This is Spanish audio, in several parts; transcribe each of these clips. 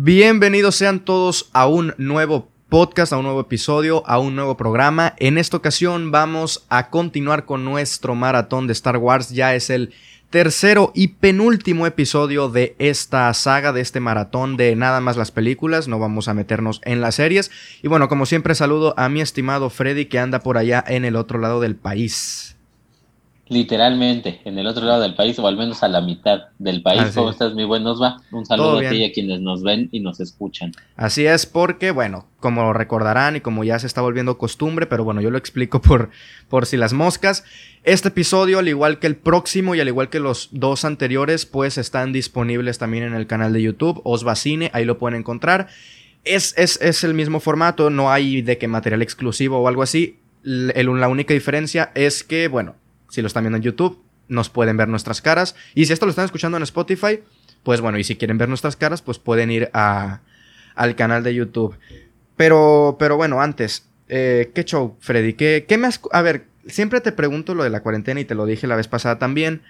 Bienvenidos sean todos a un nuevo podcast, a un nuevo episodio, a un nuevo programa. En esta ocasión vamos a continuar con nuestro maratón de Star Wars. Ya es el tercero y penúltimo episodio de esta saga, de este maratón de nada más las películas. No vamos a meternos en las series. Y bueno, como siempre saludo a mi estimado Freddy que anda por allá en el otro lado del país. Literalmente, en el otro lado del país, o al menos a la mitad del país. ¿Cómo estás, mi buen Osva? Un saludo a ti y a quienes nos ven y nos escuchan. Así es, porque, bueno, como recordarán y como ya se está volviendo costumbre, pero bueno, yo lo explico por, por si las moscas. Este episodio, al igual que el próximo y al igual que los dos anteriores, pues están disponibles también en el canal de YouTube, Osva Cine, ahí lo pueden encontrar. Es, es, es el mismo formato, no hay de que material exclusivo o algo así. la única diferencia es que, bueno, si lo están viendo en YouTube, nos pueden ver nuestras caras. Y si esto lo están escuchando en Spotify, pues bueno, y si quieren ver nuestras caras, pues pueden ir a, al canal de YouTube. Pero, pero bueno, antes, eh, ¿qué show, Freddy? ¿Qué, ¿Qué, me has... A ver, siempre te pregunto lo de la cuarentena y te lo dije la vez pasada también,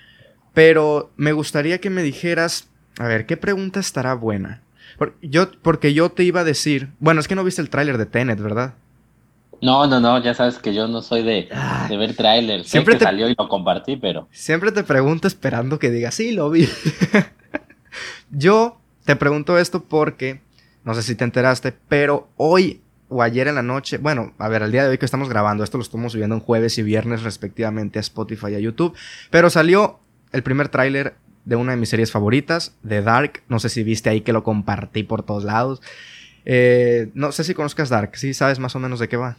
pero me gustaría que me dijeras, a ver, ¿qué pregunta estará buena? yo, porque yo te iba a decir, bueno, es que no viste el tráiler de Tenet, ¿verdad? No, no, no, ya sabes que yo no soy de, de ver trailers. Siempre te, salió y lo compartí, pero. Siempre te pregunto esperando que digas, sí, lo vi. yo te pregunto esto porque, no sé si te enteraste, pero hoy o ayer en la noche, bueno, a ver, al día de hoy que estamos grabando, esto lo estamos subiendo en jueves y viernes respectivamente a Spotify y a YouTube, pero salió el primer tráiler de una de mis series favoritas, The Dark. No sé si viste ahí que lo compartí por todos lados. Eh, no sé si conozcas Dark, si sabes más o menos de qué va.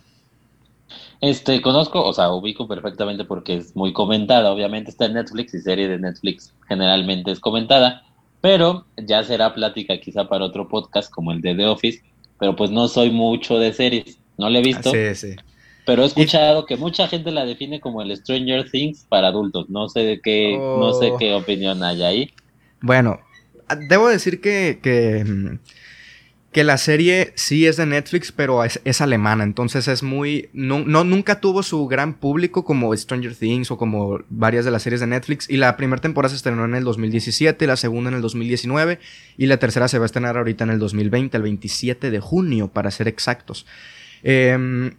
Este, conozco, o sea, ubico perfectamente porque es muy comentada, obviamente está en Netflix y serie de Netflix generalmente es comentada, pero ya será plática quizá para otro podcast como el de The Office, pero pues no soy mucho de series, no le he visto. Sí, sí. Pero he escuchado que mucha gente la define como el Stranger Things para adultos, no sé de qué, no sé oh. qué opinión hay ahí. Bueno, debo decir que, que mm, que la serie sí es de Netflix, pero es, alemana, entonces es muy... No, nunca tuvo su gran público como Stranger Things o como varias de las series de Netflix. Y la primera temporada se estrenó en el 2017, la segunda en el 2019 y la tercera se va a estrenar ahorita en el 2020, el 27 de junio, para ser exactos. Eh,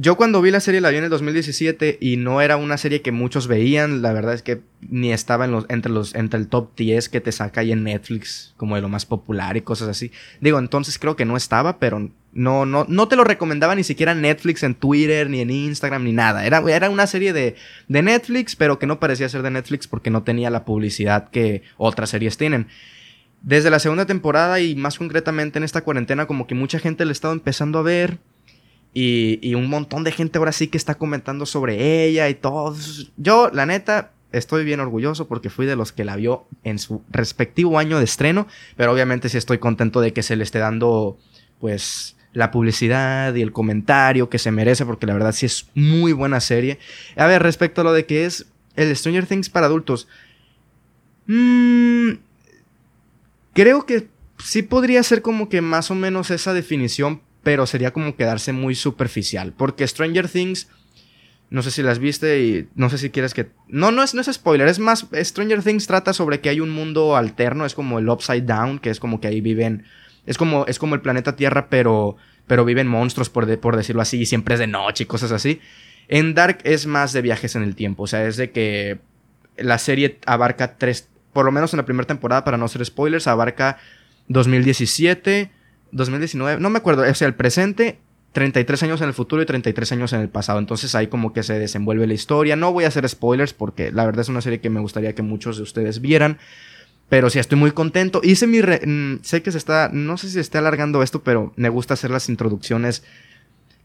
yo cuando vi la serie la vi en el 2017 y no era una serie que muchos veían, la verdad es que ni estaba en los, entre, los, entre el top 10 que te saca ahí en Netflix, como de lo más popular y cosas así. Digo, entonces creo que no estaba, pero no, no, no te lo recomendaba ni siquiera Netflix en Twitter, ni en Instagram, ni nada. Era, era una serie de, de Netflix, pero que no parecía ser de Netflix porque no tenía la publicidad que otras series tienen. Desde la segunda temporada y más concretamente en esta cuarentena, como que mucha gente le estaba empezando a ver y, un montón de gente ahora sí que está comentando sobre ella y todo. Yo, la neta, estoy bien orgulloso porque fui de los que la vio en su respectivo año de estreno. Pero obviamente sí estoy contento de que se le esté dando, pues, la publicidad y el comentario que se merece porque la verdad sí es muy buena serie. A ver, respecto a lo de que es el Stranger Things para adultos. Mmm, creo que sí podría ser como que más o menos esa definición, pero sería como quedarse muy superficial. Porque Stranger Things, no sé si las viste y no sé si quieres que... No, no es, no es spoiler, es más, Stranger Things trata sobre que hay un mundo alterno, es como el Upside Down, que es como que ahí viven... Es como, es como el planeta Tierra, pero, pero viven monstruos, por, por decirlo así, y siempre es de noche y cosas así. En Dark es más de viajes en el tiempo, o sea, es de que la serie abarca tres, por lo menos en la primera temporada, para no ser spoilers, abarca 2017, 2019, no me acuerdo, o sea, el presente, 33 años en el futuro y 33 años en el pasado. Entonces ahí como que se desenvuelve la historia. No voy a hacer spoilers porque la verdad es una serie que me gustaría que muchos de ustedes vieran. Pero sí, estoy muy contento. Hice mi... Mm, sé que se está... No sé si se está alargando esto, pero me gusta hacer las introducciones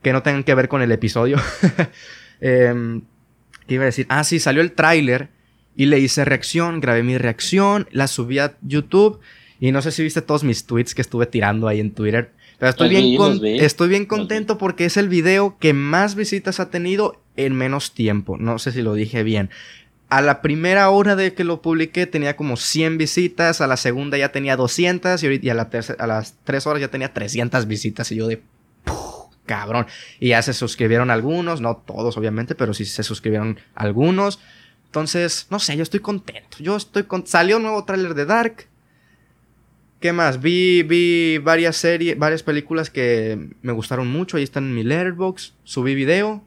que no tengan que ver con el episodio. eh, iba a decir? Ah, sí, salió el tráiler y le hice reacción, grabé mi reacción, la subí a YouTube y no sé si viste todos mis tweets que estuve tirando ahí en Twitter. Pero estoy, bien, estoy bien contento porque es el video que más visitas ha tenido en menos tiempo. No sé si lo dije bien. A la primera hora de que lo publiqué tenía como 100 visitas, a la segunda ya tenía 200 y, a, la a las 3 horas ya tenía 300 visitas y yo de... cabrón. Y ya se suscribieron algunos, no todos obviamente, pero sí se suscribieron algunos. Entonces, no sé, yo estoy contento. Yo estoy con... Salió un nuevo tráiler de Dark ¿Qué más? Vi, vi varias series, varias películas que me gustaron mucho. Ahí están en mi letterbox. Subí video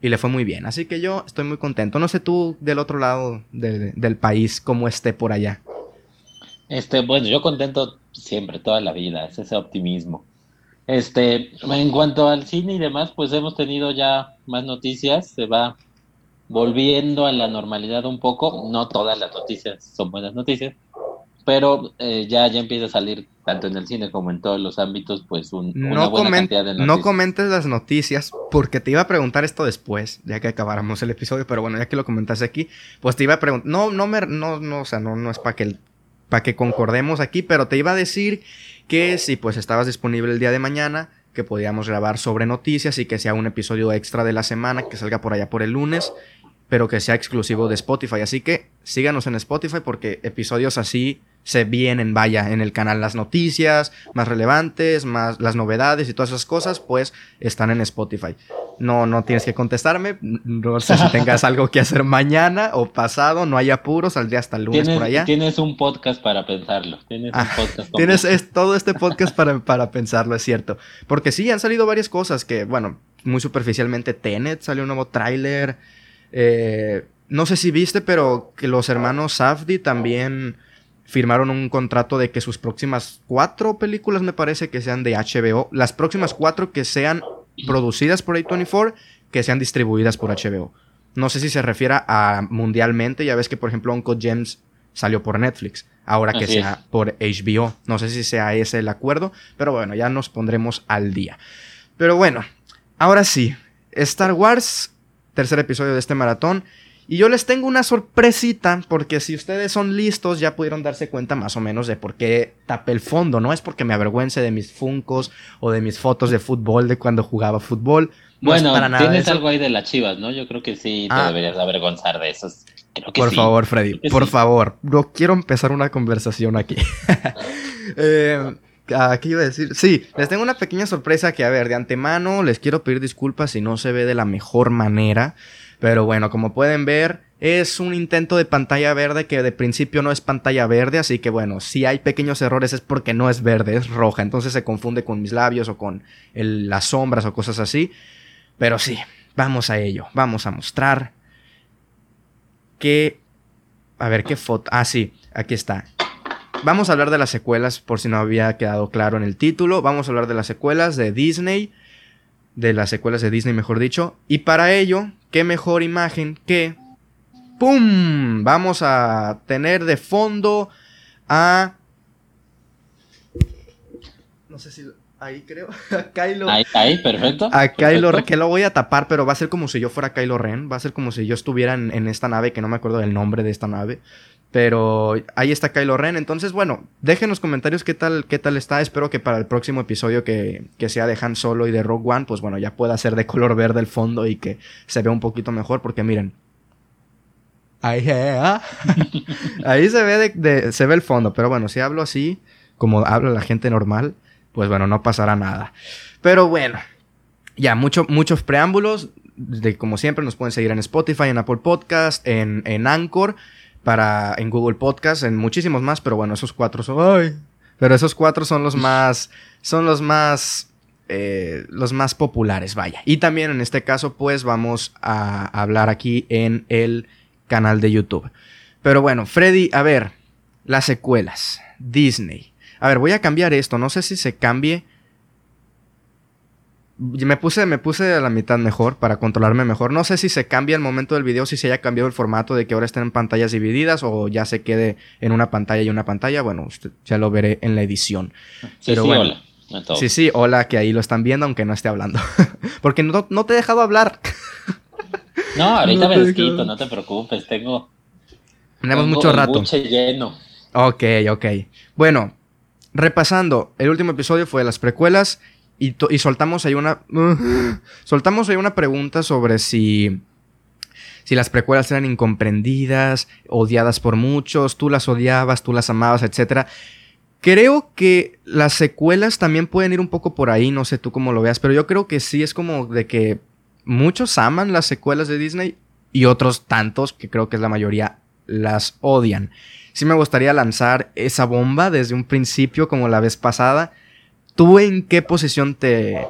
y le fue muy bien. Así que yo estoy muy contento. No sé tú del otro lado del país cómo esté por allá. Este, bueno, yo contento siempre, toda la vida. Es ese optimismo. Este, en cuanto al cine y demás, pues hemos tenido ya más noticias. Se va volviendo a la normalidad un poco. No todas las noticias son buenas noticias pero eh, ya, ya empieza a salir tanto en el cine como en todos los ámbitos, pues un, una buena cantidad de noticias. No comentes las noticias, porque te iba a preguntar esto después, ya que acabáramos el episodio, pero bueno, ya que lo comentaste aquí, pues te iba a preguntar, no, no me, no, no, o sea, no, no es para que, para que concordemos aquí, pero te iba a decir que si pues estabas disponible el día de mañana, que podíamos grabar sobre noticias y que sea un episodio extra de la semana, que salga por allá por el lunes, pero que sea exclusivo de Spotify. Así que síganos en Spotify porque episodios así se vienen, vaya, en el canal las noticias más relevantes, más las novedades y todas esas cosas, pues están en Spotify. No, no tienes que contestarme. No sé si tengas algo que hacer mañana o pasado, no hay apuro, saldría hasta el lunes por allá. Tienes un podcast para pensarlo. Tienes un ah, podcast. tienes todo este podcast para, para pensarlo, es cierto. Porque sí, han salido varias cosas que, bueno, muy superficialmente, Tenet salió un nuevo tráiler. Eh, no sé si viste, pero que los hermanos Safdi también firmaron un contrato de que sus próximas cuatro películas, me parece, que sean de HBO, las próximas cuatro que sean producidas por A24, que sean distribuidas por HBO. No sé si se refiere a mundialmente, ya ves que por ejemplo Uncle James salió por Netflix, ahora que sea por HBO. No sé si sea ese el acuerdo, pero bueno, ya nos pondremos al día. Pero bueno, ahora sí, Star Wars, tercer episodio de este maratón. Y yo les tengo una sorpresita, porque si ustedes son listos, ya pudieron darse cuenta más o menos de por qué tapé el fondo. No es porque me avergüence de mis funcos o de mis fotos de fútbol de cuando jugaba fútbol. bueno, tienes algo ahí de las chivas, ¿no? Yo creo que sí te ah. deberías avergonzar de eso. por favor, Freddy, por favor. No quiero empezar una conversación aquí. eh, ¿Qué iba a decir? Sí, les tengo una pequeña sorpresa que, a ver, de antemano les quiero pedir disculpas si no se ve de la mejor manera. Pero bueno, como pueden ver, es un intento de pantalla verde que de principio no es pantalla verde, así que bueno, si hay pequeños errores es porque no es verde, es roja, entonces se confunde con mis labios o con las sombras o cosas así. Pero sí, vamos a ello, vamos a mostrar que... A ver, qué foto... Ah, sí, aquí está. Vamos a hablar de las secuelas, por si no había quedado claro en el título. Vamos a hablar de las secuelas de Disney de las secuelas de Disney, mejor dicho. Y para ello, qué mejor imagen que... ¡Pum! Vamos a tener de fondo a... No sé si... Ahí creo. A Kylo. Ahí, ahí, perfecto. A Kylo que lo voy a tapar, pero va a ser como si yo fuera Kylo Ren. Va a ser como si yo estuviera en, en esta nave, que no me acuerdo del nombre de esta nave. Pero ahí está Kylo Ren. Entonces, bueno, dejen en los comentarios qué tal, qué tal está. Espero que para el próximo episodio que, sea de Han Solo y de Rogue One, pues bueno, ya pueda ser de color verde el fondo y que se vea un poquito mejor. Porque miren. Ahí, ah, ahí se ve de, se ve el fondo. Pero bueno, si hablo así, como habla la gente normal, pues bueno, no pasará nada. Pero bueno, ya, mucho, muchos preámbulos. De, como siempre, nos pueden seguir en Spotify, en Apple Podcast, en, en Anchor para en Google Podcast, en muchísimos más, pero bueno, esos cuatro son, pero esos cuatro son los más, son los más, eh, los más populares, vaya. Y también en este caso, pues vamos a hablar aquí en el canal de YouTube. Pero bueno, Freddy, a ver, las secuelas, Disney. A ver, voy a cambiar esto, no sé si se cambie me puse, me puse a la mitad mejor para controlarme mejor. No sé si se cambia el momento del video, si se haya cambiado el formato de que ahora estén en pantallas divididas o ya se quede en una pantalla y una pantalla. Bueno, ya lo veré en la edición. Sí, sí, hola. Sí, sí, hola, que ahí lo están viendo aunque no esté hablando. Porque no, te he dejado hablar. no, ahorita me desquito, no te preocupes, tengo... Tenemos mucho rato. lleno. Ok, ok. Bueno, repasando, el último episodio fue de las precuelas y, soltamos ahí una. soltamos ahí una pregunta sobre si. Si las precuelas eran incomprendidas, odiadas por muchos, tú las odiabas, tú las amabas, etc. Creo que las secuelas también pueden ir un poco por ahí, no sé tú cómo lo veas, pero yo creo que sí es como de que muchos aman las secuelas de Disney y otros tantos, que creo que es la mayoría, las odian. sí me gustaría lanzar esa bomba desde un principio como la vez pasada. ¿Tú en qué posición te,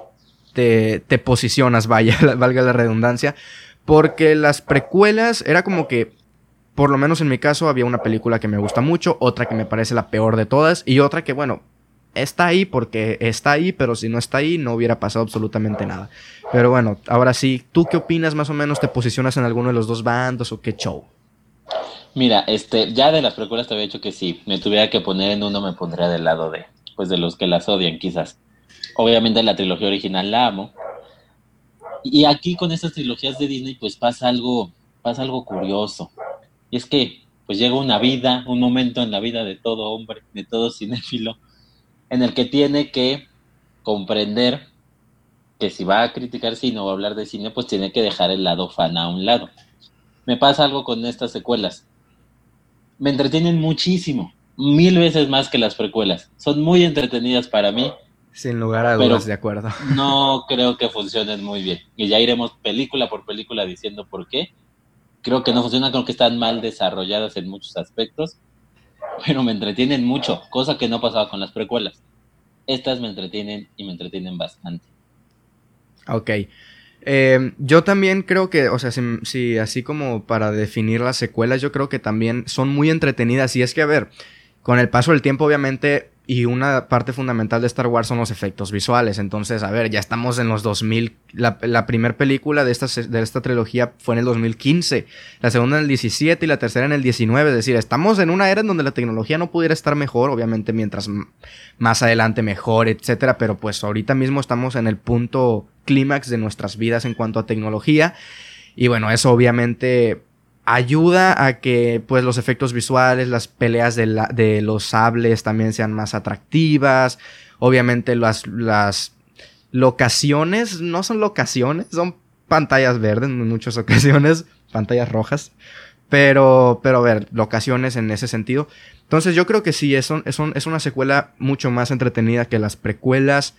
te, te posicionas, vaya, valga la redundancia? Porque las precuelas era como que, por lo menos en mi caso, había una película que me gusta mucho, otra que me parece la peor de todas y otra que, bueno, está ahí porque está ahí, pero si no está ahí no hubiera pasado absolutamente nada. Pero bueno, ahora sí, ¿tú qué opinas más o menos? ¿Te posicionas en alguno de los dos bandos o qué show? Mira, este, ya de las precuelas te había dicho que sí, me tuviera que poner en uno, me pondría del lado de, pues de los que las odian quizás. Obviamente la trilogía original la amo. Y aquí con estas trilogías de Disney pues pasa algo, pasa algo curioso. Y es que pues llega una vida, un momento en la vida de todo hombre, de todo cinéfilo, en el que tiene que comprender que si va a criticar cine o va a hablar de cine, pues tiene que dejar el lado fan a un lado. Me pasa algo con estas secuelas. Me entretienen muchísimo, mil veces más que las precuelas. Son muy entretenidas para mí. Sin lugar a dudas, de acuerdo. No creo que funcionen muy bien. Y ya iremos película por película diciendo por qué. Creo que no funcionan, creo que están mal desarrolladas en muchos aspectos pero me entretienen mucho, cosa que no pasaba con las precuelas. Estas me entretienen y me entretienen bastante. Ok. Eh, yo también creo que, o sea, si, así como para definir las secuelas, yo creo que también son muy entretenidas. Y es que, a ver, con el paso del tiempo, obviamente, y una parte fundamental de Star Wars son los efectos visuales. Entonces, a ver, ya estamos en los 2000. La, la primera película de esta, de esta trilogía fue en el 2015. La segunda en el 17 y la tercera en el 19. Es decir, estamos en una era en donde la tecnología no pudiera estar mejor. Obviamente, mientras más adelante mejor, etcétera. Pero pues ahorita mismo estamos en el punto clímax de nuestras vidas en cuanto a tecnología. Y bueno, eso obviamente ayuda a que pues los efectos visuales, las peleas de, de los sables también sean más atractivas. Obviamente las, las locaciones no son locaciones, son pantallas verdes en muchas ocasiones, pantallas rojas. Pero, pero a ver, locaciones en ese sentido. Entonces yo creo que sí, es, es, es una secuela mucho más entretenida que las precuelas.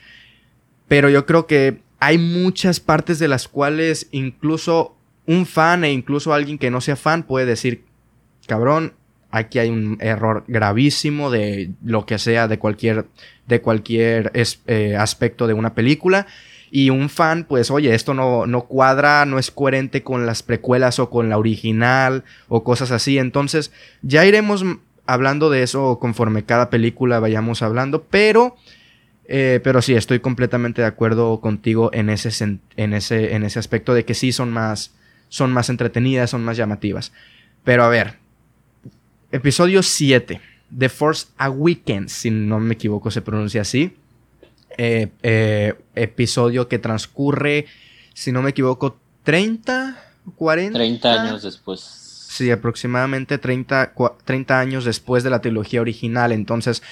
Pero yo creo que hay muchas partes de las cuales incluso un fan e incluso alguien que no sea fan puede decir, cabrón, aquí hay un error gravísimo de lo que sea, de cualquier, de cualquier eh, aspecto de una película. Y un fan, pues, oye, esto no, no cuadra, no es coherente con las precuelas o con la original o cosas así. Entonces, ya iremos hablando de eso conforme cada película vayamos hablando, pero... Eh, pero sí, estoy completamente de acuerdo contigo en ese, en, ese, en ese aspecto de que sí son más, son más entretenidas, son más llamativas. Pero a ver, episodio 7, The Force Awakens, si no me equivoco se pronuncia así. Eh, eh, episodio que transcurre, si no me equivoco, 30, 40. 30 años después. Sí, aproximadamente 30, 30 años después de la trilogía original. Entonces,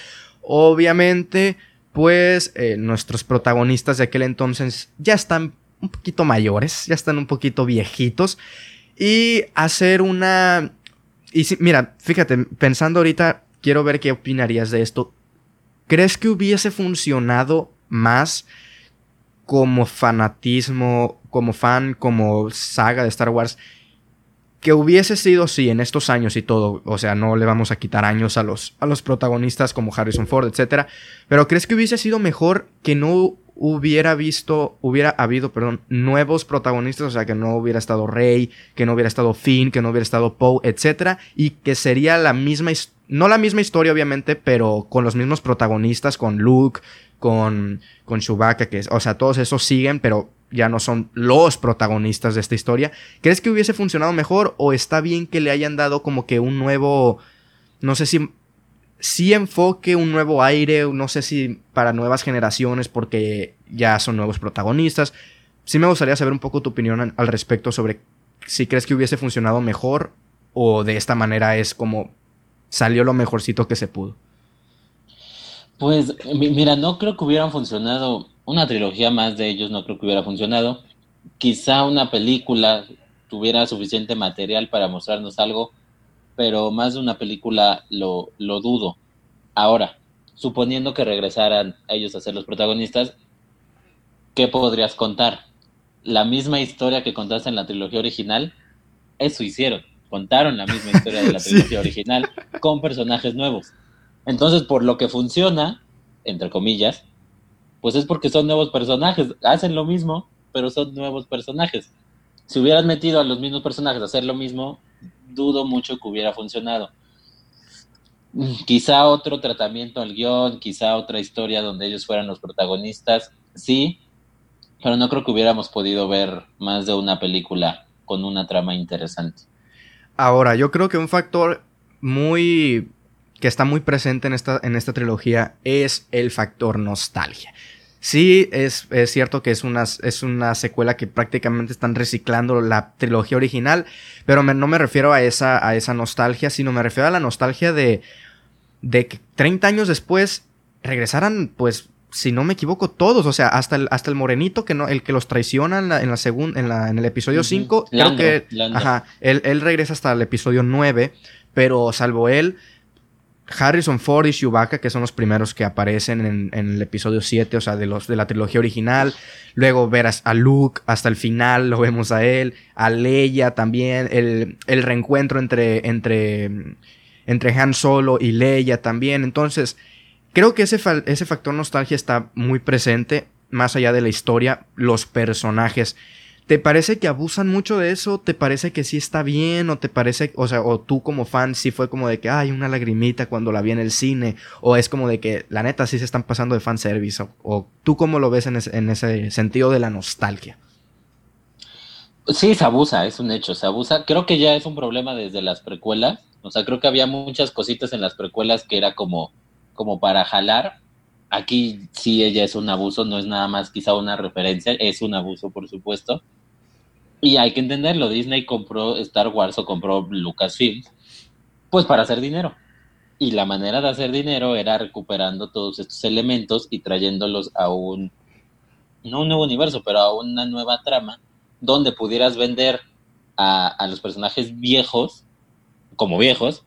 obviamente, pues eh, nuestros protagonistas de aquel entonces ya están un poquito mayores, ya están un poquito viejitos. Y hacer una... Y mira, fíjate, pensando ahorita, quiero ver qué opinarías de esto. ¿Crees que hubiese funcionado más como fanatismo, como fan, como saga de Star Wars? Que hubiese sido, sí, en estos años y todo, o sea, no le vamos a quitar años a los, a los protagonistas como Harrison Ford, etc. Pero ¿crees que hubiese sido mejor que no hubiera visto, hubiera habido, perdón, nuevos protagonistas, o sea, que no hubiera estado Rey, que no hubiera estado Finn, que no hubiera estado Poe, etcétera, y que sería la misma, no la misma historia, obviamente, pero con los mismos protagonistas, con Luke, con, con Chewbacca, que, o sea, todos esos siguen, pero ya no son los protagonistas de esta historia. ¿Crees que hubiese funcionado mejor o está bien que le hayan dado como que un nuevo, no sé si sí enfoque, un nuevo aire, no sé si para nuevas generaciones porque ya son nuevos protagonistas. Sí me gustaría saber un poco tu opinión al respecto sobre si crees que hubiese funcionado mejor o de esta manera es como salió lo mejorcito que se pudo. Pues mira, no creo que hubieran funcionado una trilogía más de ellos, no creo que hubiera funcionado. Quizá una película tuviera suficiente material para mostrarnos algo, pero más de una película lo, lo dudo. Ahora, suponiendo que regresaran ellos a ser los protagonistas, ¿qué podrías contar? La misma historia que contaste en la trilogía original, eso hicieron. contaron la misma historia de la trilogía original con personajes nuevos. Entonces, por lo que funciona, entre comillas, pues es porque son nuevos personajes, hacen lo mismo, pero son nuevos personajes. Si hubieran metido a los mismos personajes a hacer lo mismo, dudo mucho que hubiera funcionado. Quizá otro tratamiento al guion, quizá otra historia donde ellos fueran los protagonistas, sí, pero no creo que hubiéramos podido ver más de una película con una trama interesante. Ahora, yo creo que un factor muy que está muy presente en esta, en esta trilogía es el factor nostalgia. Sí, es, cierto que es una, es una secuela que prácticamente están reciclando la trilogía original, pero no me refiero a esa, a esa nostalgia, sino me refiero a la nostalgia de, de que 30 años después regresaran, pues, si no me equivoco, todos, o sea, hasta el, hasta el morenito, que no, el que los traiciona en la, en segunda, en, la, en el episodio 5, creo que, ajá, él, él regresa hasta el episodio 9, pero salvo él, Harrison Ford y Chewbacca, que son los primeros que aparecen en, el episodio 7, o sea, de, los, de la trilogía original. Luego ver a, Luke hasta el final, lo vemos a él. A Leia también. El, reencuentro entre, entre, entre Han Solo y Leia también. Entonces, creo que ese, ese factor nostalgia está muy presente, más allá de la historia, los personajes. ¿Te parece que abusan mucho de eso? ¿Te parece que sí está bien? ¿O te parece, o sea, o tú como fan sí fue como de que hay una lagrimita cuando la vi en el cine? ¿O es como de que la neta sí se están pasando de fanservice? ¿O, o tú cómo lo ves en, en ese sentido de la nostalgia? Sí, se abusa, es un hecho, se abusa. Creo que ya es un problema desde las precuelas. O sea, creo que había muchas cositas en las precuelas que era como, como para jalar. Aquí sí ella es un abuso, no es nada más quizá una referencia, es un abuso, por supuesto. Y hay que entenderlo, Disney compró Star Wars o compró Lucasfilm, pues para hacer dinero. Y la manera de hacer dinero era recuperando todos estos elementos y trayéndolos a un, no un nuevo universo, pero a una nueva trama, donde pudieras vender a, a los personajes viejos, como viejos,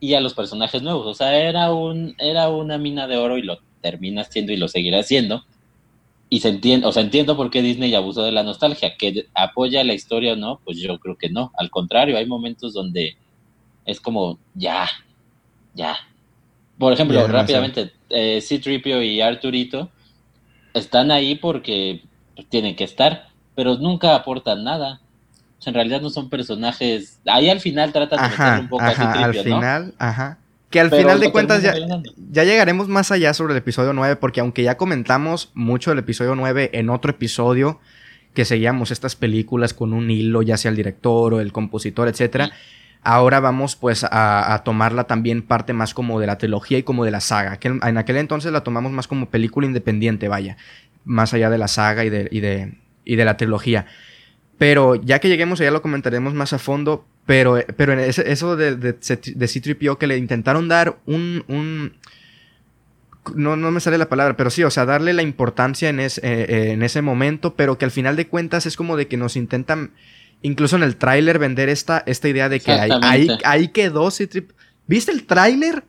y a los personajes nuevos. O sea, era, un, era una mina de oro y lo termina siendo y lo seguirá haciendo y se entiende, o sea, entiendo por qué Disney abusó de la nostalgia, que apoya la historia o no, pues yo creo que no, al contrario, hay momentos donde es como, ya, ya. Por ejemplo, rápidamente, eh, C-Tripio y Arturito están ahí porque tienen que estar, pero nunca aportan nada. O sea, en realidad no son personajes. Ahí al final tratan de meter un poco a al final, ajá. Que al final de cuentas ya, ya, llegaremos más allá sobre el episodio 9, porque aunque ya comentamos mucho del episodio 9 en otro episodio, que seguíamos estas películas con un hilo, ya sea el director o el compositor, etc. Ahora vamos pues a, tomarla también parte más como de la trilogía y como de la saga. Que en aquel entonces la tomamos más como película independiente, vaya. Más allá de la saga y de, y de, y de la trilogía. Pero ya que lleguemos allá lo comentaremos más a fondo. Pero, pero en eso de, de, de C-3PO que le intentaron dar un, un no, no, me sale la palabra, pero sí, o sea, darle la importancia en, es, eh, eh, en ese momento, pero que al final de cuentas es como de que nos intentan, incluso en el tráiler, vender esta, esta idea de que ahí, ahí, ahí, quedó C-3PO. ¿Viste el tráiler?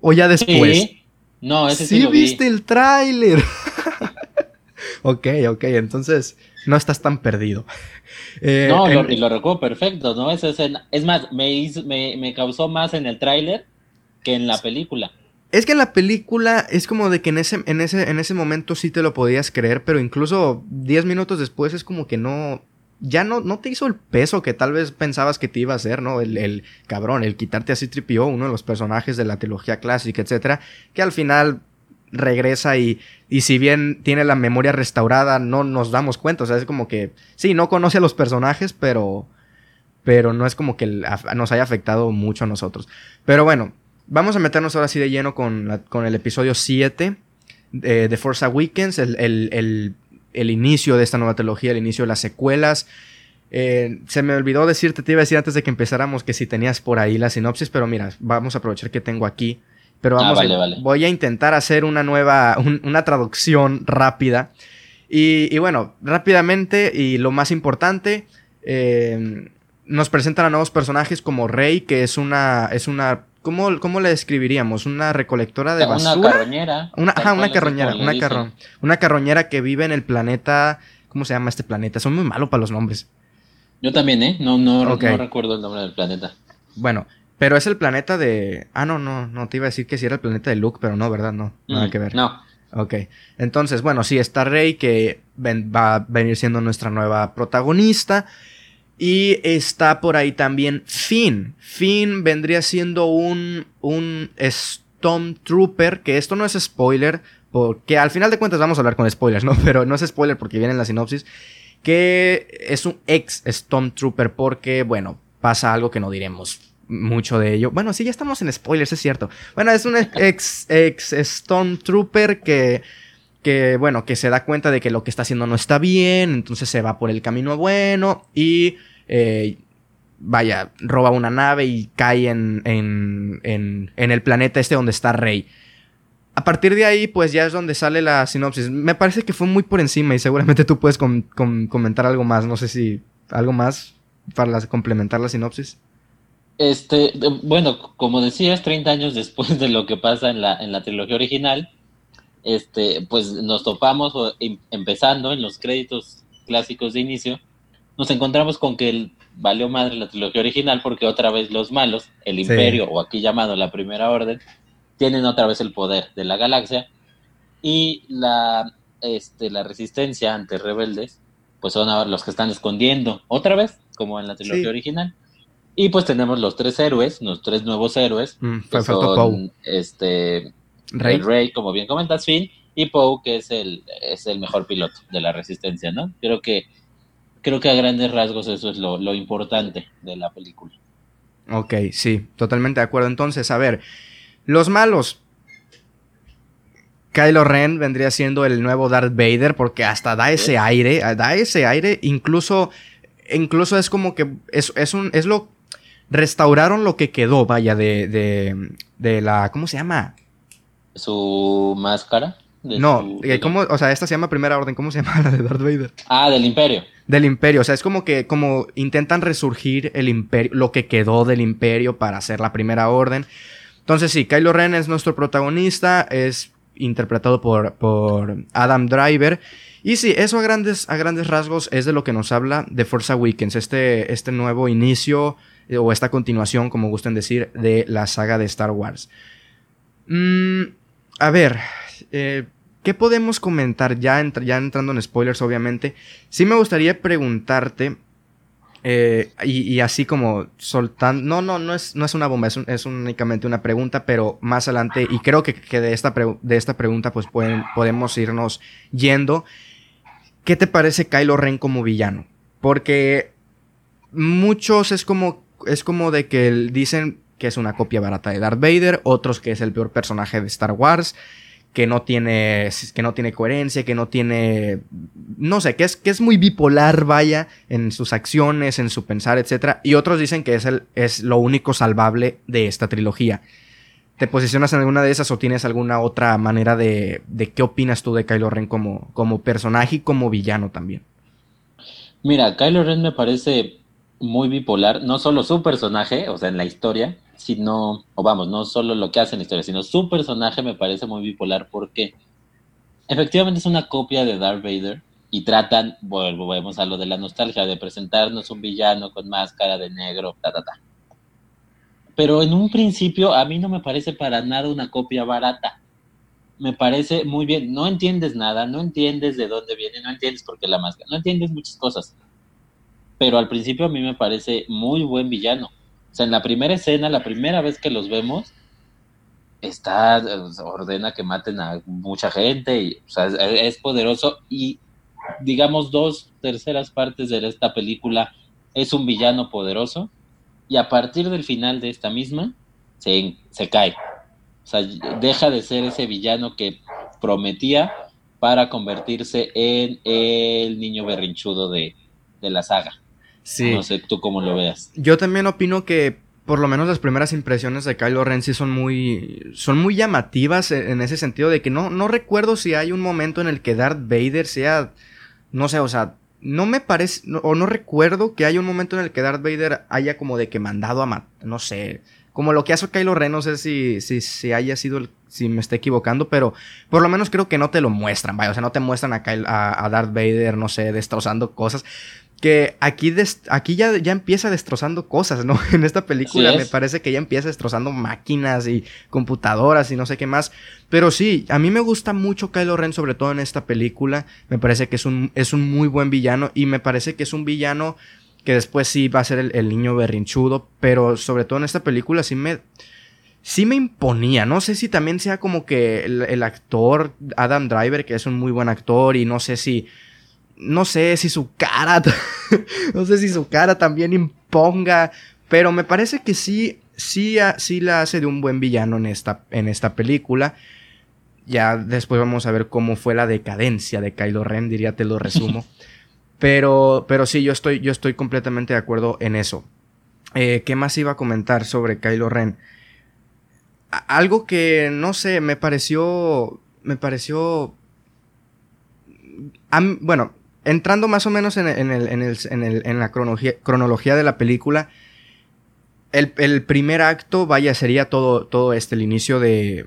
¿O ya después? Sí. No, ese sí, sí lo viste el tráiler. Ok, ok, entonces no estás tan perdido. Eh, no, lo, y lo recuerdo perfecto, ¿no? Es, es más, me, me, causó más en el tráiler que en la película. Es que en la película es como de que en ese, en ese, en ese momento sí te lo podías creer, pero incluso 10 minutos después es como que no. Ya no, no te hizo el peso que tal vez pensabas que te iba a hacer, ¿no? El, el cabrón, el quitarte así tripió uno de los personajes de la trilogía clásica, etcétera, que al final regresa y, y si bien tiene la memoria restaurada, no nos damos cuenta. O sea, es como que, sí, no conoce a los personajes, pero, pero no es como que nos haya afectado mucho a nosotros. Pero bueno, vamos a meternos ahora sí de lleno con, con el episodio 7 de, de Forza Weekends, el, el, el, inicio de esta nueva trilogía, el inicio de las secuelas. Eh, se me olvidó decirte, te iba a decir antes de que empezáramos que si tenías por ahí la sinopsis, pero mira, vamos a aprovechar que tengo aquí pero ah, vamos, voy a intentar hacer una nueva, una traducción rápida. Y, bueno, rápidamente y lo más importante, eh, nos presentan a nuevos personajes como Rey, que es una, es una ¿Cómo, ¿Cómo, le describiríamos? ¿Una recolectora de basura? Una carroñera. Una, ajá, una carroñera. Una, una carroñera que vive en el planeta. ¿Cómo se llama este planeta? Son muy malos para los nombres. Yo también, ¿eh? No, no, no recuerdo el nombre del planeta. Bueno, pero es el planeta de... Ah, no, no, no, te iba a decir que sí era el planeta de Luke, pero no, ¿verdad? No, nada mm, que ver. No. Ok, entonces, bueno, sí, está Rey que va a venir siendo nuestra nueva protagonista. Y está por ahí también Finn. Finn vendría siendo un, un Stormtrooper, que esto no es spoiler, porque al final de cuentas vamos a hablar con spoilers, ¿no? Pero no es spoiler porque viene en la sinopsis, que es un ex Stormtrooper porque, bueno, pasa algo que no diremos mucho de ello. Bueno, sí, ya estamos en spoilers, es cierto. Bueno, es un ex, ex Stormtrooper que, que, bueno, que se da cuenta de que lo que está haciendo no está bien, entonces se va por el camino bueno y, eh, vaya, roba una nave y cae en, en, en, en el planeta este donde está Rey. A partir de ahí, pues ya es donde sale la sinopsis. Me parece que fue muy por encima y seguramente tú puedes comentar algo más. No sé si algo más para complementar la sinopsis. Este, bueno, como decías, 30 años después de lo que pasa en la, en la trilogía original, este, pues nos topamos em, empezando en los créditos clásicos de inicio, nos encontramos con que el, valió madre la trilogía original porque otra vez los malos, el imperio o aquí llamado la primera orden, tienen otra vez el poder de la galaxia y la, este, la resistencia ante rebeldes, pues son los que están escondiendo otra vez, como en la trilogía original. Y pues tenemos los tres héroes, los tres nuevos héroes, mm, que son este Rey. Rey, como bien comentas, Finn, y Poe, que es el, es el mejor piloto de la resistencia, ¿no? Creo que, creo que a grandes rasgos eso es lo, lo importante de la película. Ok, sí, totalmente de acuerdo. Entonces, a ver, los malos. Kylo Ren vendría siendo el nuevo Darth Vader porque hasta da ese aire, da ese aire, incluso, incluso es como que es, es un, es lo, restauraron lo que quedó, vaya, de, de, de la, ¿cómo se llama? Su máscara. no, eh, ¿cómo, o sea, esta se llama Primera Orden, ¿cómo se llama la de Darth Vader? Ah, del Imperio. Del Imperio, o sea, es como que, como intentan resurgir el Imperio, lo que quedó del Imperio para hacer la Primera Orden. Entonces sí, Kylo Ren es nuestro protagonista, es interpretado por, por Adam Driver. Y sí, eso a grandes, a grandes rasgos es de lo que nos habla de Force Awakens, este, este nuevo inicio o esta continuación, como gusten decir, de la saga de Star Wars. Mm, a ver, eh, ¿qué podemos comentar ya, ya entrando en spoilers, obviamente? Sí me gustaría preguntarte eh, y, así como soltando. No, no, no es, no es una bomba, es, únicamente una pregunta, pero más adelante, y creo que, de, esta de esta pregunta, pues pueden, podemos irnos yendo. ¿Qué te parece Kylo Ren como villano? Porque muchos es como, es como de que dicen que es una copia barata de Darth Vader, otros que es el peor personaje de Star Wars que no tiene, que no tiene coherencia, que no tiene, no sé, que es, que es muy bipolar, vaya, en sus acciones, en su pensar, etc. Y otros dicen que es, el, es lo único salvable de esta trilogía. ¿Te posicionas en alguna de esas o tienes alguna otra manera de, de qué opinas tú de Kylo Ren como, como personaje y como villano también? Mira, Kylo Ren me parece muy bipolar, no solo su personaje, o sea, en la historia, sino, o vamos, no solo lo que hace en la historia, sino su personaje me parece muy bipolar porque efectivamente es una copia de Darth Vader y tratan, volvemos a lo de la nostalgia, de presentarnos un villano con máscara de negro, ta, ta, ta. Pero en un principio a mí no me parece para nada una copia barata. Me parece muy bien, no entiendes nada, no entiendes de dónde viene, no entiendes por qué la máscara, no entiendes muchas cosas. Pero al principio a mí me parece muy buen villano o sea, en la primera escena, la primera vez que los vemos, está, ordena que maten a mucha gente, y, o sea, es, poderoso y digamos dos terceras partes de esta película es un villano poderoso y a partir del final de esta misma se, se cae. O sea, deja de ser ese villano que prometía para convertirse en el niño berrinchudo de, de la saga. No sé tú cómo lo veas. Yo también opino que por lo menos las primeras impresiones de Kylo Ren sí son muy, son muy llamativas en ese sentido de que no, no recuerdo si hay un momento en el que Darth Vader sea, no sé, o sea, no me parece, o no recuerdo que haya un momento en el que Darth Vader haya como de que mandado a matar, no sé, como lo que hace Kylo Ren, no sé si, si, si haya sido el, si me estoy equivocando, pero por lo menos creo que no te lo muestran, vaya, o sea, no te muestran a, a, a Darth Vader, no sé, destrozando cosas. Que aquí, aquí ya, ya empieza destrozando cosas, ¿no? En esta película me parece que ya empieza destrozando máquinas y computadoras y no sé qué más. Pero sí, a mí me gusta mucho Kylo Ren, sobre todo en esta película. Me parece que es un, es un muy buen villano y me parece que es un villano que después sí va a ser el, niño berrinchudo, pero sobre todo en esta película sí me sí me imponía. No sé si también sea como que el, el, actor Adam Driver, que es un muy buen actor, y no sé si no sé si su cara, no sé si su cara también imponga, pero me parece que sí, sí, sí la hace de un buen villano en esta, en esta película. Ya después vamos a ver cómo fue la decadencia de Kylo Ren, diría, te lo resumo. pero, pero sí, yo estoy, yo estoy completamente de acuerdo en eso. Eh, ¿Qué más iba a comentar sobre Kylo Ren? algo que, no sé, me pareció, me pareció... bueno, entrando más o menos en, en, la cronología, de la película, el, primer acto, vaya, sería todo, todo este, el inicio de,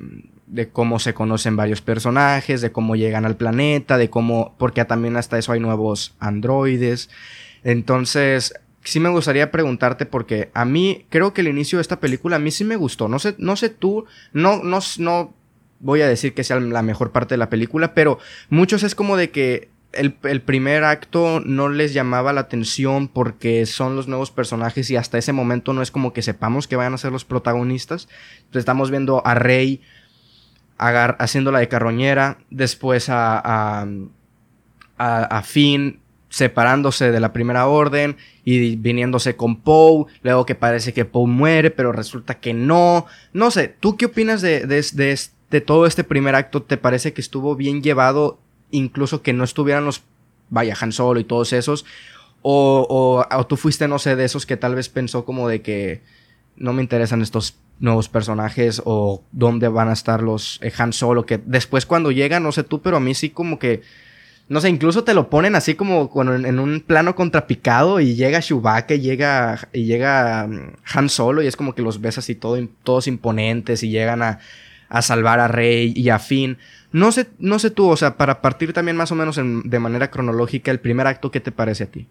de, cómo se conocen varios personajes, de cómo llegan al planeta, de cómo, porque también hasta eso hay nuevos androides. Entonces, sí me gustaría preguntarte porque a mí, creo que el inicio de esta película a mí sí me gustó. No sé, no sé tú, no, no, no voy a decir que sea la mejor parte de la película, pero muchos es como de que el, primer acto no les llamaba la atención porque son los nuevos personajes y hasta ese momento no es como que sepamos que vayan a ser los protagonistas. estamos viendo a Rey haciendo la de carroñera, después a, a, Finn separándose de la primera orden y viniéndose con Poe, luego que parece que Poe muere, pero resulta que no. No sé, ¿tú qué opinas de, de, de todo este primer acto? ¿Te parece que estuvo bien llevado incluso que no estuvieran los, vaya, Han Solo y todos esos, o, o, tú fuiste, no sé, de esos que tal vez pensó como de que no me interesan estos nuevos personajes o dónde van a estar los eh, Han Solo, que después cuando llegan, no sé tú, pero a mí sí como que, no sé, incluso te lo ponen así como en un plano contrapicado y llega Chewbacca y llega, y llega mm, Han Solo y es como que los ves así todo, todos imponentes y llegan a, a salvar a Rey y a Finn. No sé, no sé tú, o sea, para partir también más o menos de manera cronológica, el primer acto, ¿qué te parece a ti?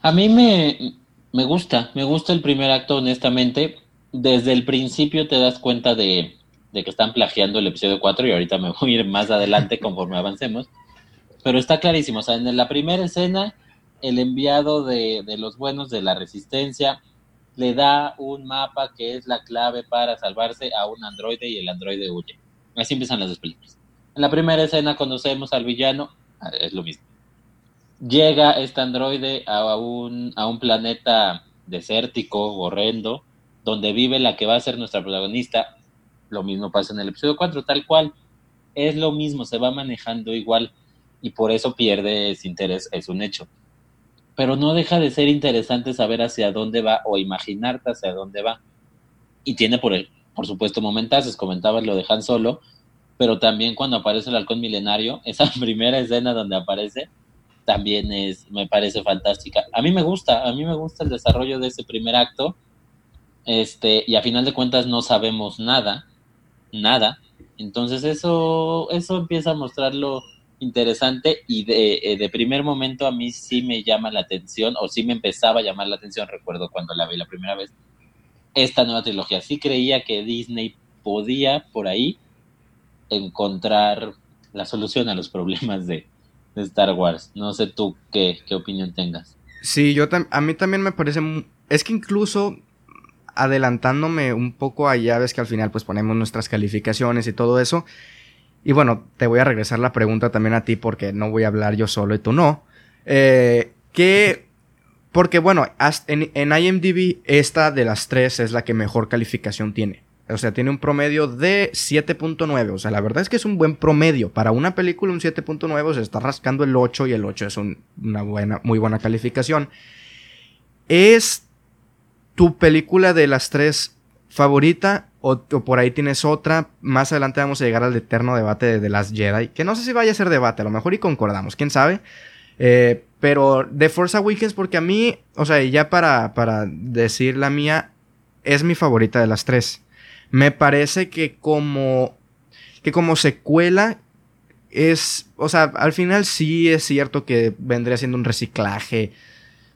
A mí me, me gusta, me gusta el primer acto, honestamente. Desde el principio te das cuenta de, que están plagiando el episodio 4 y ahorita me voy a ir más adelante conforme avancemos. Pero está clarísimo, o sea, en la primera escena, el enviado de, de los buenos de la resistencia le da un mapa que es la clave para salvarse a un androide y el androide huye. Así empiezan las dos películas. En la primera escena conocemos al villano, ah, es lo mismo. Llega este androide a un, a un planeta desértico, horrendo, donde vive la que va a ser nuestra protagonista. Lo mismo pasa en el episodio 4, tal cual. Es lo mismo, se va manejando igual y por eso pierde ese interés, es un hecho. Pero no deja de ser interesante saber hacia dónde va o imaginarte hacia dónde va. Y tiene por, el, por supuesto, momentazos, comentabas lo de Han Solo, pero también cuando aparece el halcón milenario, esa primera escena donde aparece, también es, me parece fantástica. A mí me gusta, a mí me gusta el desarrollo de ese primer acto, este, y a final de cuentas no sabemos nada, nada. Entonces eso, eso empieza a mostrarlo interesante y de, eh, de primer momento a mí sí me llama la atención, o sí me empezaba a llamar la atención, recuerdo cuando la vi la primera vez, esta nueva trilogía. Sí creía que Disney podía por ahí encontrar la solución a los problemas de, Star Wars. No sé tú qué, qué opinión tengas. Sí, yo a mí también me parece... Es que incluso adelantándome un poco allá, ves que al final pues ponemos nuestras calificaciones y todo eso. Y bueno, te voy a regresar la pregunta también a ti porque no voy a hablar yo solo y tú no. Eh, ¿Qué porque bueno, en, IMDb esta de las tres es la que mejor calificación tiene. O sea, tiene un promedio de 7.9. O sea, la verdad es que es un buen promedio. Para una película un 7.9 se está rascando el 8 y el 8 es una buena, muy buena calificación. ¿Es tu película de las tres favorita o, por ahí tienes otra? Más adelante vamos a llegar al eterno debate de The Last Jedi. Que no sé si vaya a ser debate, a lo mejor y concordamos, quién sabe. Eh, pero The Force Awakens, porque a mí, o sea, ya para, para decir la mía, es mi favorita de las tres. Me parece que como, que como secuela es, o sea, al final sí es cierto que vendría siendo un reciclaje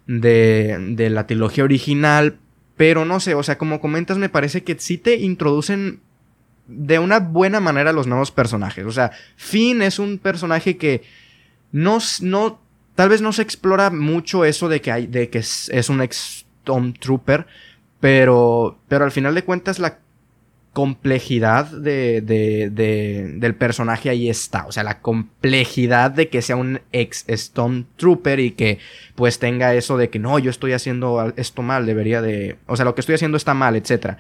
de, de la trilogía original, pero no sé, o sea, como comentas, me parece que sí te introducen de una buena manera los nuevos personajes. O sea, Finn es un personaje que no, no tal vez no se explora mucho eso de que, hay, de que es, un ex Stormtrooper, pero, pero al final de cuentas la complejidad de, de, de, del personaje ahí está. O sea, la complejidad de que sea un ex Stormtrooper y que pues tenga eso de que no, yo estoy haciendo esto mal, debería de... O sea, lo que estoy haciendo está mal, etc.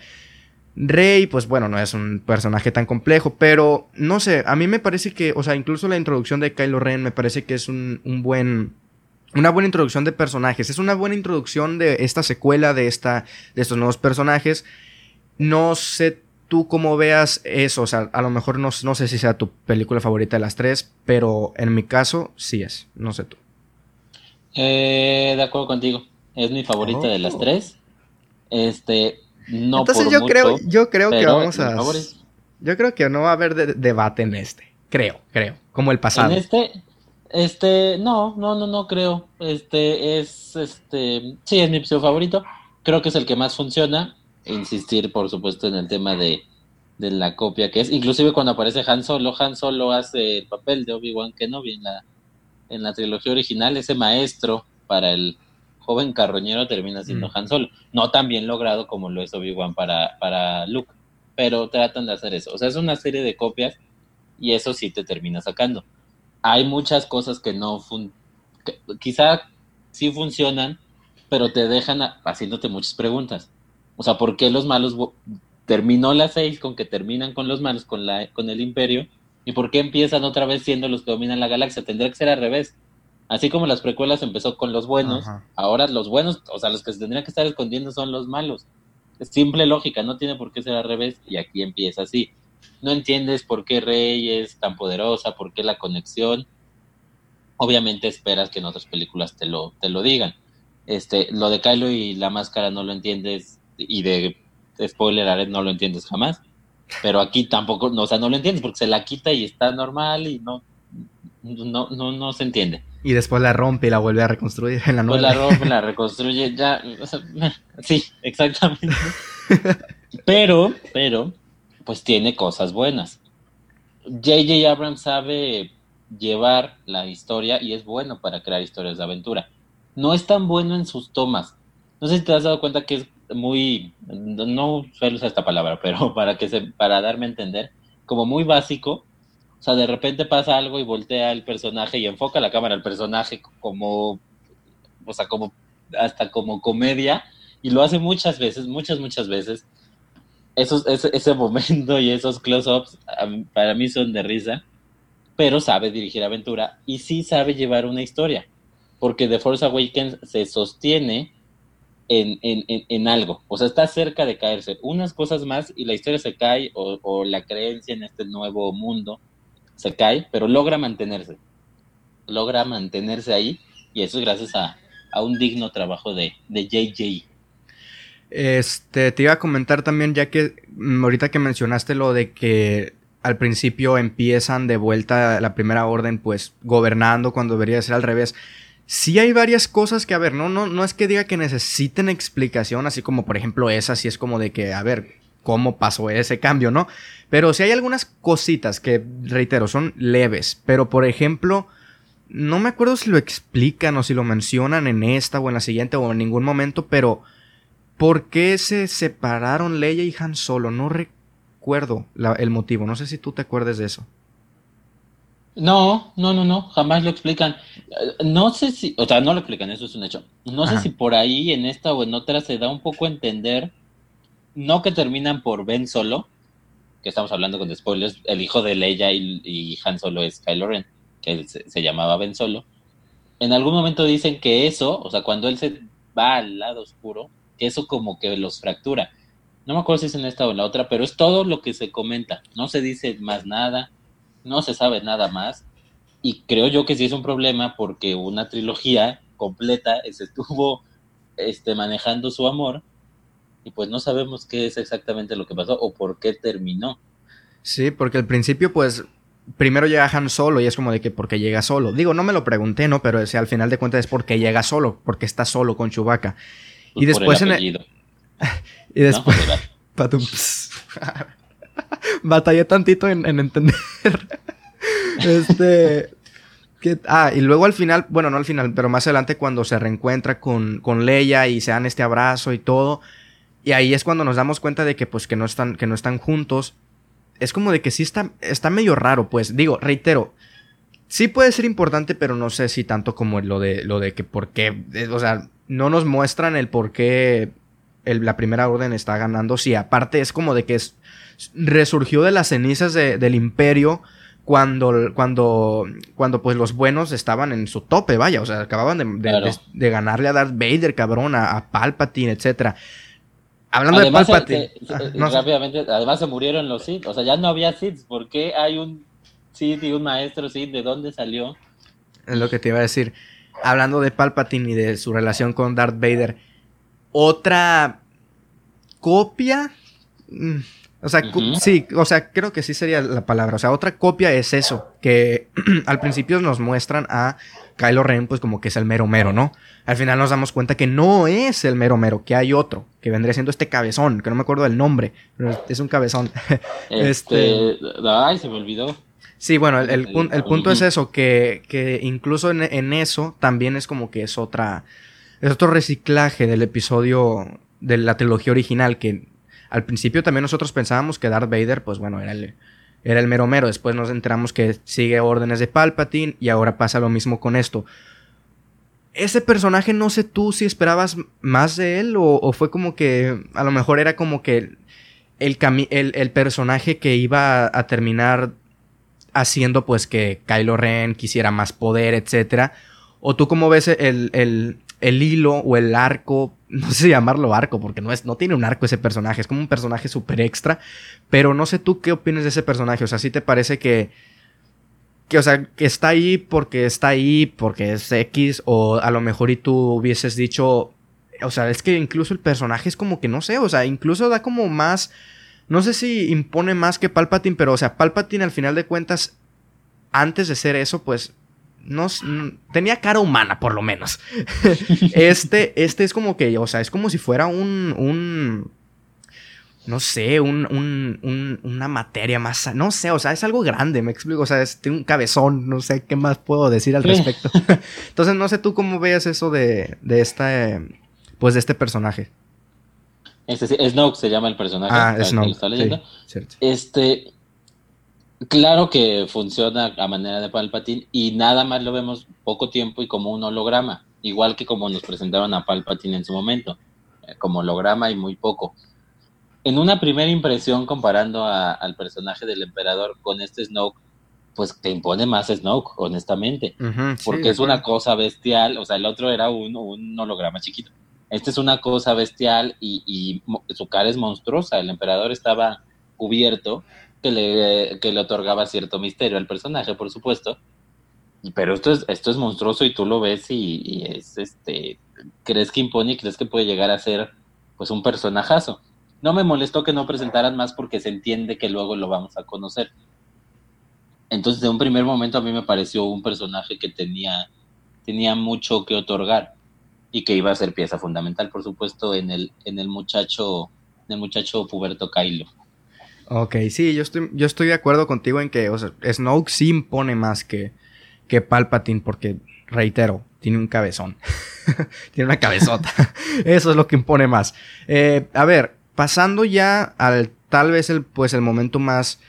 Rey, pues bueno, no es un personaje tan complejo, pero no sé, a mí me parece que, o sea, incluso la introducción de Kylo Ren me parece que es un, un buen una buena introducción de personajes. Es una buena introducción de esta secuela, de, esta, de estos nuevos personajes. No sé tú cómo veas eso. O sea, a lo mejor no, no, sé si sea tu película favorita de las tres, pero en mi caso sí es. No sé tú. Eh, de acuerdo contigo. Es mi favorita de las oh. tres. Este, no Entonces yo creo, yo creo que vamos a. Yo creo que no va a haber debate en este. Creo, creo. Como el pasado. En este, este, no, no, no, no creo. Este es, este, sí, es mi episodio favorito. Creo que es el que más funciona. Insistir, por supuesto, en el tema de, de la copia que es. Inclusive cuando aparece Han Solo, Han Solo hace el papel de Obi-Wan Kenobi en la, en la trilogía original. Ese maestro para el joven carroñero termina siendo mm. Han Solo. No tan bien logrado como lo es Obi-Wan para, para Luke, pero tratan de hacer eso. O sea, es una serie de copias y eso sí te termina sacando hay muchas cosas que no, fun quizá sí funcionan, pero te dejan haciéndote muchas preguntas. O sea, ¿por qué los malos terminó la 6 con que terminan con los malos, con, la, con el imperio? ¿Y por qué empiezan otra vez siendo los que dominan la galaxia? Tendría que ser al revés. Así como las precuelas empezó con los buenos, ahora los buenos, o sea, los que se tendrían que estar escondiendo son los malos. Es simple lógica, no tiene por qué ser al revés, y aquí empieza así no entiendes por qué Rey es tan poderosa, por qué la conexión. Obviamente esperas que en otras películas te lo, te lo digan. Este, lo de Kylo y la máscara no lo entiendes y de spoiler no lo entiendes jamás. Pero aquí tampoco, no, o sea, no lo entiendes porque se la quita y está normal y no, no, no, no se entiende. Y después la rompe y la vuelve a reconstruir en la nueva. Pues la rompe, la reconstruye, ya, sí, exactamente. Pero, pero, pues tiene cosas buenas. JJ Abrams sabe llevar la historia y es bueno para crear historias de aventura. No es tan bueno en sus tomas. No sé si te has dado cuenta que es muy, no suelo usar esta palabra, pero para que se, para darme a entender, como muy básico. O sea, de repente pasa algo y voltea el personaje y enfoca la cámara al personaje como, o sea, como, hasta como comedia, y lo hace muchas veces, muchas, muchas veces esos, ese, momento y esos close-ups para mí son de risa, pero sabe dirigir aventura y sí sabe llevar una historia, porque The Force Awakens se sostiene en, en, en, algo, o sea, está cerca de caerse. Unas cosas más y la historia se cae o, la creencia en este nuevo mundo se cae, pero logra mantenerse, logra mantenerse ahí y eso es gracias a, a un digno trabajo de, de JJ. Este, te iba a comentar también, ya que mm, ahorita que mencionaste lo de que al principio empiezan de vuelta la primera orden, pues gobernando cuando debería ser al revés. Sí hay varias cosas que, a ver, no, no, no es que diga que necesiten explicación, así como por ejemplo esa, si es como de que, a ver, cómo pasó ese cambio, ¿no? Pero sí hay algunas cositas que, reitero, son leves. Pero por ejemplo, no me acuerdo si lo explican o si lo mencionan en esta o en la siguiente o en ningún momento, pero ¿Por qué se separaron Leia y Han Solo? No recuerdo el motivo. No sé si tú te acuerdes de eso. No, no, no, no, jamás lo explican. Eh, no sé si, o sea, no lo explican, eso es un hecho. No sé si por ahí en esta o en otra se da un poco a entender, no que terminan por Ben Solo, que estamos hablando con spoilers, el hijo de Leia y, Han Solo es Kylo Ren, que se, se, llamaba Ben Solo. En algún momento dicen que eso, o sea, cuando él se va al lado oscuro, que eso como que los fractura. No me acuerdo si es en esta o en la otra, pero es todo lo que se comenta. No se dice más nada, no se sabe nada más. Y creo yo que sí es un problema porque una trilogía completa se estuvo este, manejando su amor y pues no sabemos qué es exactamente lo que pasó o por qué terminó. Sí, porque al principio pues primero llega Han solo y es como de que porque llega solo. Digo, no me lo pregunté, ¿no? Pero al final de cuentas es porque llega solo, porque está solo con Chewbacca. Pues y después en el... y después... Batallé tantito en, entender. este... ah, y luego al final, bueno, no al final, pero más adelante cuando se reencuentra con, con Leia y se dan este abrazo y todo. Y ahí es cuando nos damos cuenta de que pues que no están, que no están juntos es como de que sí está, está medio raro, pues. Digo, reitero, sí puede ser importante, pero no sé si tanto como lo de, lo de que por qué, eh, o sea, no nos muestran el por qué la primera orden está ganando. Sí, aparte es como de que es, resurgió de las cenizas del imperio cuando, cuando, cuando pues los buenos estaban en su tope, vaya, o sea, acababan de, ganarle a Darth Vader, cabrón, a, a Palpatine, etcétera. Hablando de Palpatine. rápidamente, además se murieron los Sith. O sea, ya no había Sith. ¿Por qué hay un Sith y un maestro Sith? ¿De dónde salió? Es lo que te iba a decir. Hablando de Palpatine y de su relación con Darth Vader. Otra copia. O sea, sí, o sea, creo que sí sería la palabra. O sea, otra copia es eso. Que al principio nos muestran a Kylo Ren, pues como que es el mero mero, ¿no? Al final nos damos cuenta que no es el mero mero, que hay otro, que vendría siendo este cabezón, que no me acuerdo del nombre, pero es un cabezón. Este, este... Ay, se me olvidó. Sí, bueno, el, punto es eso, que, que incluso en, eso también es como que es otra. Es otro reciclaje del episodio de la trilogía original, que al principio también nosotros pensábamos que Darth Vader, pues bueno, era el, era el mero mero. Después nos enteramos que sigue órdenes de Palpatine y ahora pasa lo mismo con esto. Ese personaje, no sé tú si esperabas más de él o, fue como que a lo mejor era como que el, el, personaje que iba a, terminar haciendo pues que Kylo Ren quisiera más poder, etc. O tú cómo ves el, el, el hilo o el arco no sé llamarlo arco, porque no, es, no tiene un arco ese personaje, es como un personaje súper extra, pero no sé tú qué opinas de ese personaje, o sea, si te parece que, que, o sea, que está ahí porque está ahí, porque es X, o a lo mejor y tú hubieses dicho, o sea, es que incluso el personaje es como que no sé, o sea, incluso da como más, no sé si impone más que Palpatine, pero o sea, Palpatine al final de cuentas, antes de ser eso, pues no, tenía cara humana, por lo menos. este, este es como que, o sea, es como si fuera un, un no sé, un, un, una materia más, no sé, o sea, es algo grande, me explico, o sea, es, tiene un cabezón, no sé qué más puedo decir al respecto. Entonces, no sé tú cómo veas eso de, de esta, pues de este personaje. Este, Snoke se llama el personaje. Ah, Snoke. este, Claro que funciona a manera de Palpatine y nada más lo vemos poco tiempo y como un holograma, igual que como nos presentaron a Palpatine en su momento, eh, como holograma y muy poco. En una primera impresión comparando al personaje del emperador con este Snoke, pues te impone más Snoke, honestamente, porque es una cosa bestial, o sea, el otro era un, un holograma chiquito. Este es una cosa bestial y, y su cara es monstruosa, el emperador estaba cubierto que le, que le otorgaba cierto misterio al personaje, por supuesto. Pero esto es, esto es monstruoso y tú lo ves y, es este. Crees que impone y crees que puede llegar a ser pues un personajazo. No me molestó que no presentaran más porque se entiende que luego lo vamos a conocer. Entonces, de un primer momento a mí me pareció un personaje que tenía, tenía mucho que otorgar y que iba a ser pieza fundamental, por supuesto, en el, en el muchacho, en el muchacho puberto Kylo. Ok, sí, yo estoy, yo estoy de acuerdo contigo en que, o sea, Snoke sí impone más que, que Palpatine, porque, reitero, tiene un cabezón. tiene una cabezota. Eso es lo que impone más. Eh, a ver, pasando ya al tal vez el, pues, el momento más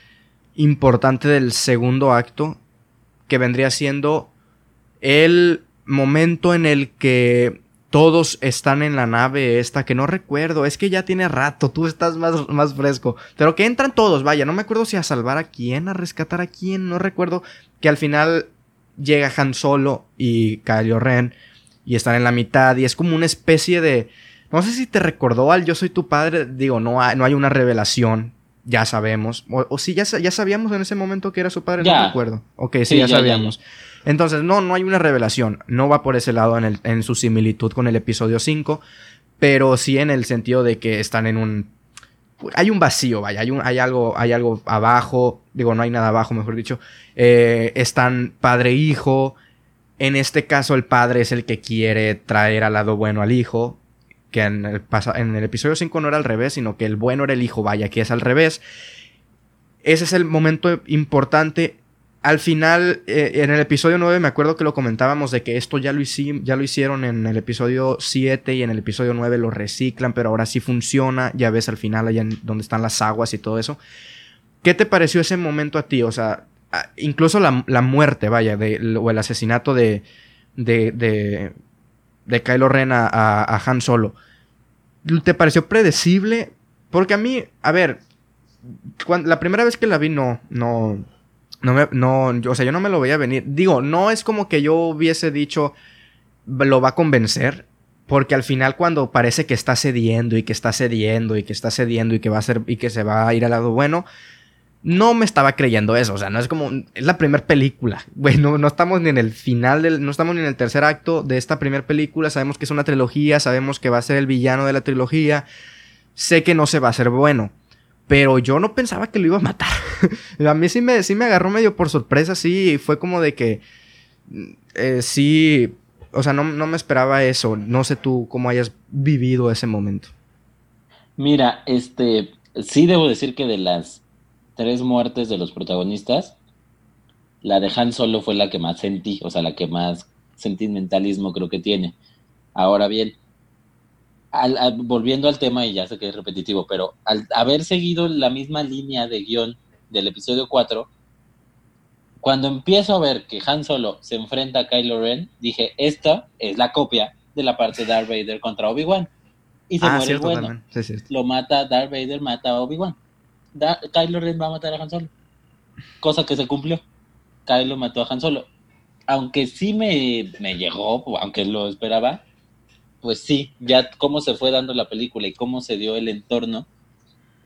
importante del segundo acto, que vendría siendo el momento en el que todos están en la nave esta que no recuerdo, es que ya tiene rato, tú estás más, más fresco, pero que entran todos, vaya, no me acuerdo si a salvar a quién, a rescatar a quién, no recuerdo, que al final llega Han Solo y Kylo Ren y están en la mitad y es como una especie de, no sé si te recordó al Yo soy tu padre, digo, no hay, no hay una revelación, ya sabemos, o, si ya, ya sabíamos en ese momento que era su padre, no recuerdo, ok, sí, ya, sabíamos. Entonces, no, no hay una revelación. No va por ese lado en, su similitud con el episodio 5. Pero sí en el sentido de que están en un. hay un vacío, vaya, hay, algo, hay algo abajo, digo, no hay nada abajo, mejor dicho. Eh, están padre e hijo. En este caso, el padre es el que quiere traer al lado bueno al hijo. Que en el, en el episodio 5 no era al revés, sino que el bueno era el hijo, vaya, que es al revés. Ese es el momento importante al final, eh, en el episodio 9 me acuerdo que lo comentábamos de que esto ya lo, hicieron en el episodio 7 y en el episodio 9 lo reciclan, pero ahora sí funciona, ya ves al final allá donde están las aguas y todo eso. ¿Qué te pareció ese momento a ti? O sea, incluso la, muerte, vaya, o el asesinato de, de, de, de Kylo Ren a, Han Solo. ¿Te pareció predecible? Porque a mí, a ver, la primera vez que la vi no, no no me, no, o sea, yo no me lo veía venir. Digo, no es como que yo hubiese dicho, lo va a convencer, porque al final cuando parece que está cediendo y que está cediendo y que está cediendo y que va a ser y que se va a ir al lado bueno, no me estaba creyendo eso, o sea, no es como es la primera película. Bueno, no estamos ni en el final del no estamos ni en el tercer acto de esta primera película, sabemos que es una trilogía, sabemos que va a ser el villano de la trilogía. Sé que no se va a hacer bueno. Pero yo no pensaba que lo iba a matar. a mí sí me, sí me agarró medio por sorpresa, sí. Fue como de que. Eh, sí. O sea, no, me esperaba eso. No sé tú cómo hayas vivido ese momento. Mira, este. Sí debo decir que de las tres muertes de los protagonistas, la de Han Solo fue la que más sentí, o sea, la que más sentimentalismo creo que tiene. Ahora bien, volviendo al tema, y ya sé que es repetitivo, pero al haber seguido la misma línea de guion del episodio 4, cuando empiezo a ver que Han Solo se enfrenta a Kylo Ren, dije, esta es la copia de la parte de Darth Vader contra Obi-Wan. Y se ah, muere el bueno. Lo mata Darth Vader, mata a Obi-Wan. Kylo Ren va a matar a Han Solo. Cosa que se cumplió. Kylo mató a Han Solo. Aunque sí me, me llegó, aunque lo esperaba, pues sí, ya cómo se fue dando la película y cómo se dio el entorno,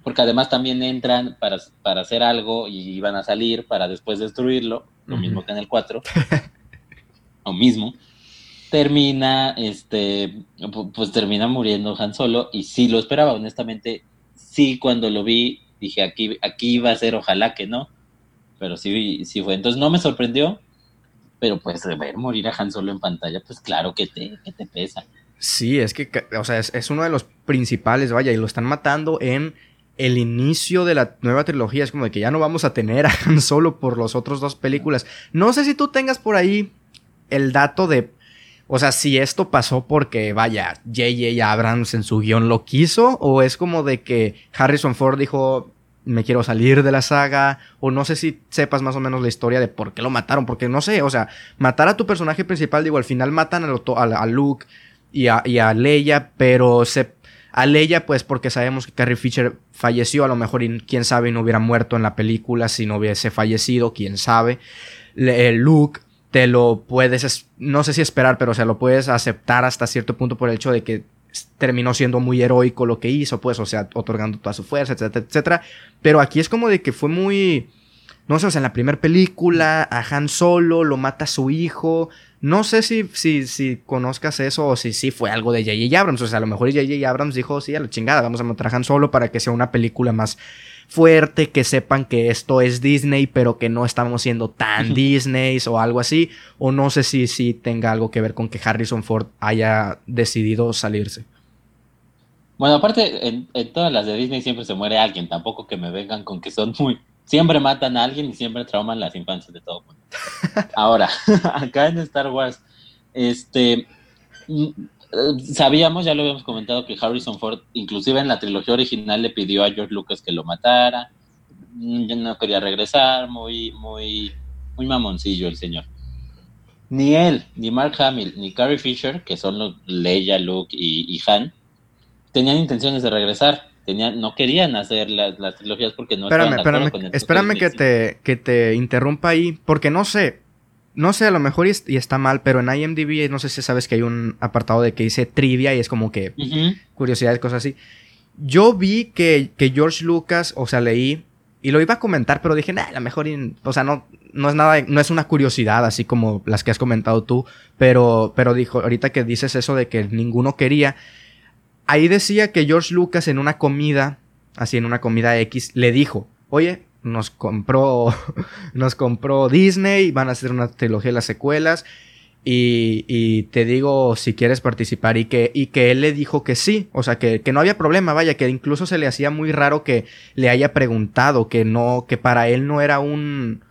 porque además también entran para, para hacer algo y iban a salir para después destruirlo, lo mismo que en el 4, lo mismo, termina, este, pues termina muriendo Han Solo y sí lo esperaba, honestamente, sí cuando lo vi dije aquí, aquí iba a ser, ojalá que no, pero sí, sí fue, entonces no me sorprendió, pero pues ver morir a Han Solo en pantalla, pues claro que te, que te pesa. Sí, es que, o sea, es, uno de los principales, vaya, y lo están matando en el inicio de la nueva trilogía. Es como de que ya no vamos a tener a Han Solo por las otras dos películas. No sé si tú tengas por ahí el dato de. O sea, si esto pasó porque, vaya, J.J. Abrams en su guion lo quiso, o es como de que Harrison Ford dijo, me quiero salir de la saga, o no sé si sepas más o menos la historia de por qué lo mataron, porque no sé, o sea, matar a tu personaje principal, digo, al final matan a Luke, y a, Leia, pero se, a Leia pues porque sabemos que Carrie Fisher falleció, a lo mejor quién sabe no hubiera muerto en la película si no hubiese fallecido, quién sabe. Le, Luke te lo puedes, no sé si esperar, pero se lo puedes aceptar hasta cierto punto por el hecho de que terminó siendo muy heroico lo que hizo, pues, o sea, otorgando toda su fuerza, etcétera, etcétera. Pero aquí es como de que fue muy, no sé, o sea, en la primera película, a Han Solo lo mata a su hijo, no sé si, si, si conozcas eso o si sí fue algo de J.J. Abrams. O sea, a lo mejor J.J. Abrams dijo, sí, a la chingada, vamos a matar a Han Solo para que sea una película más fuerte, que sepan que esto es Disney, pero que no estamos siendo tan Disney o algo así. O no sé si, si tenga algo que ver con que Harrison Ford haya decidido salirse. Bueno, aparte, en, en, todas las de Disney siempre se muere alguien. Tampoco que me vengan con que son muy, Siempre matan a alguien y siempre trauman las infancias de todo mundo. Ahora, acá en Star Wars, este mm, sabíamos, ya lo habíamos comentado, que Harrison Ford, inclusive en la trilogía original, le pidió a George Lucas que lo matara. Mm, yo no quería regresar, muy, muy, muy mamoncillo el señor. Ni él, ni Mark Hamill, ni Carrie Fisher, que son los Leia, Luke y Han, tenían intenciones de regresar no querían hacer las, trilogías porque no espérame, estaban espérame, espérame que te, que te interrumpa ahí, porque no sé, no sé, a lo mejor y, está mal, pero en IMDb no sé si sabes que hay un apartado de que dice trivia y es como que curiosidades, cosas así. Yo vi que, que, George Lucas, o sea, leí y lo iba a comentar, pero dije, nah, a lo mejor, o sea, no, no es nada, no es una curiosidad así como las que has comentado tú, pero, pero dijo, ahorita que dices eso de que ninguno quería, ahí decía que George Lucas en una comida así en una comida X, le dijo, oye, nos compró, nos compró Disney, van a hacer una trilogía de las secuelas. Y, te digo si quieres participar y que, y que él le dijo que sí, o sea, que, que, no había problema, vaya, que incluso se le hacía muy raro que le haya preguntado, que no, que para él no era un,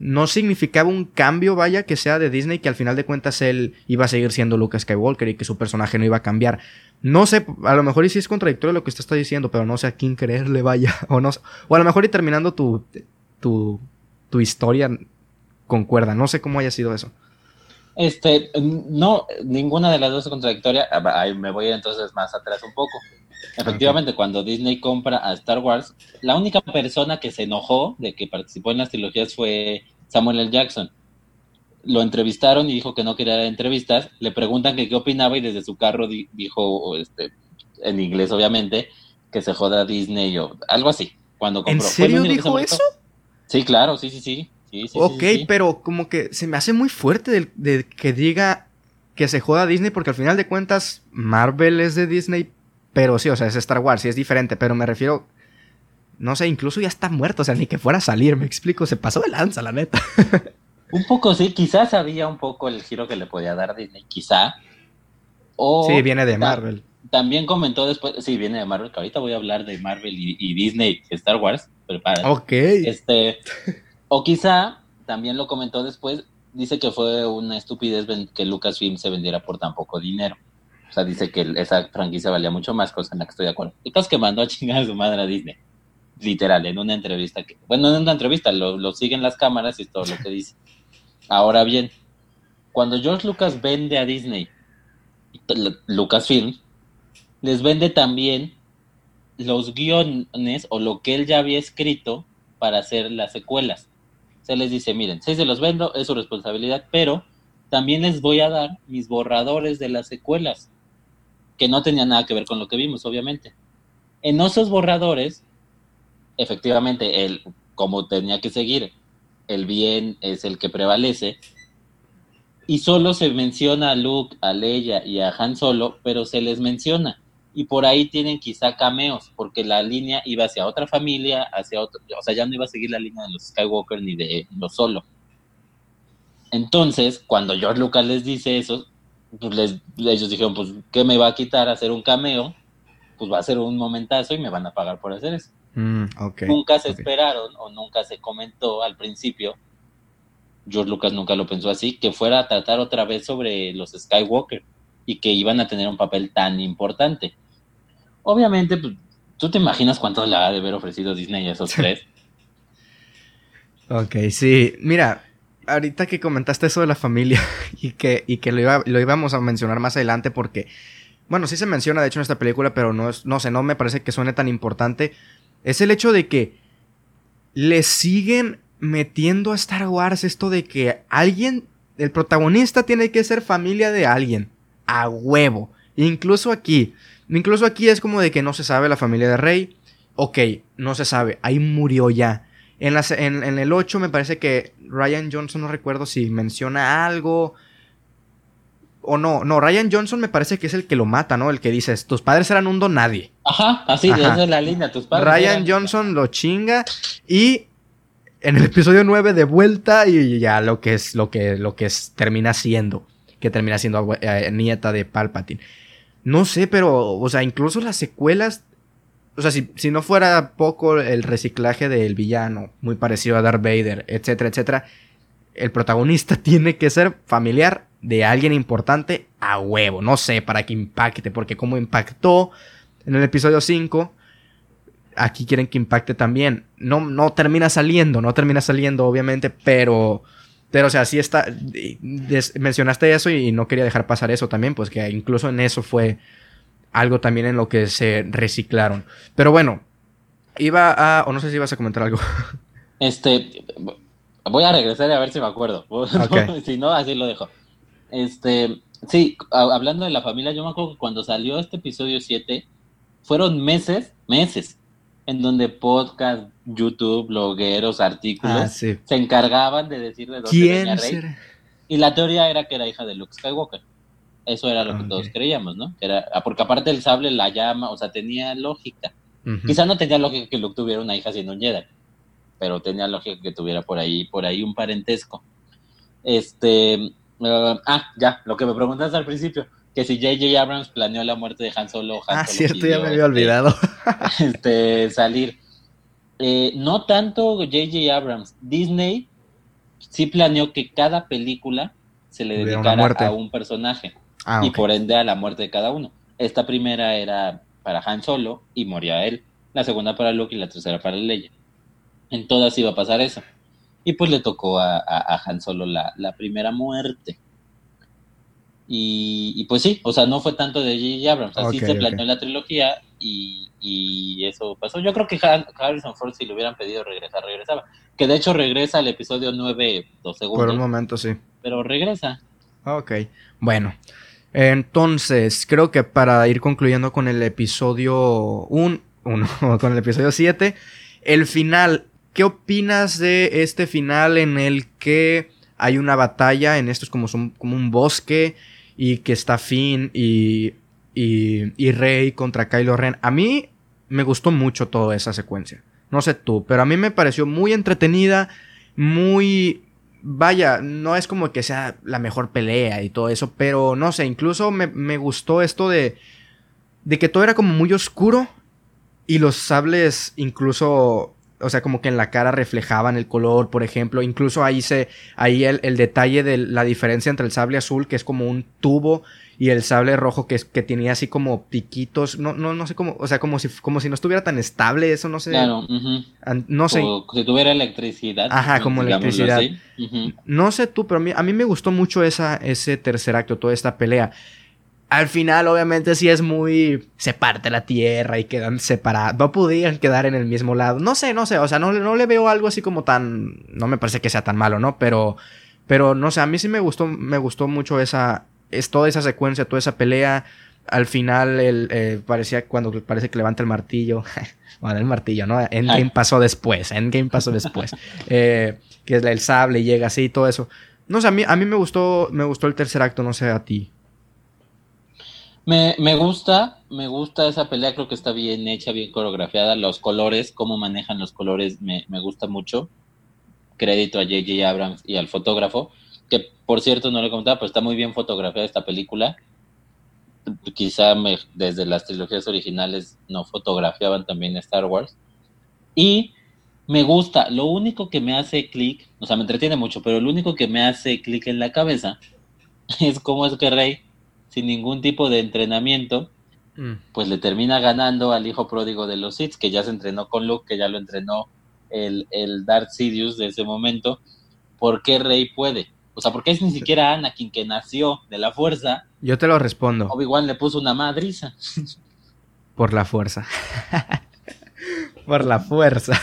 no significaba un cambio, vaya, que sea de Disney, que al final de cuentas él iba a seguir siendo Luke Skywalker y que su personaje no iba a cambiar. No sé, a lo mejor y sí es contradictorio lo que usted está diciendo, pero no sé a quién creerle, vaya, o no o a lo mejor y terminando tu, tu, tu historia concuerda, no sé cómo haya sido eso. Este, no, ninguna de las dos es contradictoria. Ah, ahí me voy entonces más atrás un poco. Efectivamente, cuando Disney compra a Star Wars, la única persona que se enojó de que participó en las trilogías fue Samuel L. Jackson. Lo entrevistaron y dijo que no quería dar entrevistas. Le preguntan que qué opinaba y desde su carro dijo, este, en inglés obviamente, que se joda Disney o algo así. Cuando compró. ¿En serio dijo eso? Sí, claro, sí, sí, sí ok, pero como que se me hace muy fuerte de, que diga que se joda Disney, porque al final de cuentas Marvel es de Disney, pero sí, o sea, es Star Wars, sí es diferente, pero me refiero, no sé, incluso ya está muerto, o sea, ni que fuera a salir, me explico, se pasó de lanza, la neta. un poco sí, quizás sabía un poco el giro que le podía dar Disney, quizá. O sí, viene de Marvel. También comentó después, sí, viene de Marvel, que ahorita voy a hablar de Marvel y, y Disney, Star Wars, prepara. Ok. Este, o quizá, también lo comentó después, dice que fue una estupidez que Lucasfilm se vendiera por tan poco dinero. O sea, dice que esa franquicia valía mucho más, cosa en la que estoy de acuerdo. Y que mandó a chingar a su madre a Disney. Literal, en una entrevista. Bueno, en una entrevista, lo, lo siguen las cámaras y todo lo que dice. Ahora bien, cuando George Lucas vende a Disney, Lucasfilm, les vende también los guiones o lo que él ya había escrito para hacer las secuelas se les dice, miren, si se los vendo, es su responsabilidad, pero también les voy a dar mis borradores de las secuelas, que no tenían nada que ver con lo que vimos, obviamente. En esos borradores, efectivamente, el, como tenía que seguir, el bien es el que prevalece, y solo se menciona a Luke, a Leia y a Han Solo, pero se les menciona y por ahí tienen quizá cameos, porque la línea iba hacia otra familia, hacia otro, o sea, ya no iba a seguir la línea de los Skywalker ni de los solo. Entonces, cuando George Lucas les dice eso, pues les, ellos dijeron, pues, ¿qué me va a quitar hacer un cameo? Pues va a ser un momentazo y me van a pagar por hacer eso. Mm, nunca se esperaron o nunca se comentó al principio, George Lucas nunca lo pensó así, que fuera a tratar otra vez sobre los Skywalker y que iban a tener un papel tan importante. Obviamente, pues, tú te imaginas cuánto le ha de haber ofrecido Disney a esos tres. ok, sí. Mira, ahorita que comentaste eso de la familia y que, y que lo, lo íbamos a mencionar más adelante porque, bueno, sí se menciona de hecho en esta película, pero no, es, no sé, no me parece que suene tan importante, es el hecho de que le siguen metiendo a Star Wars esto de que alguien, el protagonista tiene que ser familia de alguien a huevo. Incluso aquí, incluso aquí es como de que no se sabe la familia de Rey. Ok, no se sabe, ahí murió ya. En, en, el 8 me parece que Ryan Johnson, no recuerdo si menciona algo. O no, no, Ryan Johnson me parece que es el que lo mata, ¿no? El que dice, tus padres eran un don nadie. Ajá, así, esa es la línea, tus padres. Ryan Johnson lo chinga y en el episodio 9 de vuelta y ya lo que es, lo que, lo que es, termina siendo que termina siendo eh, nieta de Palpatine. No sé, pero, o sea, incluso las secuelas, o sea, si, si no fuera poco el reciclaje del villano, muy parecido a Darth Vader, etcétera, etcétera, el protagonista tiene que ser familiar de alguien importante a huevo, no sé, para que impacte, porque como impactó en el episodio 5, aquí quieren que impacte también. No, no termina saliendo, no termina saliendo, obviamente, pero pero, o sea, sí está. mencionaste eso y no quería dejar pasar eso también, pues que incluso en eso fue algo también en lo que se reciclaron. Pero bueno, iba a. O no sé si ibas a comentar algo. Este. Voy a regresar a ver si me acuerdo. si no, así lo dejo. Este. Sí, hablando de la familia, yo me acuerdo que cuando salió este episodio 7, fueron meses, meses, en donde podcast, YouTube, blogueros, artículos, ah, se encargaban de decir de dónde venía Rey. Y la teoría era que era hija de Luke Skywalker. Eso era lo que todos creíamos, ¿no? era, ah, porque aparte el sable la llama, o sea, tenía lógica. Quizá no tenía lógica que Luke tuviera una hija siendo un Jedi, pero tenía lógica que tuviera por ahí, por ahí un parentesco. Este, uh, ah, ya, lo que me preguntaste al principio, que si J.J. Abrams planeó la muerte de Han Solo. Han ah, cierto, ya me había olvidado. Este, salir. Eh, no tanto J.J. Abrams, Disney sí planeó que cada película se le dedicara a un personaje ah, y por ende a la muerte de cada uno. Esta primera era para Han Solo y moría él, la segunda para Luke y la tercera para Leia. En todas iba a pasar eso. Y pues le tocó a, Han Solo la, primera muerte. Y, pues sí, o sea, no fue tanto de J.J. Abrams, así se planeó la trilogía y, eso pasó. Yo creo que Harrison Ford, si le hubieran pedido regresar, regresaba. Que de hecho regresa al episodio 9, dos segundos. Por un momento, sí. Pero regresa. Ok, bueno. Entonces, creo que para ir concluyendo con el episodio 1, con el episodio 7, el final, ¿qué opinas de este final en el que hay una batalla, en esto es como, como un bosque y que está Finn y, y, y Rey contra Kylo Ren? A mí me gustó mucho toda esa secuencia. No sé tú, pero a mí me pareció muy entretenida, muy vaya, no es como que sea la mejor pelea y todo eso, pero no sé, incluso me, gustó esto de, de que todo era como muy oscuro y los sables incluso, o sea, como que en la cara reflejaban el color, por ejemplo, incluso ahí se, ahí el, el detalle de la diferencia entre el sable azul, que es como un tubo, y el sable rojo que, que tenía así como piquitos, no, no, no sé cómo, o sea, como si, como si no estuviera tan estable, eso no sé. Claro, no sé. O si tuviera electricidad. Ajá, como electricidad. No sé tú, pero a mí, a mí me gustó mucho esa, ese tercer acto, toda esta pelea. Al final, obviamente, sí es muy. Se parte la tierra y quedan separados. No podían quedar en el mismo lado. No sé, no sé. O sea, no, no le veo algo así como tan. No me parece que sea tan malo, ¿no? Pero. Pero no sé, a mí sí me gustó, me gustó mucho esa, es toda esa secuencia, toda esa pelea. Al final, el, eh, parecía cuando parece que levanta el martillo. bueno, el martillo, ¿no? Endgame pasó después. Endgame pasó después. eh, que es el sable llega así y todo eso. No sé, a mí, a mí me gustó, me gustó el tercer acto, no sé a ti. Me, me, gusta, me gusta esa pelea, creo que está bien hecha, bien coreografiada. Los colores, cómo manejan los colores, me, me gusta mucho. Crédito a J.J. Abrams y al fotógrafo que por cierto no le comentaba, pero está muy bien fotografiada esta película. Quizá desde las trilogías originales no fotografiaban también Star Wars. Y me gusta, lo único que me hace clic, o sea, me entretiene mucho, pero lo único que me hace clic en la cabeza es cómo es que Rey, sin ningún tipo de entrenamiento, mm. pues le termina ganando al hijo pródigo de los Sith, que ya se entrenó con Luke, que ya lo entrenó el, el Darth Sidious de ese momento. ¿Por qué Rey puede? O sea, porque es ni siquiera Anakin que nació de la fuerza. Yo te lo respondo. Obi-Wan le puso una madriza. Por la fuerza. Por la fuerza.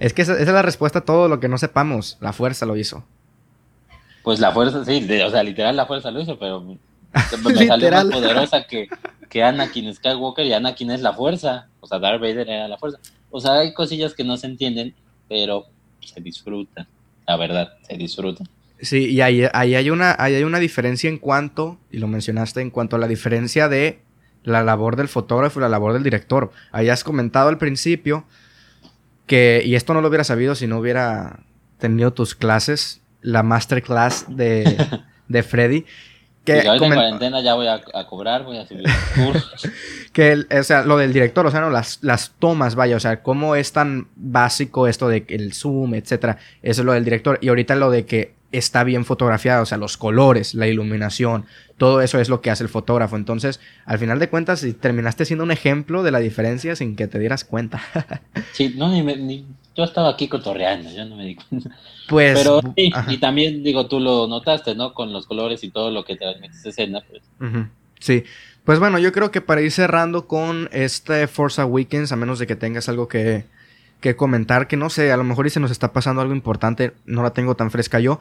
es que esa, es la respuesta a todo lo que no sepamos. La fuerza lo hizo. Pues la fuerza, sí, o sea, literal la fuerza lo hizo, pero me salió más poderosa que, que Anakin Skywalker y Anakin es la fuerza. O sea, Darth Vader era la fuerza. O sea, hay cosillas que no se entienden, pero se disfrutan. La verdad, se disfrutan. Sí, y ahí, hay una, hay una diferencia en cuanto, y lo mencionaste, en cuanto a la diferencia de la labor del fotógrafo y la labor del director. Ahí has comentado al principio que, y esto no lo hubiera sabido si no hubiera tenido tus clases, la masterclass de, de Freddy. Que en cuarentena ya voy a, cobrar, voy a subir que, o sea, lo del director, o sea, no, las, las tomas, vaya, o sea, cómo es tan básico esto de el zoom, etcétera. Eso es lo del director. Y ahorita lo de que está bien fotografiado, o sea, los colores, la iluminación, todo eso es lo que hace el fotógrafo. Entonces, al final de cuentas, terminaste siendo un ejemplo de la diferencia sin que te dieras cuenta. sí, no, ni, yo estaba aquí cotorreando, yo no me di cuenta. Pues, Pero sí, y también, digo, tú lo notaste, ¿no? Con los colores y todo lo que te esa escena, pues. Sí. Pues bueno, yo creo que para ir cerrando con este Forza Weekends, a menos de que tengas algo que, que comentar, que no sé, a lo mejor y se nos está pasando algo importante, no la tengo tan fresca yo,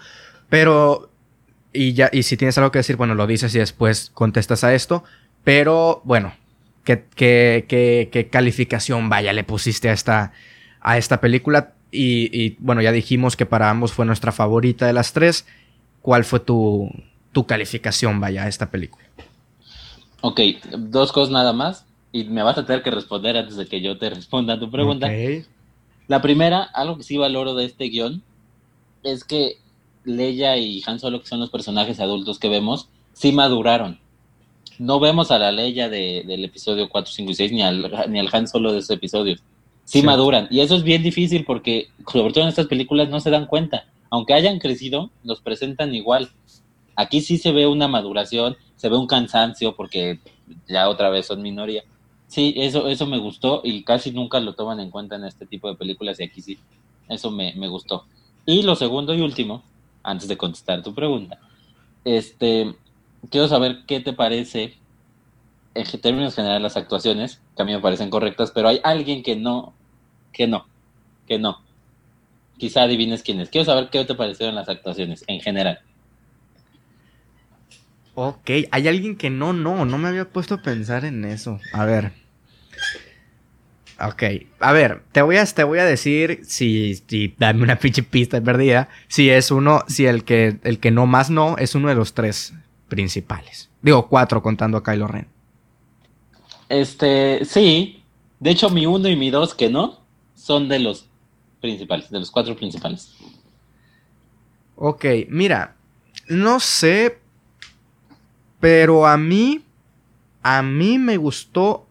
pero y ya y si tienes algo que decir, bueno, lo dices y después contestas a esto, pero bueno, ¿qué, qué, qué, qué calificación vaya le pusiste a esta a esta película? Y, y, bueno, ya dijimos que para ambos fue nuestra favorita de las tres. ¿Cuál fue tu, tu calificación, vaya, a esta película? Ok, dos cosas nada más. y me vas a tener que responder antes de que yo te responda a tu pregunta. La primera, algo que sí valoro de este guion, es que Leia y Han Solo, que son los personajes adultos que vemos, sí maduraron. No vemos a la Leia del episodio 4, 5 y 6, ni al, ni al Han Solo de esos episodios. Sí, maduran. Y eso es bien difícil porque, sobre todo en estas películas, no se dan cuenta. Aunque hayan crecido, los presentan igual. Aquí sí se ve una maduración, se ve un cansancio porque ya otra vez son minoría. Sí, eso, eso me gustó y casi nunca lo toman en cuenta en este tipo de películas y aquí sí, eso me, gustó. Y lo segundo y último, antes de contestar tu pregunta, este, quiero saber qué te parece, en términos generales, las actuaciones, que a mí me parecen correctas, pero hay alguien que no, que no, que no. Quizá adivines quién es. Quiero saber qué te parecieron las actuaciones en general. Ok, hay alguien que no, no, no me había puesto a pensar en eso. A ver. Ok, a ver, te voy a, te voy a decir si, si dame una pinche pista perdida. Si es uno, si el que, el que no más no es uno de los tres principales. Digo, cuatro contando a Kylo Ren. Este, sí. De hecho, mi uno y mi dos que no son de los principales, de los cuatro principales. Ok, mira, no sé pero a mí, a mí me gustó,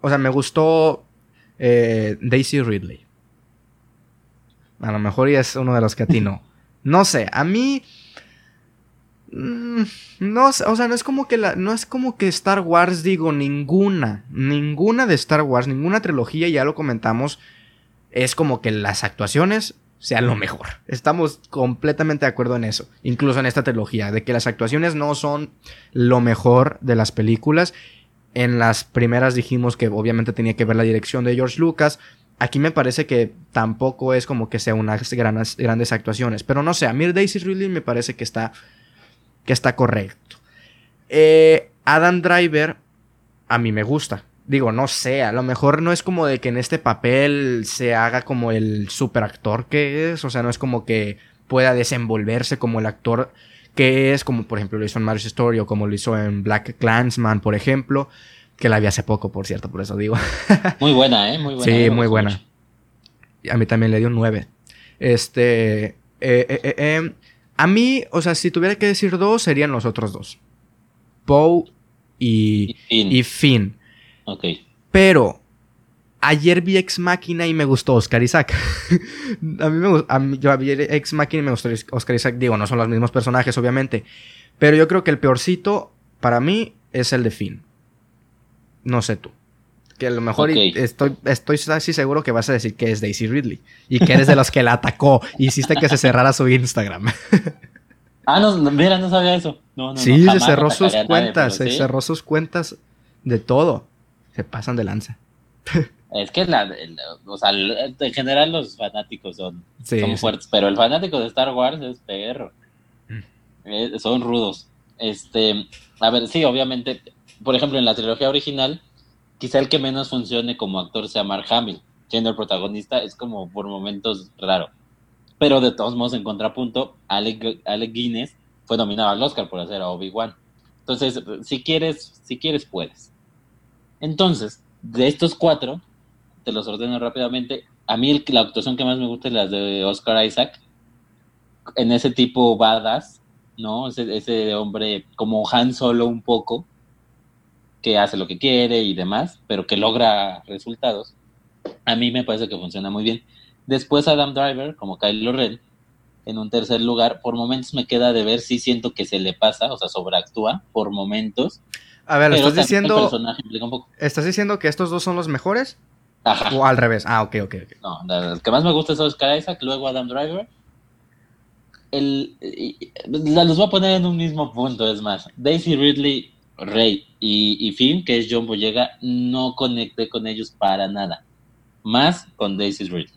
o sea, me gustó eh, Daisy Ridley. A lo mejor ya es uno de los que a ti no. No sé, a mí... Mm, no, o sea, no es como que la, no es como que Star Wars digo ninguna, ninguna de Star Wars, ninguna trilogía, ya lo comentamos, es como que las actuaciones sea lo mejor. Estamos completamente de acuerdo en eso, incluso en esta trilogía, de que las actuaciones no son lo mejor de las películas. En las primeras dijimos que obviamente tenía que ver la dirección de George Lucas. Aquí me parece que tampoco es como que sea unas grandes, actuaciones. Pero no sé, a mí Daisy Ridley me parece que está, que está correcto. Eh, Adam Driver a mí me gusta digo, no sé, a lo mejor no es como de que en este papel se haga como el superactor que es, o sea, no es como que pueda desenvolverse como el actor que es, como por ejemplo lo hizo en Marriage Story o como lo hizo en Black Clansman, por ejemplo, que la vi hace poco, por cierto, por eso digo. muy buena, ¿eh? Muy buena. Sí, muy buena. A mí también le dio un 9. Este, eh, eh, eh, a mí, o sea, si tuviera que decir dos, serían los otros dos. Poe y, y Finn. Ok. Pero ayer vi Ex Máquina y me gustó Oscar Isaac. a mí me gustó, yo vi Ex Máquina y me gustó Oscar Isaac. Digo, no son los mismos personajes, obviamente. Pero yo creo que el peorcito para mí es el de Finn. No sé tú. Que a lo mejor estoy, estoy así seguro que vas a decir que es Daisy Ridley. Y que eres de los que la atacó. Hiciste que se cerrara su Instagram. ah, no, mira, no sabía eso. sí, se cerró sus cuentas. Se cerró sus cuentas de todo se pasan de lanza. Es que la, o sea, en general los fanáticos son, son fuertes, pero el fanático de Star Wars es perro. Mm. Eh, son rudos. Este, a ver, sí, obviamente, por ejemplo, en la trilogía original, quizá el que menos funcione como actor sea Mark Hamill, siendo el protagonista, es como por momentos raro. Pero de todos modos, en contrapunto, Alec, Alec Guinness fue nominado al Oscar por hacer a Obi-Wan. Entonces, si quieres, si quieres, puedes. Entonces, de estos cuatro, te los ordeno rápidamente. A mí la actuación que más me gusta es la de Oscar Isaac, en ese tipo badass, ¿no? Ese, hombre como Han Solo un poco, que hace lo que quiere y demás, pero que logra resultados. A mí me parece que funciona muy bien. Después Adam Driver, como Kylo Ren, en un tercer lugar, por momentos me queda de ver si siento que se le pasa, o sea, sobreactúa por momentos. A ver, ¿estás diciendo. ¿Estás diciendo que estos dos son los mejores? Ajá. O al revés. Ah, ok, ok, No, el que más me gusta es Oscar Isaac, luego Adam Driver. El, los voy a poner en un mismo punto, es más. Daisy Ridley, Rey y, y Finn, que es John Boyega, no conecté con ellos para nada. Más con Daisy Ridley.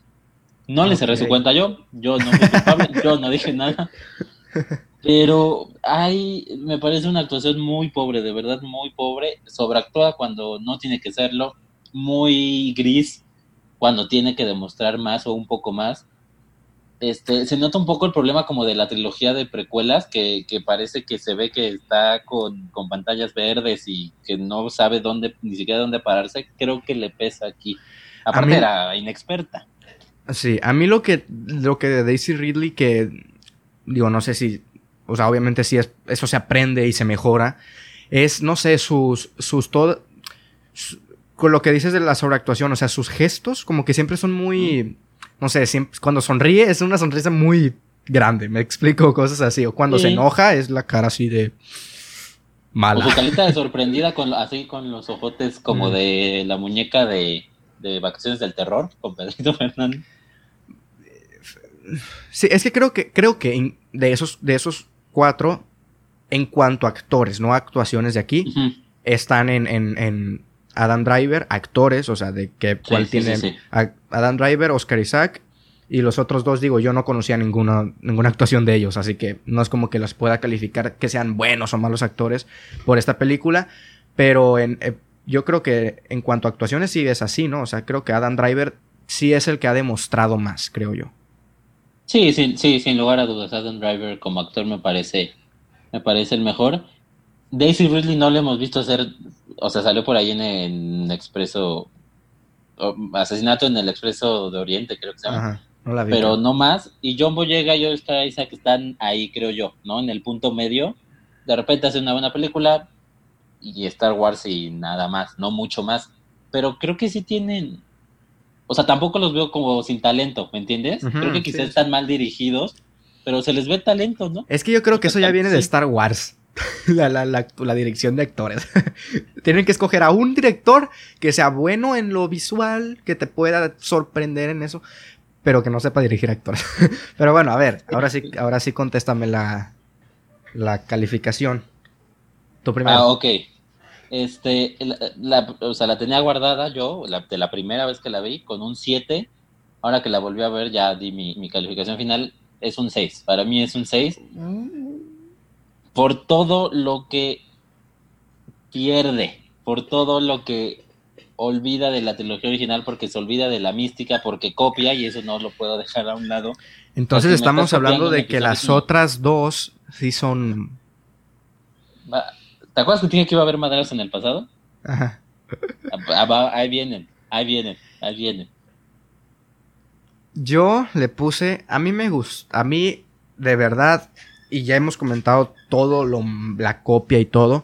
No le cerré su cuenta yo, yo no fui culpable, yo no dije nada. Pero hay, me parece una actuación muy pobre, de verdad muy pobre. Sobreactúa cuando no tiene que serlo, muy gris cuando tiene que demostrar más o un poco más. este, se nota un poco el problema como de la trilogía de precuelas, que, que parece que se ve que está con, con, pantallas verdes y que no sabe dónde, ni siquiera dónde pararse, creo que le pesa aquí. Aparte era inexperta. Sí, a mí lo que, lo que de Daisy Ridley, que digo, no sé si, o sea, obviamente sí es, eso se aprende y se mejora, es, no sé, sus, sus, todo, con lo que dices de la sobreactuación, o sea, sus gestos como que siempre son muy no sé, siempre, cuando sonríe es una sonrisa muy grande, me explico cosas así. O cuando se enoja es la cara así de mala. O su carita de sorprendida, con, así con los ojotes como de la muñeca de, de Vacaciones del Terror, con Pedrito Fernández. Sí, es que creo que, creo que de, esos, de esos cuatro, en cuanto a actores, no actuaciones de aquí, están en, en Adam Driver, actores, o sea, de que cuál tienen Adam Driver, Oscar Isaac y los otros dos, digo, yo no conocía ninguna, ninguna actuación de ellos, así que no es como que los pueda calificar que sean buenos o malos actores por esta película, pero en, eh, yo creo que en cuanto a actuaciones sí es así, ¿no? O sea, creo que Adam Driver sí es el que ha demostrado más, creo yo. Sí, sí, sí, sin lugar a dudas, Adam Driver como actor me parece, me parece el mejor. Daisy Ridley no le hemos visto hacer, o sea, salió por ahí en el Expreso, Asesinato en el Expreso de Oriente, creo que se llama. pero no más. Y John Boyega y Oscar Isaac están ahí, creo yo, ¿no? En el punto medio. De repente hace una buena película y Star Wars y nada más, no mucho más. Pero creo que sí tienen, o sea, tampoco los veo como sin talento, ¿me entiendes? creo que quizás están mal dirigidos, pero se les ve talento, ¿no? Es que yo creo que eso ya viene de Star Wars. la, la, la, dirección de actores. Tienen que escoger a un director que sea bueno en lo visual, que te pueda sorprender en eso, pero que no sepa dirigir actores. pero bueno, a ver, ahora sí, ahora sí contéstame la, la calificación. Tu primero. Ah, ok. Este, la, o sea, la tenía guardada yo, de la primera vez que la vi, con un 7. Ahora que la volví a ver, ya di mi, mi calificación final, es un 6. Para mí es un 6 por todo lo que pierde, por todo lo que olvida de la trilogía original, porque se olvida de la mística, porque copia, y eso no lo puedo dejar a un lado. Entonces estamos hablando de que las otras dos sí son... ¿Te acuerdas que tiene que iba a haber maderas en el pasado? Ajá. Ah, ah, ahí vienen, ahí vienen, ahí vienen. Yo le puse, a mí me gusta, a mí de verdad y ya hemos comentado todo, lo, la copia y todo,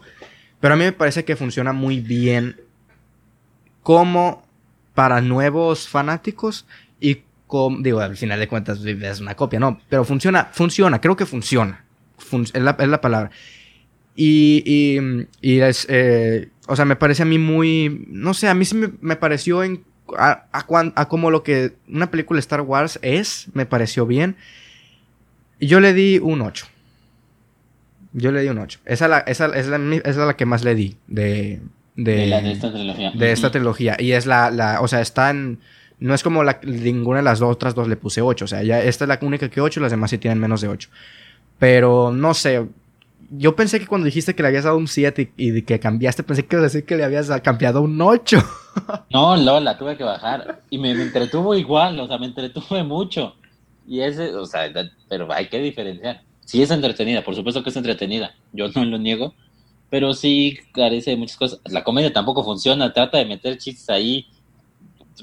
pero a mí me parece que funciona muy bien como para nuevos fanáticos y como, digo, al final de cuentas es una copia, ¿no? Pero funciona, funciona, creo que funciona. es, la, es, la, palabra. Y, y, y es, eh, o sea, me parece a mí muy, no sé, a mí sí me, me pareció en, a, a, a, como lo que una película Star Wars es, me pareció bien. Yo le di un 8. Yo le di un 8. Esa, la, esa, es la, es la que más le di de... De, de, esta trilogía. De esta trilogía. Y es la, la... O sea, está en... No es como la, ninguna de las otras dos le puse 8. O sea, ya esta es la única que 8 y las demás sí tienen menos de 8. Pero no sé. Yo pensé que cuando dijiste que le habías dado un 7 y, que cambiaste, pensé que decir que le habías cambiado un 8. no, no, la tuve que bajar. Y me, me entretuvo igual, o sea, me entretuve mucho. Y ese, o sea, pero hay que diferenciar sí es entretenida, por supuesto que es entretenida, yo no lo niego, pero sí carece de muchas cosas. La comedia tampoco funciona, trata de meter chistes ahí,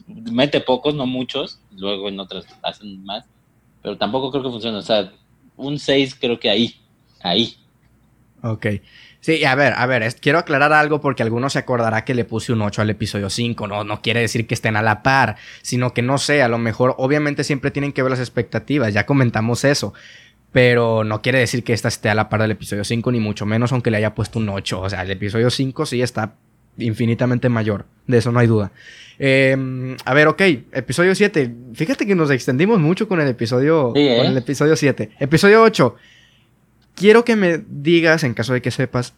mete pocos, no muchos, luego en otras hacen más, pero tampoco creo que funcione, o sea, un 6 creo que ahí, ahí. Ok. Sí, a ver, a ver, quiero aclarar algo porque alguno se acordará que le puse un 8 al episodio 5, no, no quiere decir que estén a la par, sino que no sé, a lo mejor obviamente siempre tienen que ver las expectativas, ya comentamos eso, pero no quiere decir que esta esté a la par del episodio 5, ni mucho menos aunque le haya puesto un 8. O sea, el episodio 5 sí está infinitamente mayor. De eso no hay duda. Em, a ver, ok. Episodio 7. Fíjate que nos extendimos mucho con el episodio, con el ¿eh? episodio 7. Episodio 8. Quiero que me digas, en caso de que sepas,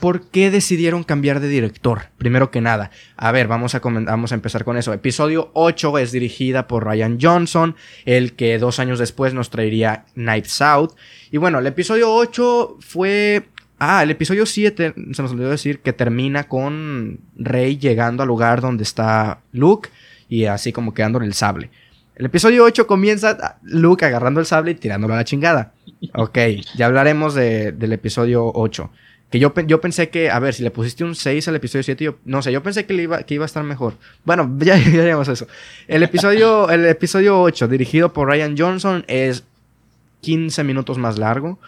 ¿Por qué decidieron cambiar de director? Primero que nada. A ver, vamos a, vamos a empezar con eso. Episodio 8 es dirigida por Ryan Johnson, el que dos años después nos traería Knives Out. Y bueno, el episodio 8 fue... Ah, el episodio 7, se nos olvidó decir, que termina con Rey llegando al lugar donde está Luke y así como quedando en el sable. El episodio 8 comienza Luke agarrando el sable y tirándolo a la chingada. Ok, ya hablaremos del episodio 8. Que yo, yo pensé que, a ver, si le pusiste un 6 al episodio 7, yo, no sé, yo pensé que, iba, que iba a estar mejor. Bueno, ya, ya eso. El episodio, el episodio 8, dirigido por Ryan Johnson, es 15 minutos más largo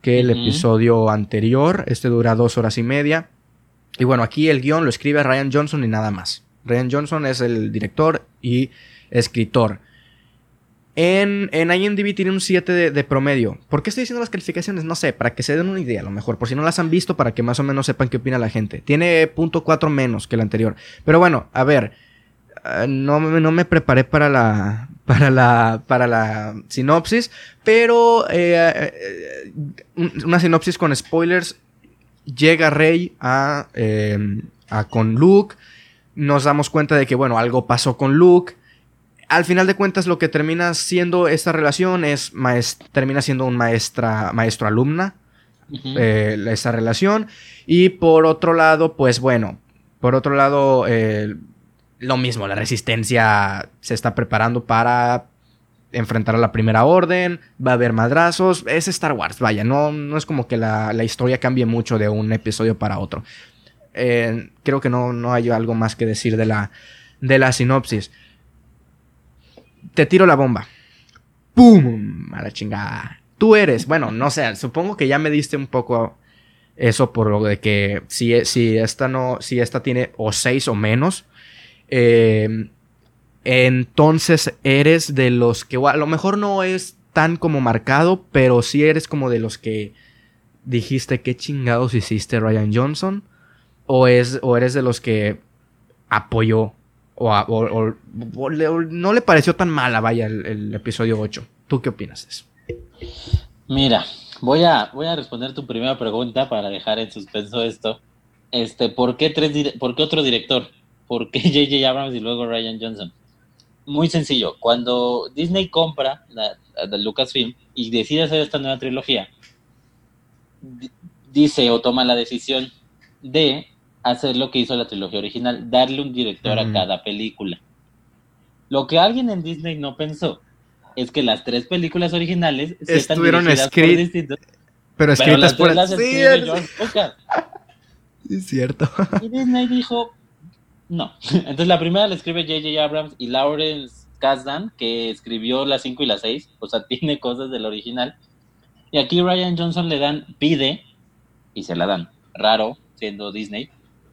que el episodio anterior. Este dura dos horas y media. Y bueno, aquí el guion lo escribe Ryan Johnson y nada más. Ryan Johnson es el director y escritor. En, en IMDb tiene un 7 de, promedio. ¿Por qué estoy diciendo las calificaciones? No sé, para que se den una idea, a lo mejor. Por si no las han visto, para que más o menos sepan qué opina la gente. Tiene .4 menos que el anterior. Pero bueno, a ver. Ah, no, no, me preparé para la, para la, para la sinopsis. Pero eh, eh, una sinopsis con spoilers. Llega Rey a, eh, a con Luke. Nos damos cuenta de que, bueno, algo pasó con Luke al final de cuentas lo que termina siendo esta relación es termina siendo un maestra maestro alumna eh, esta relación. Y por otro lado pues bueno por otro lado eh, lo mismo la resistencia se está preparando para enfrentar a la primera orden va a haber madrazos es Star Wars vaya no, no es como que la, historia cambie mucho de un episodio para otro. Eh, creo que no, no hay algo más que decir de la de la sinopsis te tiro la bomba. ¡Pum! A la chingada. Tú eres, bueno, no sé, supongo que ya me diste un poco eso por lo de que si, si esta no, si esta tiene o seis o menos, em, entonces eres de los que a lo mejor no es tan como marcado, pero sí eres como de los que dijiste qué chingados hiciste Ryan Johnson, o, es, o eres de los que apoyó o, no le pareció tan mala, vaya, el, episodio 8. ¿Tú qué opinas de eso? Mira, voy a, voy a responder tu primera pregunta para dejar en suspenso esto. Este, ¿por qué, tres ¿por qué otro director? ¿Por qué J.J. Abrams y luego Ryan Johnson? Muy sencillo. Cuando Disney compra la, Lucasfilm y decide hacer esta nueva trilogía, dice o toma la decisión de hacer lo que hizo la trilogía original, darle un director a cada película. Lo que alguien en Disney no pensó es que las tres películas originales estuvieron escritas pero escritas por las sí, es cierto. Y Disney dijo no. Entonces la primera la escribe J.J. Abrams y Lawrence Kasdan, que escribió las 5 y las 6, o sea, tiene cosas del original. Y aquí Ryan Johnson le dan, pide, y se la dan. Raro, siendo Disney,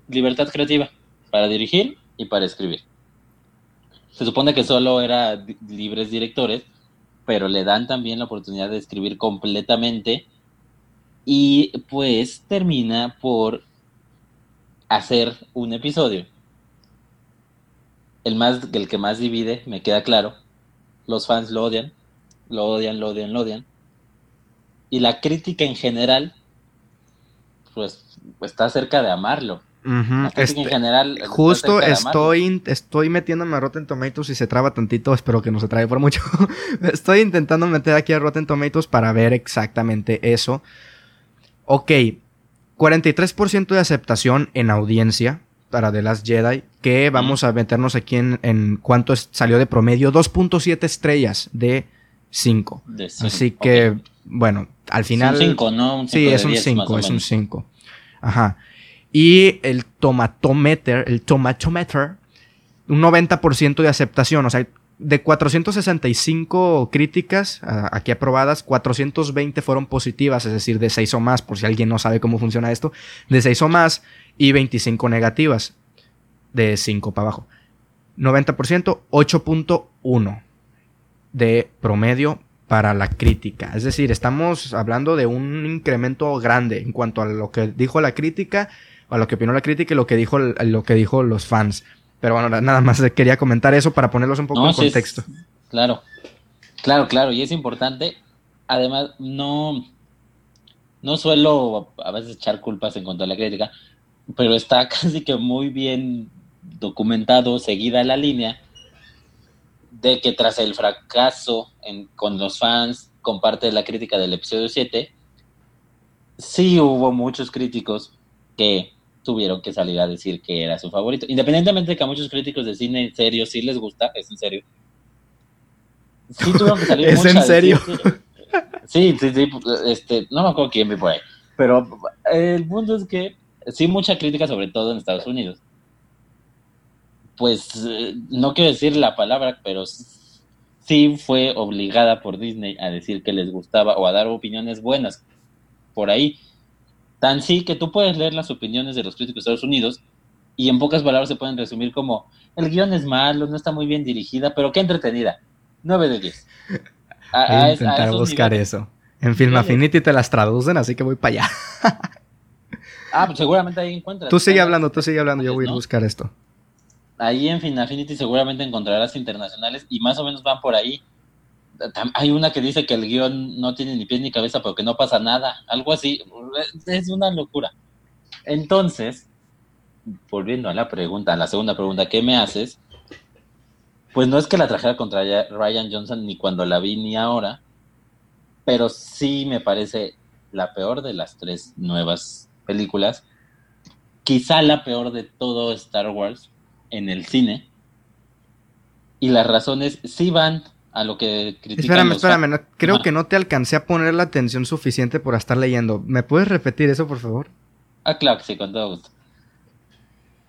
libertad creativa para dirigir y para escribir. Se supone que solo era libres directores, pero le dan también la oportunidad de escribir completamente y pues termina por hacer un episodio. El, más, el que más divide, me queda claro. Los fans lo odian, lo odian, lo odian, lo odian. Y la crítica en general, pues está cerca de amarlo este, en general. Justo estoy, estoy metiéndome a Rotten Tomatoes y se traba tantito. Espero que no se trabe por mucho. estoy intentando meter aquí a Rotten Tomatoes para ver exactamente eso. Ok. 43% de aceptación en audiencia para The Last Jedi. Que vamos a meternos aquí en, en cuánto salió de promedio. 2.7 estrellas de 5. Así que, bueno, al final. Es un 5, ¿no? sí, es un 5, es un 5. Ajá. Y el tomatometer, el tomatometer, un 90% de aceptación. O sea, de 465 críticas aquí aprobadas, 420 fueron positivas, es decir, de 6 o más, por si alguien no sabe cómo funciona esto, de 6 o más, y 25 negativas, de 5 para abajo. 90%, 8.1 de promedio para la crítica. Es decir, estamos hablando de un incremento grande en cuanto a lo que dijo la crítica a lo que opinó la crítica y lo que dijo, lo que dijo los fans. Pero bueno, nada más quería comentar eso para ponerlos un poco en contexto. claro, claro, claro, y es importante. Además, no, no suelo a veces echar culpas en cuanto a la crítica, pero está casi que muy bien documentado, seguida la línea, de que tras el fracaso con los fans, con parte de la crítica del episodio 7, sí hubo muchos críticos que tuvieron que salir a decir que era su favorito. Independientemente de que a muchos críticos de cine en serio sí les gusta, es en serio. sí tuvieron que salir ¿Es en serio? Sí, sí, sí, este, no me acuerdo quién por ahí, pero el punto es que sí mucha crítica, sobre todo en Estados Unidos. Pues eh, no quiero decir la palabra, pero sí fue obligada por Disney a decir que les gustaba o a dar opiniones buenas por ahí. Tan sí que tú puedes leer las opiniones de los críticos de Estados Unidos y en pocas palabras se pueden resumir como el guion es malo, no está muy bien dirigida, pero qué entretenida. 9 de 10. A, a intentar buscar eso. En Film Affinity te las traducen, así que voy para allá. ah, pues seguramente ahí encuentras. Tú sigue hablando, tú sigue hablando, yo voy a buscar esto. Ahí en Film Affinity seguramente encontrarás internacionales y más o menos van por ahí. Hay una que dice que el guion no tiene ni pies ni cabeza, pero que no pasa nada. Algo así. Es una locura. Entonces, volviendo a la pregunta, a la segunda pregunta ¿qué me haces, pues no es que la trajera contra Ryan Johnson ni cuando la vi ni ahora, pero sí me parece la peor de las tres nuevas películas, quizá la peor de todo Star Wars en el cine. Y las razones sí van a lo que critican. Espérame, espérame, creo que no te alcancé a poner la atención suficiente por estar leyendo. ¿Me puedes repetir eso, por favor? Ah, claro que sí, con todo gusto.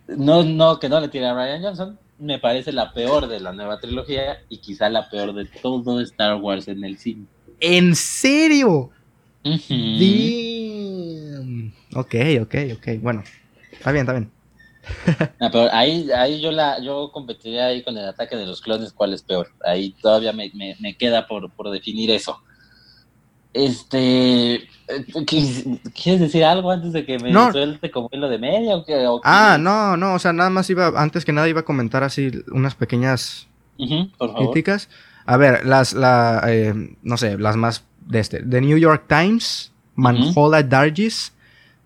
No, no, que no le tire a Ryan Johnson. Me parece la peor de la nueva trilogía y quizá la peor de todo Star Wars en el cine. ¿En serio? Ok, ok, ok. Bueno, está bien, está bien. pero ahí, ahí yo la, yo competiría ahí con el ataque de los clones, cuál es peor. Ahí todavía me, queda por, por definir eso. Este, ¿quieres decir algo antes de que me suelte como hilo de media? O ah, no, no, o sea, nada más iba, antes que nada iba a comentar así unas pequeñas críticas. A ver, las, la, eh, no sé, las más de este. The New York Times, Manhola Dargis,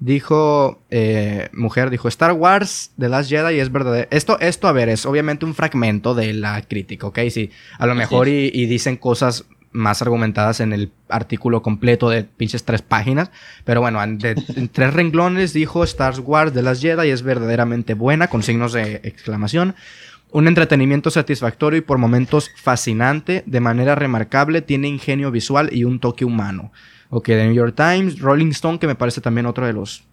dijo, eh, mujer, dijo, Star Wars The Last Jedi es verdadero. Esto, esto, a ver, es obviamente un fragmento de la crítica, ¿ok? Sí, a lo mejor y, y, dicen cosas más argumentadas en el artículo completo de pinches tres páginas. Pero bueno, en, tres renglones dijo Star Wars de las Jedi es verdaderamente buena, con signos de exclamación. Un entretenimiento satisfactorio y por momentos fascinante, de manera remarcable, tiene ingenio visual y un toque humano. Ok, The New York Times, Rolling Stone, que me parece también otro de los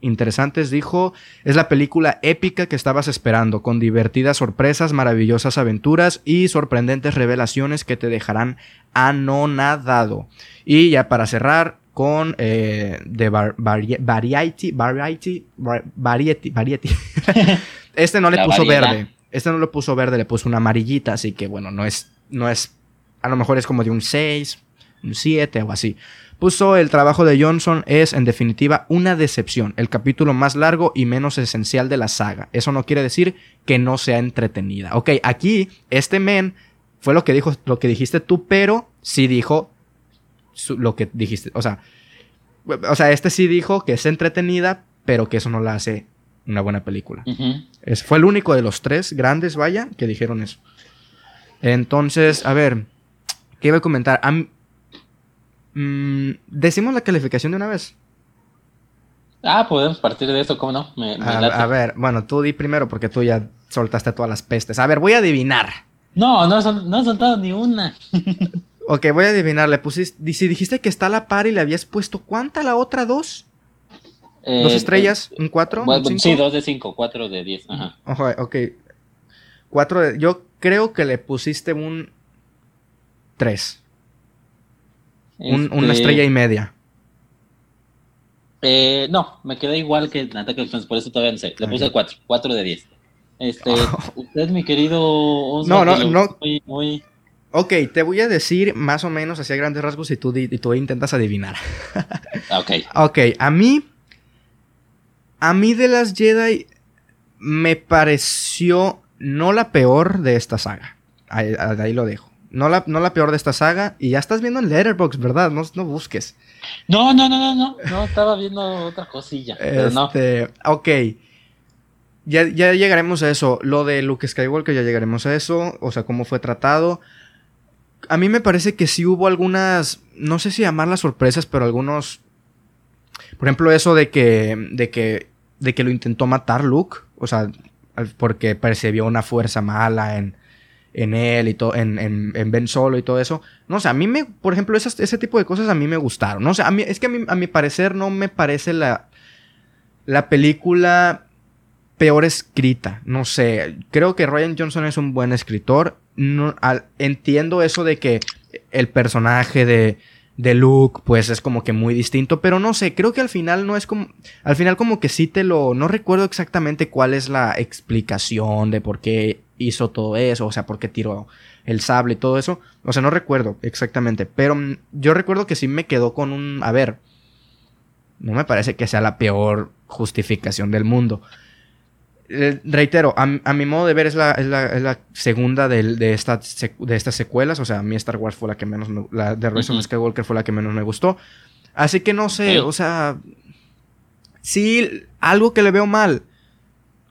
interesantes, dijo, es la película épica que estabas esperando, con divertidas sorpresas, maravillosas aventuras y sorprendentes revelaciones que te dejarán anonadado. Y ya para cerrar con eh, The Variety, Variety, Variety, Variety. este no le puso verde, este no le puso verde, le puso una amarillita, así que bueno, no es, no es, a lo mejor es como de un 6, un 7 o así puso el trabajo de Johnson es en definitiva una decepción, el capítulo más largo y menos esencial de la saga. Eso no quiere decir que no sea entretenida. Ok, aquí este men fue lo que dijo, lo que dijiste tú, pero sí dijo lo que dijiste. O sea, o sea, este sí dijo que es entretenida, pero que eso no la hace una buena película. es, fue el único de los tres grandes, vaya, que dijeron eso. Entonces, a ver, ¿qué iba a comentar? Mm, ¿Decimos la calificación de una vez? Ah, podemos partir de eso, ¿cómo no? a, ver, bueno, tú di primero porque tú ya soltaste todas las pestes. A ver, voy a adivinar. No, no, no he soltado ni una. ok, voy a adivinar. Le pusiste, si dijiste que está a la par y le habías puesto, ¿cuánta la otra dos? ¿Dos eh, estrellas? ¿Un cuatro? sí, dos de cinco, cuatro de diez. Ajá. ok. Cuatro de... Yo creo que le pusiste un tres. Una este, estrella y media. Eh, no, me quedé igual que en Ataque de por eso todavía no sé. Le puse 4, 4 de 10. Este, usted, mi querido No, no, no. Muy, Ok, te voy a decir más o menos hacia grandes rasgos y tú, y tú intentas adivinar. ok. Ok, a mí. A mí de las Jedi me pareció no la peor de esta saga. ahí lo dejo. No la, no la peor de esta saga. Y ya estás viendo en Letterboxd, ¿verdad? No, no busques. No, no, no, no, no. No, estaba viendo otra cosilla. Pero este, Ok. Ya, ya llegaremos a eso. Lo de Luke Skywalker, ya llegaremos a eso. O sea, cómo fue tratado. A mí me parece que sí hubo algunas. No sé si llamar las sorpresas, pero algunos. Por ejemplo, eso de que. de que. de que lo intentó matar Luke. O sea, porque percibió una fuerza mala en en él y todo, en, en, Ben Solo y todo eso. No sé, a mí me, por ejemplo, ese tipo de cosas a mí me gustaron. No sé, es que a, mí, a mi parecer no me parece la, la película peor escrita. No sé, creo que Ryan Johnson es un buen escritor. No, entiendo eso de que el personaje de, de Luke, pues es como que muy distinto, pero no sé, creo que al final no es como, al final como que sí te lo, no recuerdo exactamente cuál es la explicación de por qué hizo todo eso, o sea, por qué tiró el sable y todo eso, o sea, no recuerdo exactamente, pero yo recuerdo que sí me quedó con un, a ver, no me parece que sea la peor justificación del mundo. Eh, reitero, a, mi modo de ver es la, segunda de, de, de estas secuelas. O sea, a mí Star Wars fue la que menos me, La de Rise of Skywalker fue la que menos me gustó. Así que no sé, o sea. Sí, algo que le veo mal.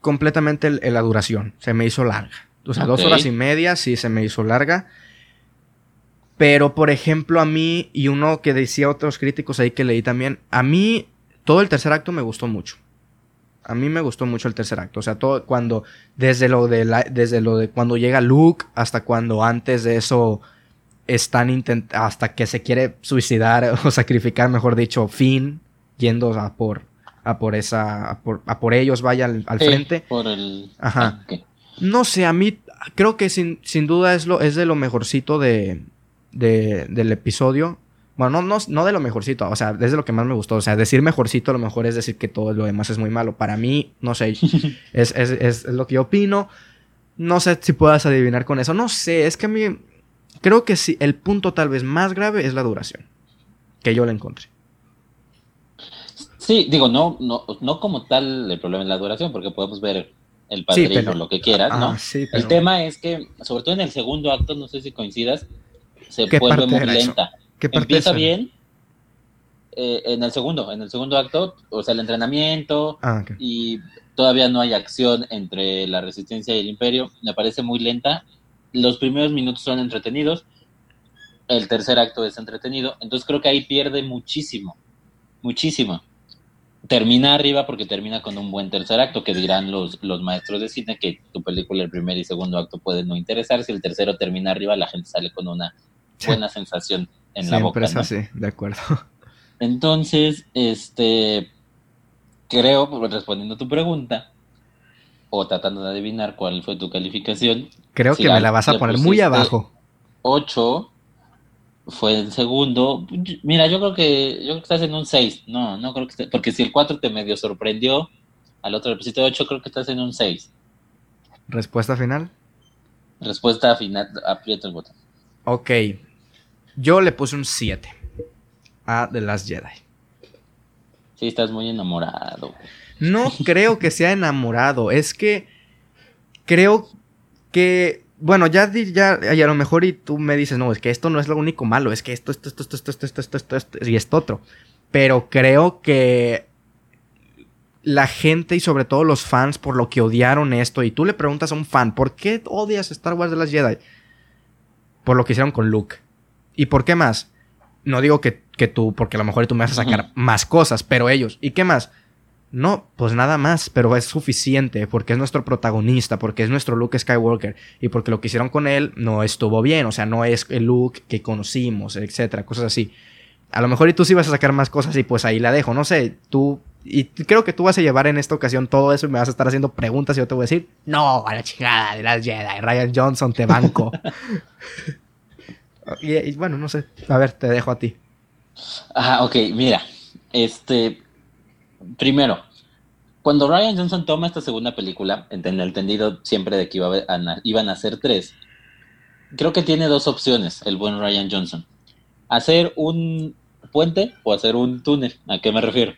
Completamente la duración. Se me hizo larga. O sea, dos horas y media sí se me hizo larga. Pero, por ejemplo, a mí, y uno que decía otros críticos ahí que leí también, a mí todo el tercer acto me gustó mucho. A mí me gustó mucho el tercer acto. O sea, todo cuando. Desde lo de la, desde lo de cuando llega Luke hasta cuando antes de eso están intentando. hasta que se quiere suicidar o sacrificar, mejor dicho, Finn, yendo a por. a por esa. a por, a por ellos, vaya al, frente. Por el. Ajá. Ah, no sé, a mí creo que sin, sin duda es, lo, es de lo mejorcito de, de, del episodio. Bueno, no, no, de lo mejorcito, o sea, es de lo que más me gustó. O sea, decir mejorcito a lo mejor es decir que todo lo demás es muy malo. Para mí, no sé, es, es, es, lo que yo opino. No sé si puedas adivinar con eso. No sé, es que a mí creo que sí, el punto tal vez más grave es la duración. Que yo le encontré. Sí, digo, no, no, no como tal el problema es la duración, porque podemos ver el padrino, lo que quieras, ¿no? El tema es que, sobre todo en el segundo acto, no sé si coincidas, se vuelve muy lenta. Empieza bien. Eh, en el segundo, en el segundo acto, o sea, el entrenamiento ah, y todavía no hay acción entre la resistencia y el imperio, me parece muy lenta. Los primeros minutos son entretenidos, el tercer acto es entretenido, entonces creo que ahí pierde muchísimo, muchísimo. Termina arriba porque termina con un buen tercer acto, que dirán los, los maestros de cine que tu película, el primer y segundo acto, puede no interesar. Si el tercero termina arriba, la gente sale con una buena sensación en la boca. Es así, de acuerdo. Entonces, este, creo, respondiendo a tu pregunta, o tratando de adivinar cuál fue tu calificación. Creo que me la vas a poner muy abajo. 8 fue el segundo. Mira, yo creo que yo creo que estás en un 6. No, no creo que estés, porque si el 4 te medio sorprendió, al otro le pusiste 8, creo que estás en un 6. ¿Respuesta final? Respuesta final, aprieta el botón. Ok, yo le puse un 7 a The Last Jedi. Sí, estás muy enamorado. No creo que sea enamorado. Es que creo que. Bueno, ya, ya, a lo mejor y tú me dices, no, es que esto no es lo único malo, es que esto, esto, esto, esto, esto, esto, esto, esto, esto, y esto otro. Pero creo que la gente y sobre todo los fans por lo que odiaron esto, y tú le preguntas a un fan, ¿por qué odias Star Wars de las Jedi? Por lo que hicieron con Luke. ¿Y por qué más? No digo que, tú, porque a lo mejor tú me vas a sacar más cosas, pero ellos. ¿Y qué más? No, pues nada más, pero es suficiente porque es nuestro protagonista, porque es nuestro Luke Skywalker y porque lo que hicieron con él no estuvo bien, o sea, no es el Luke que conocimos, etcétera, cosas así. A lo mejor y tú sí vas a sacar más cosas y pues ahí la dejo, no sé, tú y creo que tú vas a llevar en esta ocasión todo eso y me vas a estar haciendo preguntas y yo te voy a decir, no, a la chingada de las Jedi, Ryan Johnson, te banco. Y, bueno, no sé. A ver, te dejo a ti. Ah, ok, mira. Este. Primero, cuando Ryan Johnson toma esta segunda película, en el entendido siempre de que iba iban a ser tres, creo que tiene dos opciones el buen Ryan Johnson. Hacer un puente o hacer un túnel. ¿A qué me refiero?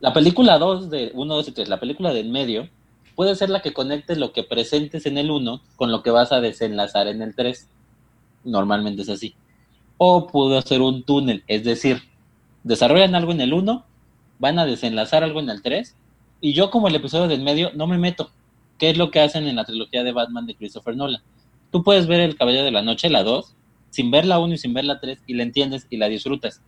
La película 2 de 1, 2 y 3, la película del medio, puede ser la que conecte lo que presentes en el 1 con lo que vas a desenlazar en el 3 normalmente es así. O pudo hacer un túnel, es decir, desarrollan algo en el 1, van a desenlazar algo en el 3, y yo como el episodio del medio no me meto. ¿Qué es lo que hacen en la trilogía de Batman de Christopher Nolan? Tú puedes ver El Caballero de la Noche, la 2, sin ver la 1 y sin ver la 3, y la entiendes y la disfrutas.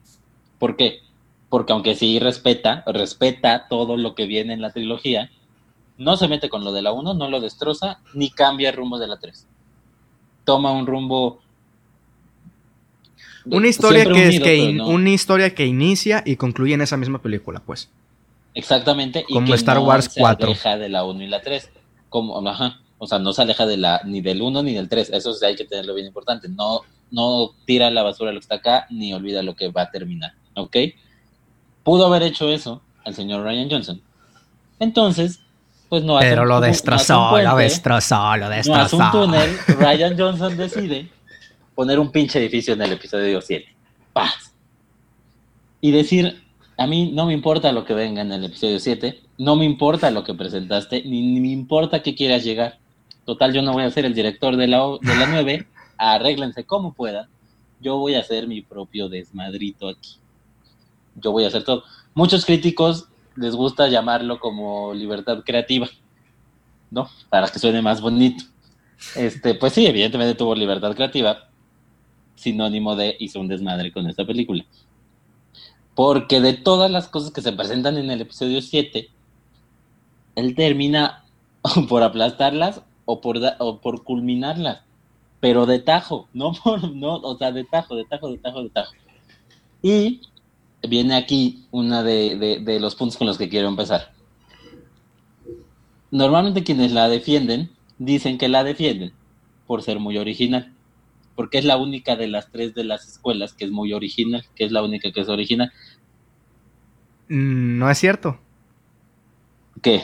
¿Por qué? Porque aunque sí respeta, respeta todo lo que viene en la trilogía, no se mete con lo de la 1, no lo destroza, ni cambia el rumbo de la 3. toma un rumbo una historia que es que una historia que inicia y concluye en esa misma película, pues. Exactamente. Como y que Star Wars 4. Se aleja de la 1 y la 3. Como, ajá. O sea, no se aleja de la, ni del 1 ni del 3. Eso sí hay que tenerlo bien importante. No, no tira la basura lo que está acá, ni olvida lo que va a terminar. ¿Ok? Pudo haber hecho eso el señor Ryan Johnson. Entonces, pues no hace Pero lo destrozó, lo destrozó, lo destrozó. No hace un túnel, Ryan Johnson decide poner un pinche edificio en el episodio 7. Paz. Y decir, a mí no me importa lo que venga en el episodio 7, no me importa lo que presentaste, ni, me importa que quieras llegar. Total, yo no voy a ser el director de la, de la 9, arréglense como puedan. Yo voy a hacer mi propio desmadrito aquí. Yo voy a hacer todo. Muchos críticos les gusta llamarlo como libertad creativa, ¿no? Para que suene más bonito. Este, pues sí, evidentemente tuvo libertad creativa, sinónimo de hizo un desmadre con esta película. Porque de todas las cosas que se presentan en el episodio 7, él termina por aplastarlas o por, o por culminarlas, pero de tajo, no por, no, o sea, de tajo, de tajo, de tajo, de tajo. Y viene aquí uno de, de los puntos con los que quiero empezar. Normalmente quienes la defienden dicen que la defienden por ser muy original porque es la única de las tres de las escuelas que es muy original, que es la única que es original. Mm, no es cierto. ¿Qué?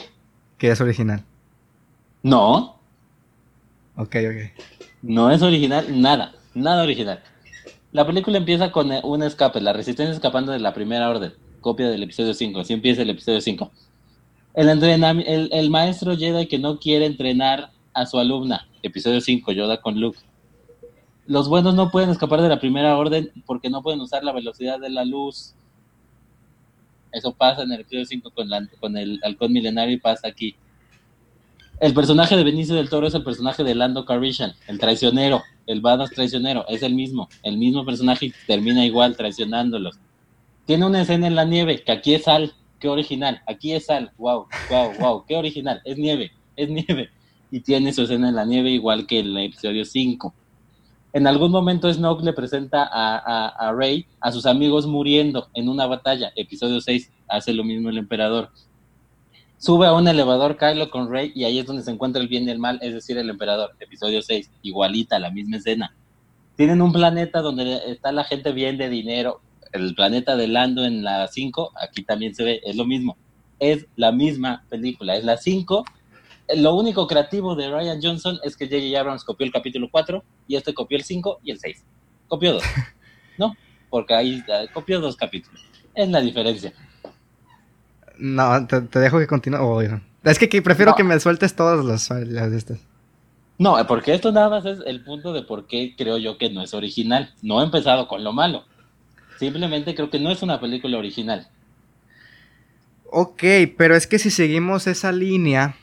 Que es original. No. Ok, ok. No es original, nada, nada original. La película empieza con eh, un escape, la resistencia escapando de la primera orden, copia del episodio 5, así empieza el episodio 5. El, el, el maestro Jedi que no quiere entrenar a su alumna, episodio 5, Yoda con Luke los buenos no pueden escapar de la primera orden porque no pueden usar la velocidad de la luz. Eso pasa en el episodio 5 con, con el halcón milenario y pasa aquí. El personaje de Benicio del Toro es el personaje de Lando Calrissian, el traicionero, el badass traicionero, es el mismo, el mismo personaje y termina igual traicionándolos. Tiene una escena en la nieve, que aquí es sal, qué original, aquí es sal, wow, wow, wow, qué original, es nieve, es nieve. Y tiene su escena en la nieve igual que el episodio 5 en algún momento Snoke le presenta a, Rey a sus amigos muriendo en una batalla. Episodio 6 hace lo mismo el emperador. Sube a un elevador Kylo con Rey y ahí es donde se encuentra el bien y el mal, es decir, el emperador. Episodio 6, igualita, la misma escena. Tienen un planeta donde está la gente bien de dinero. El planeta de Lando en la 5, aquí también se ve, es lo mismo. Es la misma película, es la 5 lo único creativo de Ryan Johnson es que J.J. Abrams copió el capítulo 4 y este copió el 5 y el 6. Copió dos, ¿no? Porque ahí eh, copió dos capítulos. Es la diferencia. No, te, dejo que continúe. Oh, es que, prefiero que me sueltes todas las, de estas. No, porque esto nada más es el punto de por qué creo yo que no es original. No he empezado con lo malo. Simplemente creo que no es una película original. Ok, pero es que si seguimos esa línea,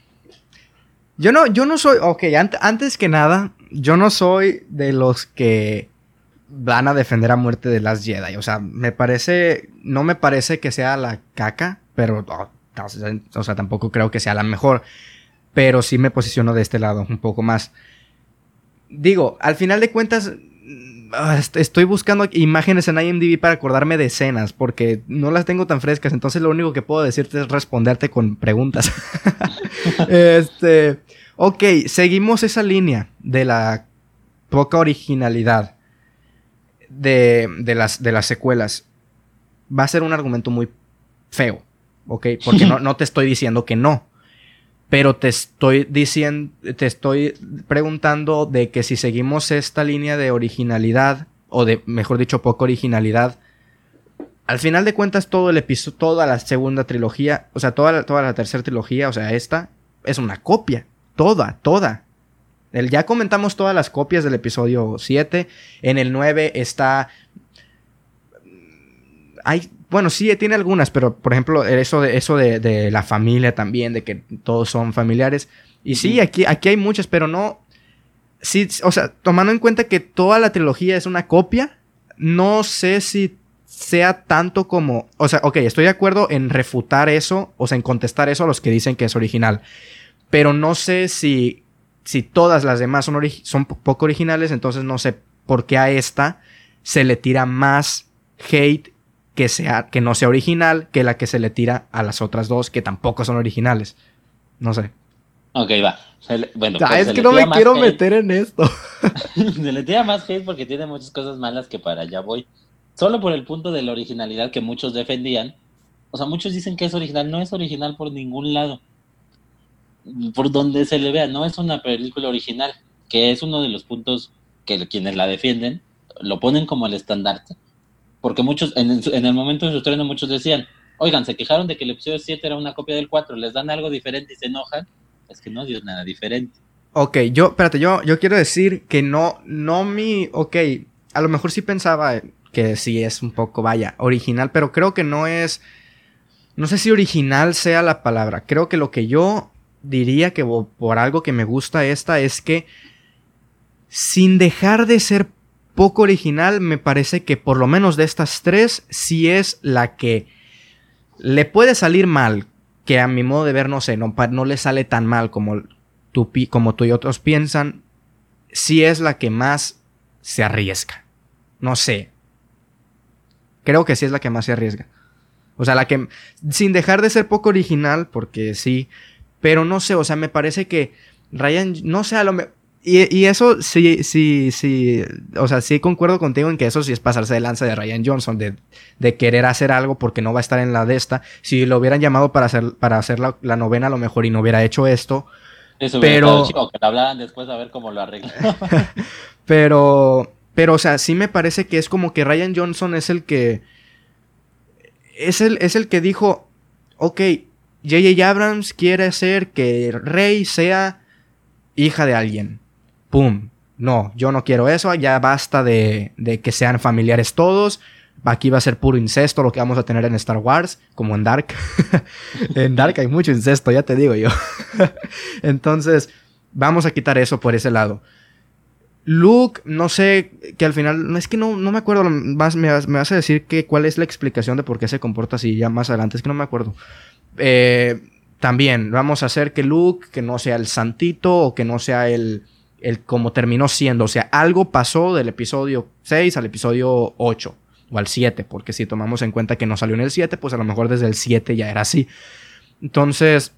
yo no, yo no soy, ok, antes que nada, yo no soy de los que van a defender a muerte de las Jedi. O sea, me parece, no me parece que sea la caca, pero, oh, o sea, tampoco creo que sea la mejor. Pero sí me posiciono de este lado un poco más. Digo, al final de cuentas, estoy buscando imágenes en IMDb para acordarme de escenas, porque no las tengo tan frescas, entonces lo único que puedo decirte es responderte con preguntas. este, ok, seguimos esa línea de la poca originalidad de, las, de las secuelas. Va a ser un argumento muy feo, ok, porque no, no te estoy diciendo que no. Pero te estoy diciendo, te estoy preguntando de que si seguimos esta línea de originalidad, o de, mejor dicho, poca originalidad, al final de cuentas, todo el episodio, toda la segunda trilogía, o sea, toda la, toda la tercera trilogía, o sea, esta, es una copia. Toda, toda. El, ya comentamos todas las copias del episodio 7. En el 9 está. Hay. Bueno, sí, tiene algunas, pero por ejemplo, eso de, eso de, la familia también, de que todos son familiares. Y sí, aquí, aquí hay muchas, pero no. Sí, o sea, tomando en cuenta que toda la trilogía es una copia, no sé si sea tanto como, o sea, ok, estoy de acuerdo en refutar eso, o sea, en contestar eso a los que dicen que es original, pero no sé si si todas las demás son, son poco originales, entonces no sé por qué a esta se le tira más hate que, sea, que no sea original que la que se le tira a las otras dos que tampoco son originales. No sé. Ok, va. bueno, ah, pues es que no me quiero meter en esto. se le tira más hate porque tiene muchas cosas malas que para allá voy. Solo por el punto de la originalidad que muchos defendían. O sea, muchos dicen que es original. No es original por ningún lado. Por donde se le vea, no es una película original. Que es uno de los puntos que quienes la defienden lo ponen como el estandarte. Porque muchos, en, el momento de su estreno, muchos decían, oigan, se quejaron de que el episodio 7 era una copia del 4, les dan algo diferente y se enojan es que no dio nada diferente. Ok, yo, espérate, yo, yo quiero decir que no, no mi, ok, a lo mejor sí pensaba que sí es un poco, vaya, original, pero creo que no es, no sé si original sea la palabra, creo que lo que yo diría que por algo que me gusta esta es que sin dejar de ser poco original, me parece que por lo menos de estas tres, sí es la que le puede salir mal, que a mi modo de ver, no sé, no, no le sale tan mal como tú, como tú y otros piensan, sí es la que más se arriesga. No sé. Creo que sí es la que más se arriesga. O sea, la que, sin dejar de ser poco original, porque sí, pero no sé, o sea, me parece que Ryan, no sé, a lo mejor y, eso sí, sí, sí, o sea, sí concuerdo contigo en que eso sí es pasarse de lanza de Ryan Johnson, de, de querer hacer algo porque no va a estar en la de esta. Si lo hubieran llamado para hacer, para hacer la, novena a lo mejor y no hubiera hecho esto. Eso pero... Chico, que hablaran después a ver cómo lo arreglan. pero, pero, o sea, sí me parece que es como que Ryan Johnson es el que, es el, es el que dijo, ok, J.J. Abrams quiere hacer que Rey sea hija de alguien ¡pum! No, yo no quiero eso, ya basta de, que sean familiares todos. Aquí va a ser puro incesto lo que vamos a tener en Star Wars, como en Dark. en Dark hay mucho incesto, ya te digo yo. Entonces, vamos a quitar eso por ese lado. Luke, no sé, que al final, es que no, no me acuerdo, más me, vas a decir que cuál es la explicación de por qué se comporta así ya más adelante, es que no me acuerdo. Eh, también vamos a hacer que Luke, que no sea el santito o que no sea el, el como terminó siendo. O sea, algo pasó del episodio 6 al episodio 8 o al 7, porque si tomamos en cuenta que no salió en el 7, pues a lo mejor desde el 7 ya era así. Entonces,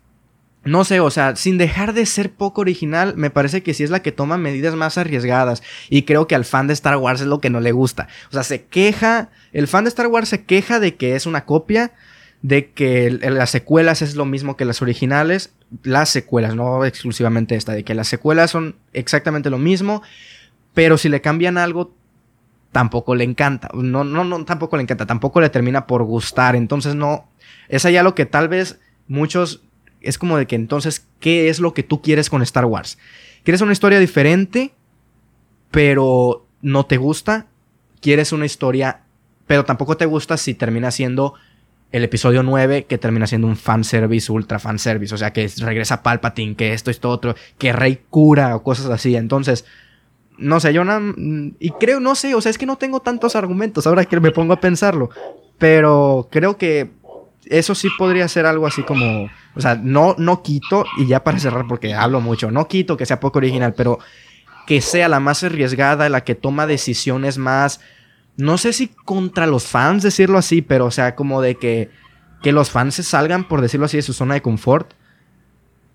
no sé, o sea, sin dejar de ser poco original, me parece que sí es la que toma medidas más arriesgadas. Y creo que al fan de Star Wars es lo que no le gusta. O sea, se queja, el fan de Star Wars se queja de que es una copia, de que las secuelas es lo mismo que las originales, las secuelas, no exclusivamente esta, de que las secuelas son exactamente lo mismo, pero si le cambian algo, tampoco le encanta. No, no, no, tampoco le encanta, tampoco le termina por gustar. Entonces, no. Es allá lo que tal vez muchos. Es como de que entonces, ¿qué es lo que tú quieres con Star Wars? ¿Quieres una historia diferente, pero no te gusta? ¿Quieres una historia, pero tampoco te gusta si termina siendo el episodio 9 que termina siendo un fanservice, ultra fanservice, o sea, que regresa Palpatine, que esto, esto, otro, que Rey cura o cosas así. Entonces, no sé, yo no... Y creo, no sé, o sea, es que no tengo tantos argumentos ahora que me pongo a pensarlo, pero creo que eso sí podría ser algo así como, o sea, no, no quito, y ya para cerrar porque hablo mucho, no quito que sea poco original, pero que sea la más arriesgada, la que toma decisiones más no sé si contra los fans decirlo así, pero o sea, como de que, que los fans se salgan, por decirlo así, de su zona de confort.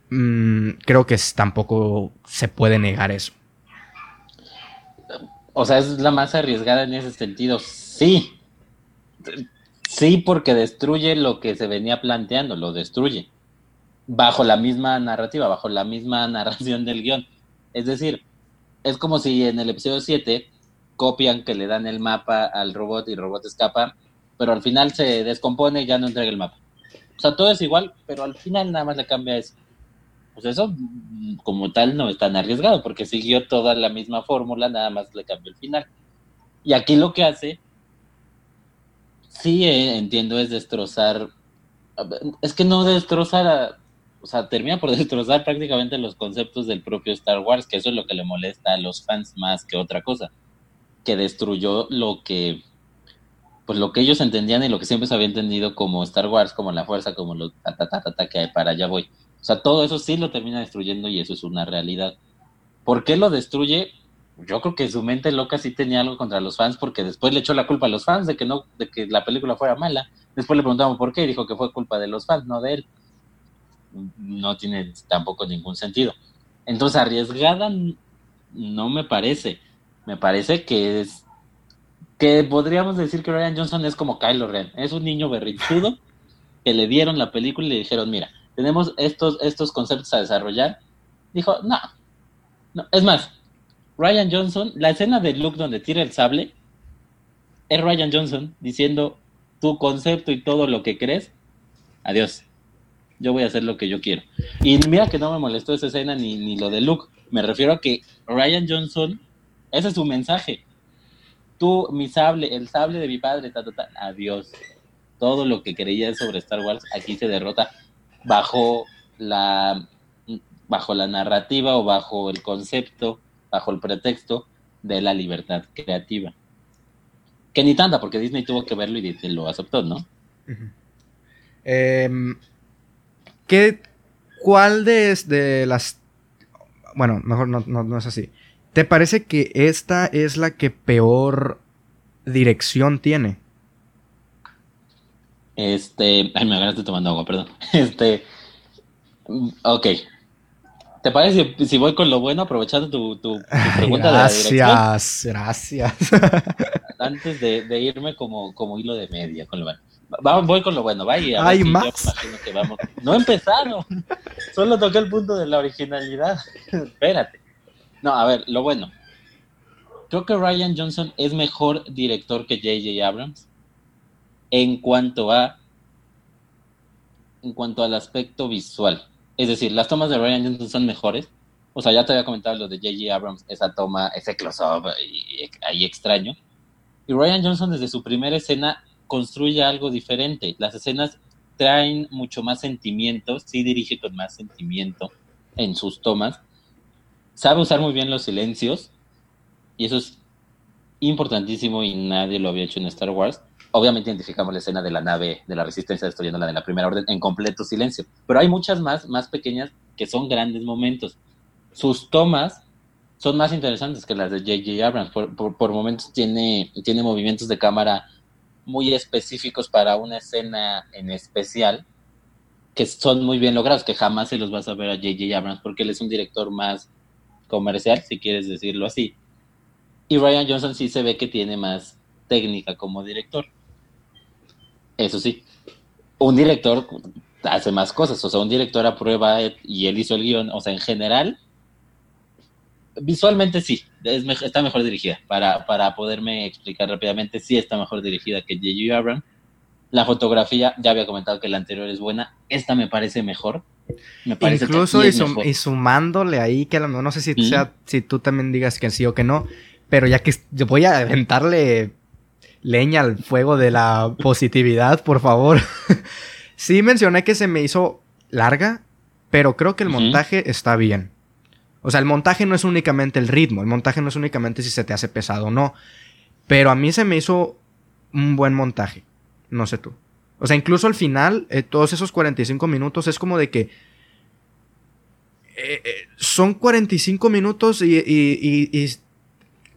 Mm, creo que tampoco se puede negar eso. O sea, es la más arriesgada en ese sentido. Sí. Sí, porque destruye lo que se venía planteando, lo destruye. Bajo la misma narrativa, bajo la misma narración del guion. Es decir, es como si en el episodio 7 copian que le dan el mapa al robot y el robot escapa, pero al final se descompone y ya no entrega el mapa. O sea, todo es igual, pero al final nada más le cambia eso. Pues eso, mm, como tal, no es tan arriesgado, porque siguió toda la misma fórmula, nada más le cambió el final. Y aquí lo que hace, sí eh, entiendo, es destrozar. Es que no destrozar o sea, termina por destrozar prácticamente los conceptos del propio Star Wars, que eso es lo que le molesta a los fans más que otra cosa que destruyó lo que pues lo que ellos entendían y lo que siempre se había entendido como Star Wars, como la fuerza, como lo ta, ta, ta, ta, que para allá voy. O sea, todo eso sí lo termina destruyendo y eso es una realidad. ¿Por qué lo destruye? Yo creo que su mente loca sí tenía algo contra los fans, porque después le echó la culpa a los fans de que no, de que la película fuera mala. Después le preguntamos por qué y dijo que fue culpa de los fans, no de él. No tiene tampoco ningún sentido. Entonces, arriesgada no me parece. Me parece que es que podríamos decir que Ryan Johnson es como Kylo Ren. Es un niño berrinchudo que le dieron la película y le dijeron, mira, tenemos estos, estos conceptos a desarrollar. Dijo, no, no. Es más, Ryan Johnson, la escena de Luke donde tira el sable, es Ryan Johnson diciendo tu concepto y todo lo que crees, adiós. Yo voy a hacer lo que yo quiero. Y mira que no me molestó esa escena ni, ni lo de Luke. Me refiero a que Ryan Johnson, ese es su mensaje. Tú, mi sable, el sable de mi padre, ta, ta, ta, adiós. Todo lo que creías sobre Star Wars aquí se derrota bajo la, bajo la narrativa o bajo el concepto, bajo el pretexto de la libertad creativa. Que ni tanta, porque Disney tuvo que verlo y lo aceptó, ¿no? Em, ¿qué, ¿Cuál de, las... Bueno, mejor no, no, es así. ¿Te parece que esta es la que peor dirección tiene? Este. Ay, me agarraste tomando agua, perdón. Este. Ok. ¿Te parece si, voy con lo bueno, aprovechando tu, tu, pregunta gracias, de la dirección? Gracias, Antes de, irme como, como hilo de media con lo bueno. voy con lo bueno, vaya. Hay más. No he empezado. Solo toqué el punto de la originalidad. Espérate. No, a ver, lo bueno. Creo que Ryan Johnson es mejor director que J.J. Abrams en cuanto a en cuanto al aspecto visual. Es decir, las tomas de Ryan Johnson son mejores. O sea, ya te había comentado lo de J.J. Abrams, esa toma, ese close-up ahí extraño. Y Ryan Johnson desde su primera escena construye algo diferente. Las escenas traen mucho más sentimiento, sí dirige con más sentimiento en sus tomas. Sabe usar muy bien los silencios y eso es importantísimo y nadie lo había hecho en Star Wars obviamente identificamos la escena de la nave de la resistencia destruyendo la de la primera orden en completo silencio, pero hay muchas más, más pequeñas que son grandes momentos. Sus tomas son más interesantes que las de J.J. Abrams, por, momentos tiene, tiene movimientos de cámara muy específicos para una escena en especial que son muy bien logrados, que jamás se los vas a ver a J.J. Abrams porque él es un director más comercial, si quieres decirlo así. Y Ryan Johnson sí se ve que tiene más técnica como director. Eso sí, un director hace más cosas, o sea, un director aprueba y él hizo el guion, o sea, en general, visualmente sí, está mejor dirigida. Para, para poderme explicar rápidamente, sí está mejor dirigida que J.J. Abrams. La fotografía, ya había comentado que la anterior es buena, esta me parece mejor. Me parece Incluso y, sumándole ahí, que a lo mejor no sé si, sea, si tú también digas que sí o que no, pero ya que yo voy a aventarle leña al fuego de la positividad, por favor. sí mencioné que se me hizo larga, pero creo que el montaje está bien. O sea, el montaje no es únicamente el ritmo, el montaje no es únicamente si se te hace pesado o no. Pero a mí se me hizo un buen montaje. No sé tú. O sea, incluso al final, eh, todos esos 45 minutos es como de que... Eh, eh, son 45 minutos y, y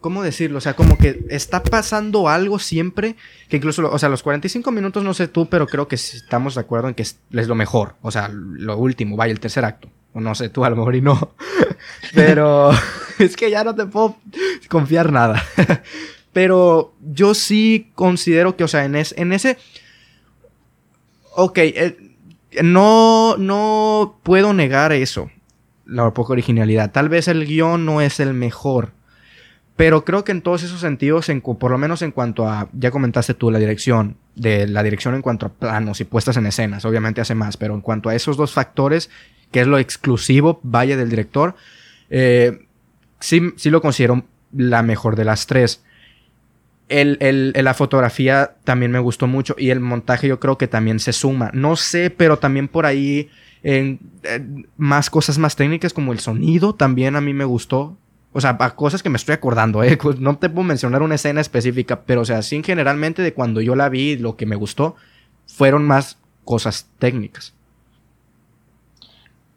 ¿cómo decirlo? O sea, como que está pasando algo siempre, que incluso, o sea, los 45 minutos, no sé tú, pero creo que estamos de acuerdo en que es, lo mejor, o sea, lo último, vaya, el tercer acto. O no sé, tú a lo mejor y no. Pero es que ya no te puedo confiar nada. Pero yo sí considero que, o sea, en, en ese... Ok, eh, no, no puedo negar eso, la poca originalidad. Tal vez el guion no es el mejor. Pero creo que en todos esos sentidos, en, por lo menos en cuanto a, ya comentaste tú, la dirección, de la dirección en cuanto a planos y puestas en escenas, obviamente hace más, pero en cuanto a esos dos factores, que es lo exclusivo, vaya del director, eh, sí, sí lo considero la mejor de las tres. El, el, la fotografía también me gustó mucho y el montaje yo creo que también se suma. No sé, pero también por ahí en, más cosas más técnicas como el sonido también a mí me gustó. O sea, cosas que me estoy acordando, ¿eh? No te puedo mencionar una escena específica, pero o sea, sí generalmente de cuando yo la vi, lo que me gustó, fueron más cosas técnicas.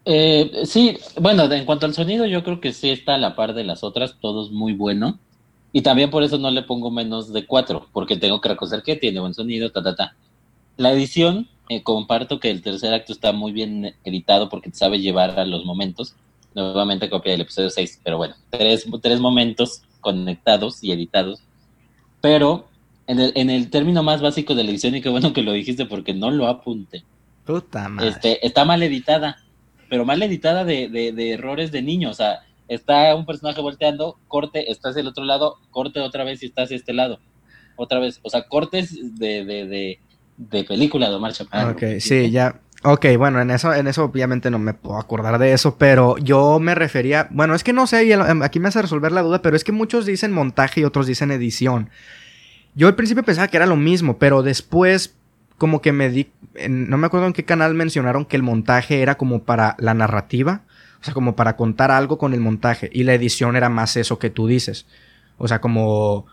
Eh, sí, bueno, en cuanto al sonido, yo creo que sí está a la par de las otras, todo es muy bueno. Y también por eso no le pongo menos de cuatro, porque tengo que reconocer que tiene buen sonido, ta, ta, ta. La edición, eh, comparto que el tercer acto está muy bien editado porque te sabe llevar a los momentos. Nuevamente copia del episodio 6, pero bueno, tres, tres momentos conectados y editados. Pero en el, en el término más básico de la edición, y qué bueno que lo dijiste porque no lo. Puta madre. Este, está mal editada, pero mal editada de, de, de errores de niño. O sea, está un personaje volteando, corte, estás del otro lado, corte otra vez y estás de este lado. Otra vez. O sea, cortes de, de, de, de película de Omar Chaparro. Ok, sí, ya. Ok, bueno, en eso, en eso obviamente no me puedo acordar de eso, pero yo me refería, bueno, es que no sé, y em, aquí me hace resolver la duda, pero es que muchos dicen montaje y otros dicen edición. Yo al principio pensaba que era lo mismo, pero después como que me di, no me acuerdo en qué canal mencionaron que el montaje era como para la narrativa, o sea, como para contar algo con el montaje, y la edición era más eso que tú dices, o sea, como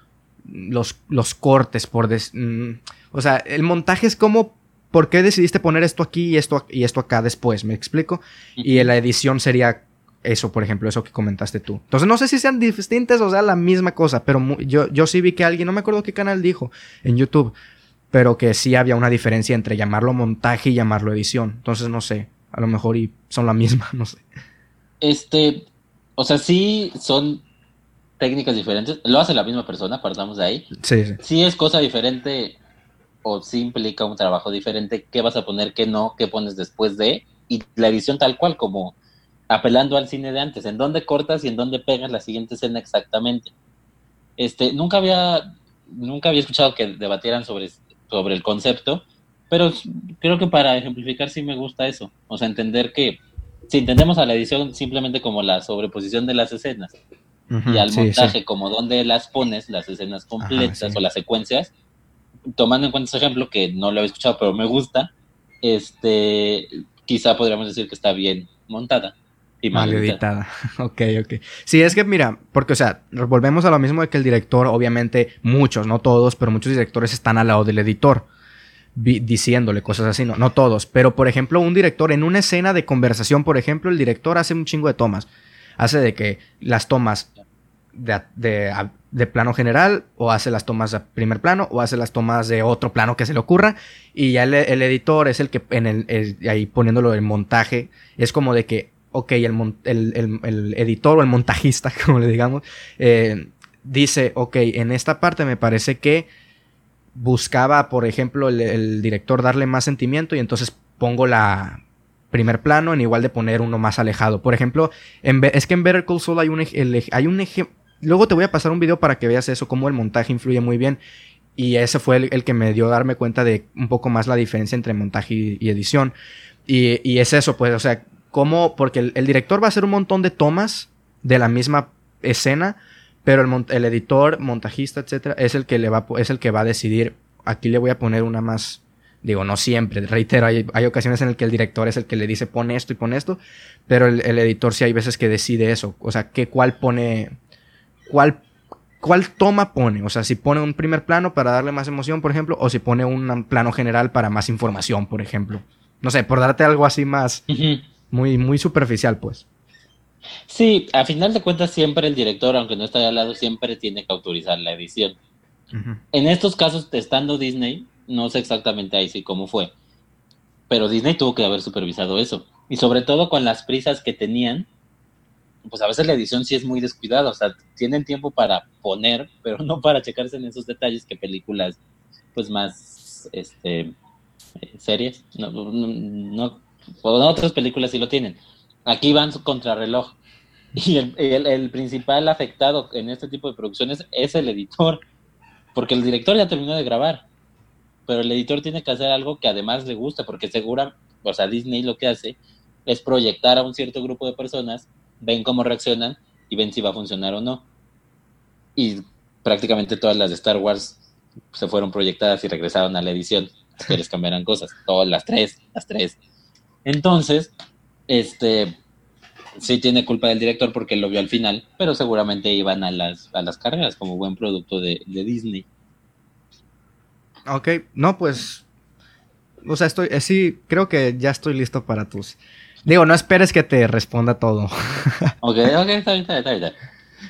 los, los cortes por... des- mm, o sea, el montaje es como ¿por qué decidiste poner esto aquí y esto, y esto acá después? ¿Me explico? Y la edición sería eso, por ejemplo, eso que comentaste tú. Entonces no sé si sean distintas o sea la misma cosa, pero yo, yo sí vi que alguien, no me acuerdo qué canal dijo en YouTube, pero que sí había una diferencia entre llamarlo montaje y llamarlo edición. Entonces no sé, a lo mejor y son la misma, no sé. Este, o sea, sí son técnicas diferentes. Lo hace la misma persona, partamos de ahí. Sí, sí. Es cosa diferente o sí implica un trabajo diferente, qué vas a poner, qué no, qué pones después de, y la edición tal cual, como apelando al cine de antes, en dónde cortas y en dónde pegas la siguiente escena exactamente. Este, nunca había, nunca había escuchado que debatieran sobre, sobre el concepto, pero creo que para ejemplificar sí me gusta eso, o sea, entender que si entendemos a la edición simplemente como la sobreposición de las escenas, y al sí, montaje, sí. como donde las pones, las escenas completas sí. o las secuencias, tomando en cuenta ese ejemplo que no lo he escuchado, pero me gusta, este, quizá podríamos decir que está bien montada y mal, Mal editada. ok, ok. Sí, es que mira, porque, o sea, volvemos a lo mismo de que el director, obviamente, muchos, no todos, pero muchos directores están al lado del editor, diciéndole cosas así, no, no todos. Pero, por ejemplo, un director en una escena de conversación, por ejemplo, el director hace un chingo de tomas. Hace de que las tomas de, de- plano general, o hace las tomas de primer plano, o hace las tomas de otro plano que se le ocurra. Y ya el, el editor es el que, en el, el- ahí poniéndolo en montaje, es como de que, ok, el, mon- el, el- el editor o el montajista, como le digamos, eh, dice, ok, en esta parte me parece que buscaba, por ejemplo, el, director darle más sentimiento y entonces pongo la primer plano en igual de poner uno más alejado. Por ejemplo, en es que en Better Call Saul hay un, un ejemplo... Luego te voy a pasar un video para que veas eso, cómo el montaje influye muy bien. Y ese fue el, que me dio darme cuenta de un poco más la diferencia entre montaje y, edición. Y, es eso, pues, o sea, cómo, porque el director va a hacer un montón de tomas de la misma escena, pero el, el editor, montajista, etcétera, es el que le va, es el que va a decidir. Aquí le voy a poner una más. Digo, no siempre, reitero, hay, hay ocasiones en las que el director es el que le dice pon esto y pon esto, pero el, el editor sí hay veces que decide eso, o sea, que cuál pone, cuál, cuál toma pone, o sea, si pone un primer plano para darle más emoción, por ejemplo, o si pone un plano general para más información, por ejemplo. No sé, por darte algo así más, muy, muy superficial, pues. Sí, a final de cuentas siempre el director, aunque no esté al lado, siempre tiene que autorizar la edición. En estos casos, estando Disney, no sé exactamente ahí sí cómo fue, pero Disney tuvo que haber supervisado eso. Y sobre todo con las prisas que tenían, pues a veces la edición sí es muy descuidada, o sea, tienen tiempo para poner, pero no para checarse en esos detalles que películas, pues más, este, eh, series, no, no, no, otras películas sí lo tienen. Aquí van su contrarreloj. Y el, principal afectado en este tipo de producciones es el editor, porque el director ya terminó de grabar, pero el editor tiene que hacer algo que además le gusta, porque segura, o sea, Disney lo que hace es proyectar a un cierto grupo de personas, ven cómo reaccionan y ven si va a funcionar o no. Y prácticamente todas las de Star Wars se fueron proyectadas y regresaron a la edición, que les cambiaran cosas, todas las tres, las tres. Entonces, este, sí tiene culpa del director porque lo vio al final, pero seguramente iban a las, a las carreras como buen producto de, de Disney. Ok, no, pues. o sea, estoy, eh, sí, creo que ya estoy listo para tus... Digo, no esperes que te responda todo. ok, ok, está bien, está bien,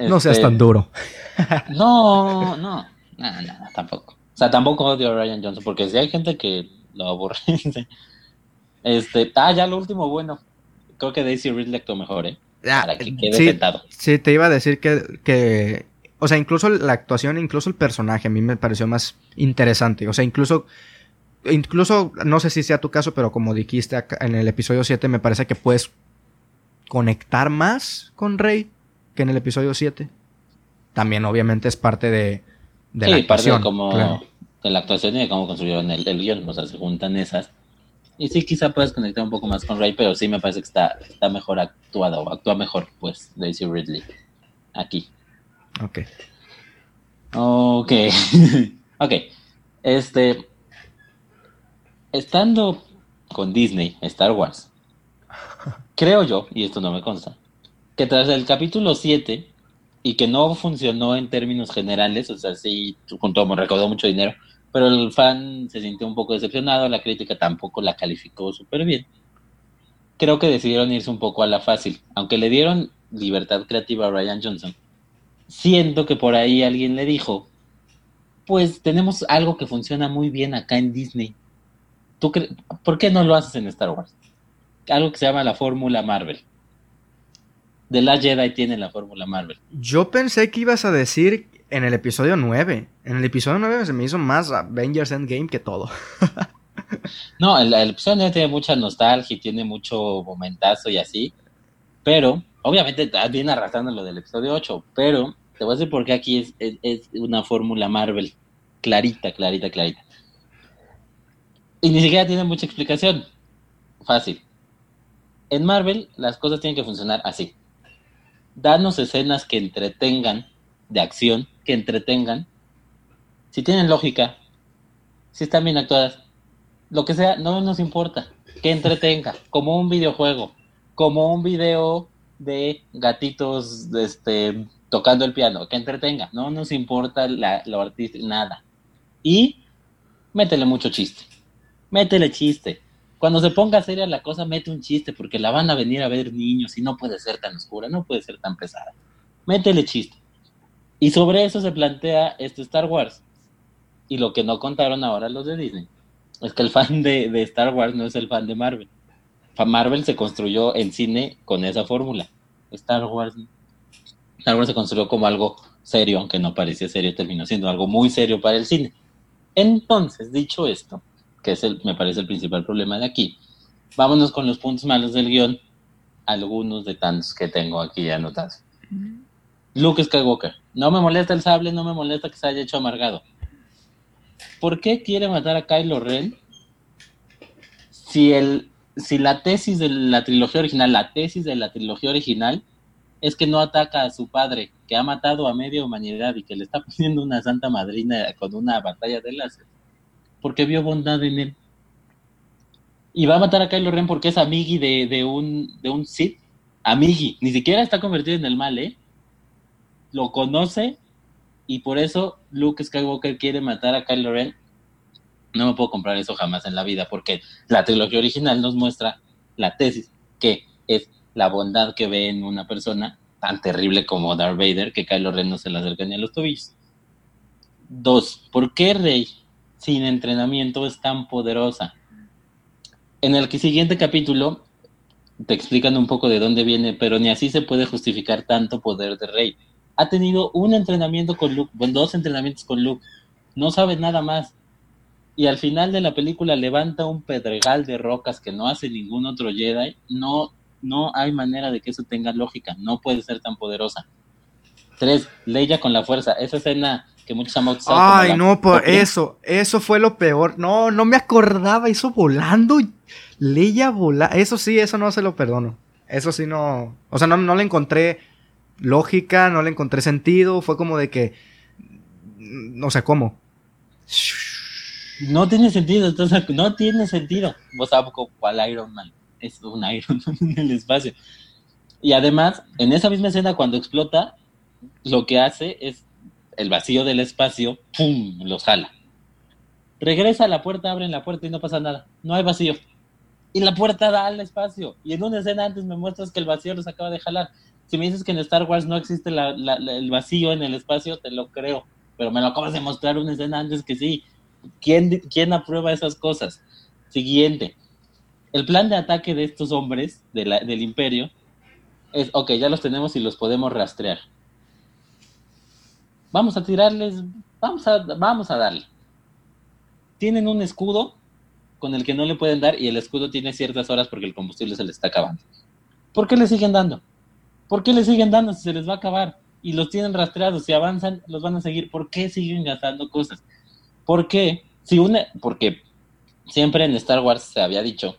No seas tan duro. no, no, nada, nada, tampoco. O sea, tampoco odio a Ryan Johnson, porque si hay gente que lo aburre. este, ah, ya lo último, bueno. Creo que Daisy Ridley actuó mejor, ¿eh? Para que quede sí, Sí, te iba a decir que, que, o sea, incluso la actuación, incluso el personaje, a mí me pareció más interesante. O sea, incluso, incluso, no sé si sea tu caso, pero como dijiste en el episodio 7, me parece que puedes conectar más con Rey que en el episodio 7. También, obviamente, es parte de, de la actuación. como de la actuación y de cómo construyeron el, el guion. O sea, se juntan esas. Y sí, quizá puedes conectar un poco más con Rey, pero sí me parece que está, está mejor actuado, o actúa mejor, pues, Daisy Ridley. Aquí. Ok. Ok. ok. Este. Estando con Disney, Star Wars, creo yo, y esto no me consta, que tras el capítulo 7, y que no funcionó en términos generales, o sea, sí, junto recaudó mucho dinero, pero el fan se sintió un poco decepcionado, la crítica tampoco la calificó súper bien. Creo que decidieron irse un poco a la fácil, aunque le dieron libertad creativa a Ryan Johnson siento que por ahí alguien le dijo, pues tenemos algo que funciona muy bien acá en Disney. ¿Tú ¿Por qué no lo haces en Star Wars? Algo que se llama la fórmula Marvel. De la Jedi tiene la fórmula Marvel. Yo pensé que ibas a decir en el episodio 9. En el episodio 9 se me hizo más Avengers Endgame que todo. no, el, episodio 9 tiene mucha nostalgia y tiene mucho momentazo y así. Pero obviamente viene arrastrando lo del episodio 8, pero te voy a decir por qué aquí es, una fórmula Marvel clarita, clarita, clarita. Y ni siquiera tiene mucha explicación. Fácil. En Marvel las cosas tienen que funcionar así. Danos escenas que entretengan, de acción, que entretengan. Si tienen lógica, si están bien actuadas, lo que sea, no nos importa. Que entretenga, como un videojuego, como un video de gatitos este, tocando el piano, que entretenga, no nos importa la, lo artístico, nada. Y métele mucho chiste, métele chiste. Cuando se ponga seria la cosa, mete un chiste, porque la van a venir a ver niños y no puede ser tan oscura, no puede ser tan pesada. Métele chiste. Y sobre eso se plantea este Star Wars. Y lo que no contaron ahora los de Disney es que el fan de, de Star Wars no es el fan de Marvel. Marvel se construyó en cine con esa fórmula. Star Wars, Star Wars se construyó como algo serio, aunque no parecía serio, terminó siendo algo muy serio para el cine. Entonces, dicho esto, que es el, me parece el principal problema de aquí, vámonos con los puntos malos del guion, algunos de tantos que tengo aquí anotados. Luke Skywalker, no me molesta el sable, no me molesta que se haya hecho amargado. ¿Por qué quiere matar a Kylo Ren si el si la tesis de la trilogía original, la tesis de la trilogía original es que no ataca a su padre, que ha matado a media humanidad y que le está poniendo una santa madrina con una batalla de láser, porque vio bondad en él. Y va a matar a Kylo Ren porque es amigui de, un, de un Sith. Amigui, ni siquiera está convertido en el mal, ¿eh? Lo conoce y por eso Luke Skywalker quiere matar a Kylo Ren no me puedo comprar eso jamás en la vida, porque la trilogía original nos muestra la tesis, que es la bondad que ve en una persona tan terrible como Darth Vader, que Kylo Ren no se le acerca ni a los tobillos. Dos, ¿por qué Rey sin entrenamiento es tan poderosa? En el siguiente capítulo te explican un poco de dónde viene, pero ni así se puede justificar tanto poder de Rey. Ha tenido un entrenamiento con Luke, bueno, dos entrenamientos con Luke, no sabe nada más y al final de la película levanta un pedregal de rocas que no hace ningún otro Jedi, no, no hay manera de que eso tenga lógica, no puede ser tan poderosa. Tres, Leia con la fuerza, esa escena que muchos han Ay, no, por eso, eso fue lo peor. No, no me acordaba, eso volando, Leia volando, eso sí, eso no se lo perdono. Eso sí no, o sea, no, no le encontré lógica, no le encontré sentido, fue como de que, no sé cómo. No tiene sentido, entonces no tiene sentido. Vos sabés cuál Iron Man. Es un Iron Man en el espacio. Y además, en esa misma escena, cuando explota, lo que hace es el vacío del espacio, ¡pum! los jala. Regresa a la puerta, abren la puerta y no pasa nada. no hay vacío. Y la puerta da al espacio. Y en una escena antes me muestras que el vacío los acaba de jalar. Si me dices que en Star Wars no existe el vacío en el espacio, te lo creo. Pero me lo acabas de mostrar una escena antes que sí. ¿Quién, quién aprueba esas cosas? Siguiente. El plan de ataque de estos hombres del imperio es, ok, ya los tenemos y los podemos rastrear. Vamos a tirarles, vamos a, vamos a darle. Tienen un escudo con el que no le pueden dar y el escudo tiene ciertas horas porque el combustible se le está acabando. ¿Por qué le siguen dando? ¿Por qué le siguen dando si se les va a acabar? Y los tienen rastreados, si avanzan, los van a seguir. ¿Por qué siguen gastando cosas? ¿Por qué? Si une, porque siempre en Star Wars se había dicho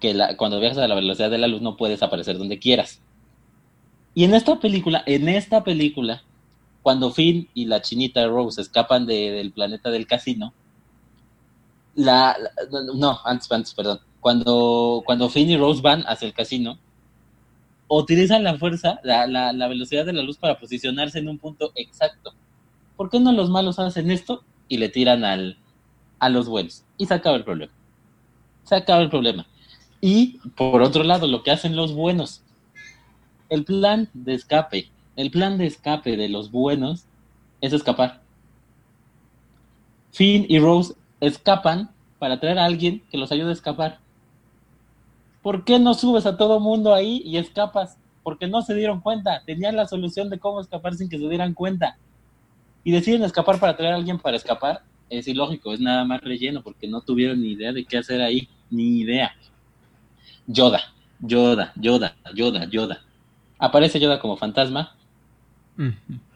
que cuando viajas a la velocidad de la luz no puedes aparecer donde quieras. Y en esta película, en esta película, cuando Finn y la chinita Rose escapan del planeta del casino, la, no, antes, antes, perdón. Cuando, cuando Finn y Rose van hacia el casino, utilizan la fuerza, la, la, velocidad de la luz para posicionarse en un punto exacto. ¿Por qué no los malos hacen esto y le tiran al, a los buenos? Y se acaba el problema. Se acaba el problema. Y por otro lado, lo que hacen los buenos, el plan de escape, el plan de escape de los buenos es escapar. Finn y Rose escapan para traer a alguien que los ayude a escapar. ¿Por qué no subes a todo mundo ahí y escapas? Porque no se dieron cuenta. Tenían la solución de cómo escapar sin que se dieran cuenta. Y deciden escapar para traer a alguien para escapar. Es ilógico, es nada más relleno porque no tuvieron ni idea de qué hacer ahí. Ni idea. Yoda, Yoda, Yoda, Yoda, Yoda. Aparece Yoda como fantasma,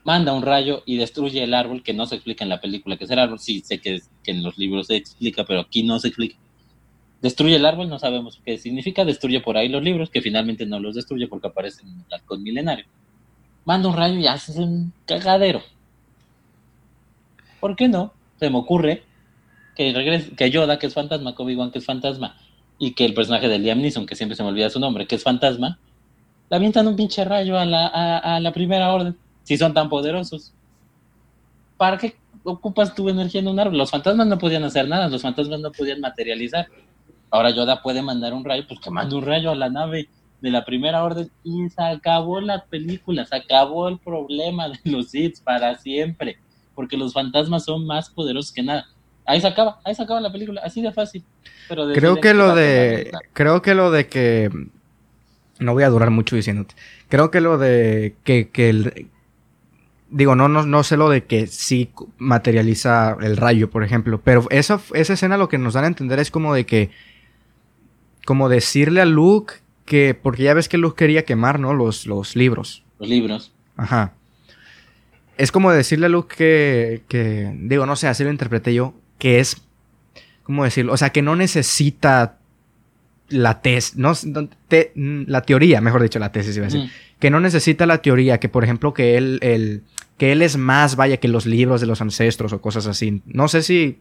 manda un rayo y destruye el árbol que no se explica en la película, que es el árbol, sí, sé que, en los libros se explica, pero aquí no se explica. Destruye el árbol, no sabemos qué significa, destruye por ahí los libros, que finalmente no los destruye porque aparecen en el arco milenario. Manda un rayo y hace un cagadero. ¿Por qué no? Se me ocurre que, regrese, que Yoda, que es fantasma, que Obi-Wan, que es fantasma, y que el personaje de Liam Neeson, que siempre se me olvida su nombre, que es fantasma, le avientan un pinche rayo a la, a, la primera orden, si son tan poderosos. ¿Para qué ocupas tu energía en un árbol? Los fantasmas no podían hacer nada, los fantasmas no podían materializar. Ahora Yoda puede mandar un rayo, pues que mande un rayo a la nave de la primera orden y se acabó la película, se acabó el problema de los Sith para siempre, porque los fantasmas son más poderosos que nada. Ahí se acaba, ahí se acaba la película, así de fácil. creo que lo de, creo que lo de que, no voy a durar mucho diciéndote, creo que lo de que, que el, digo, no, no, no sé lo de que sí materializa el rayo, por ejemplo, pero esa, esa escena lo que nos dan a entender es como de que, como decirle a Luke que, porque ya ves que Luke quería quemar, ¿no? Los, los libros. Los libros. Ajá. Es como decirle a Luke que, que, digo, no sé, así lo interpreté yo, que es, ¿cómo decirlo? O sea, que no necesita la tesis, no, la teoría, mejor dicho, la tesis iba a decir, que no necesita la teoría, que por ejemplo que él, él, que él es más, vaya, que los libros de los ancestros o cosas así. No sé si,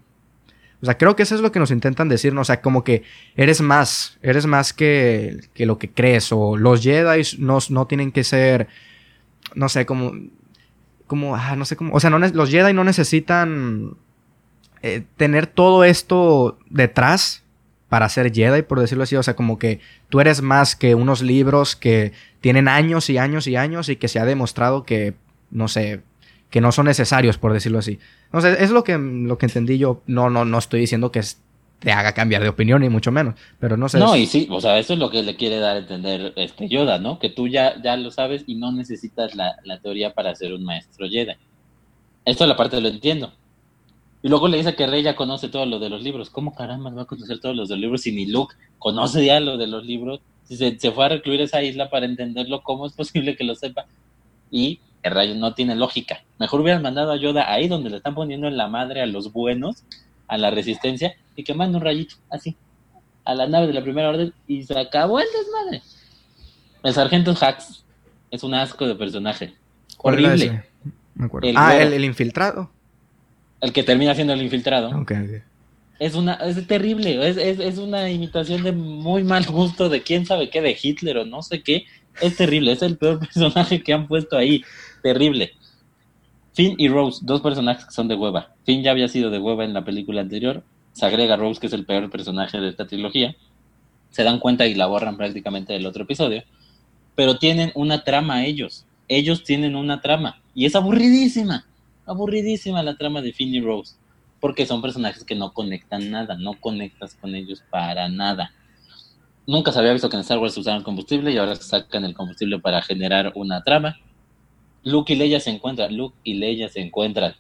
o sea, creo que eso es lo que nos intentan decir, ¿no? O sea, como que eres más, eres más que, que lo que crees, o los Jedi no, no tienen que ser, no sé, como, como, ah, no sé cómo, o sea, los Jedi no necesitan eh, tener todo esto detrás para ser Jedi, por decirlo así. O sea, como que tú eres más que unos libros que tienen años y años y años y que se ha demostrado que, no sé, que no son necesarios, por decirlo así. Sé, es lo que, lo que entendí yo. No, no, no estoy diciendo que te haga cambiar de opinión, ni mucho menos. Pero no sé. No, y sí, o sea, eso es lo que le quiere dar a entender este Yoda, ¿no? Que tú ya, ya lo sabes y no necesitas la, la teoría para ser un maestro Jedi. Esto la parte lo entiendo. Y luego le dice que Rey ya conoce todo lo de los libros. ¿Cómo caramba va a conocer todos los de los libros si ni Luke conoce ya lo de los libros? Si se, fue a recluir esa isla para entenderlo, ¿cómo es posible que lo sepa? Y el rayo no tiene lógica. Mejor hubieran mandado a Yoda ahí donde le están poniendo en la madre a los buenos, a la resistencia, y que mande un rayito, así, a la nave de la primera orden, y se acabó el desmadre. El sargento Hax es un asco de personaje. Horrible. Me acuerdo. ah, el infiltrado el que termina siendo el infiltrado. Es una, es terrible, es, es, una imitación de muy mal gusto de quién sabe qué, de Hitler o no sé qué. Es terrible, es el peor personaje que han puesto ahí. Terrible. Finn y Rose, dos personajes que son de hueva. Finn ya había sido de hueva en la película anterior. se agrega Rose, que es el peor personaje de esta trilogía, se dan cuenta y la borran prácticamente del otro episodio, pero tienen una trama ellos, ellos tienen una trama, y es aburridísima, aburridísima la trama de Finn y Rose, porque son personajes que no conectan nada, no conectas con ellos para nada. Nunca se había visto que en Star Wars usaran combustible y ahora sacan el combustible para generar una trama. Luke y Leia se encuentran, Luke y Leia se encuentran.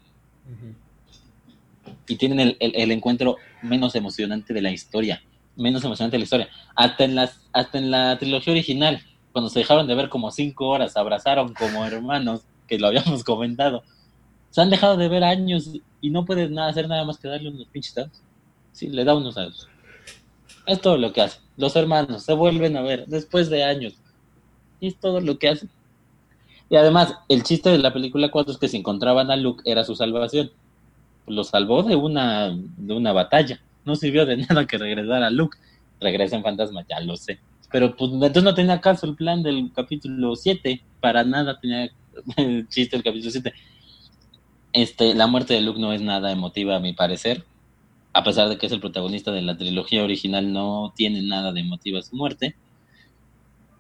Y tienen el, encuentro menos emocionante de la historia. Menos emocionante de la historia. Hasta en, las, hasta en la trilogía original, cuando se dejaron de ver como cinco horas, abrazaron como hermanos, que lo habíamos comentado. Se han dejado de ver años y no puedes nada, hacer nada más que darle unos pinches dados. Sí, le da unos dados. Es todo lo que hace. Los hermanos se vuelven a ver después de años. Y es todo lo que hacen. Y además, el chiste de la película 4 es que si encontraban a Luke era su salvación. Lo salvó de una, de una batalla. No sirvió de nada que regresara a Luke. Regresa en fantasma, ya lo sé. Pero pues entonces no tenía caso el plan del capítulo 7. Para nada tenía el chiste del capítulo 7. Este, la muerte de Luke no es nada emotiva a mi parecer. A pesar de que es el protagonista de la trilogía original, no tiene nada de emotiva su muerte.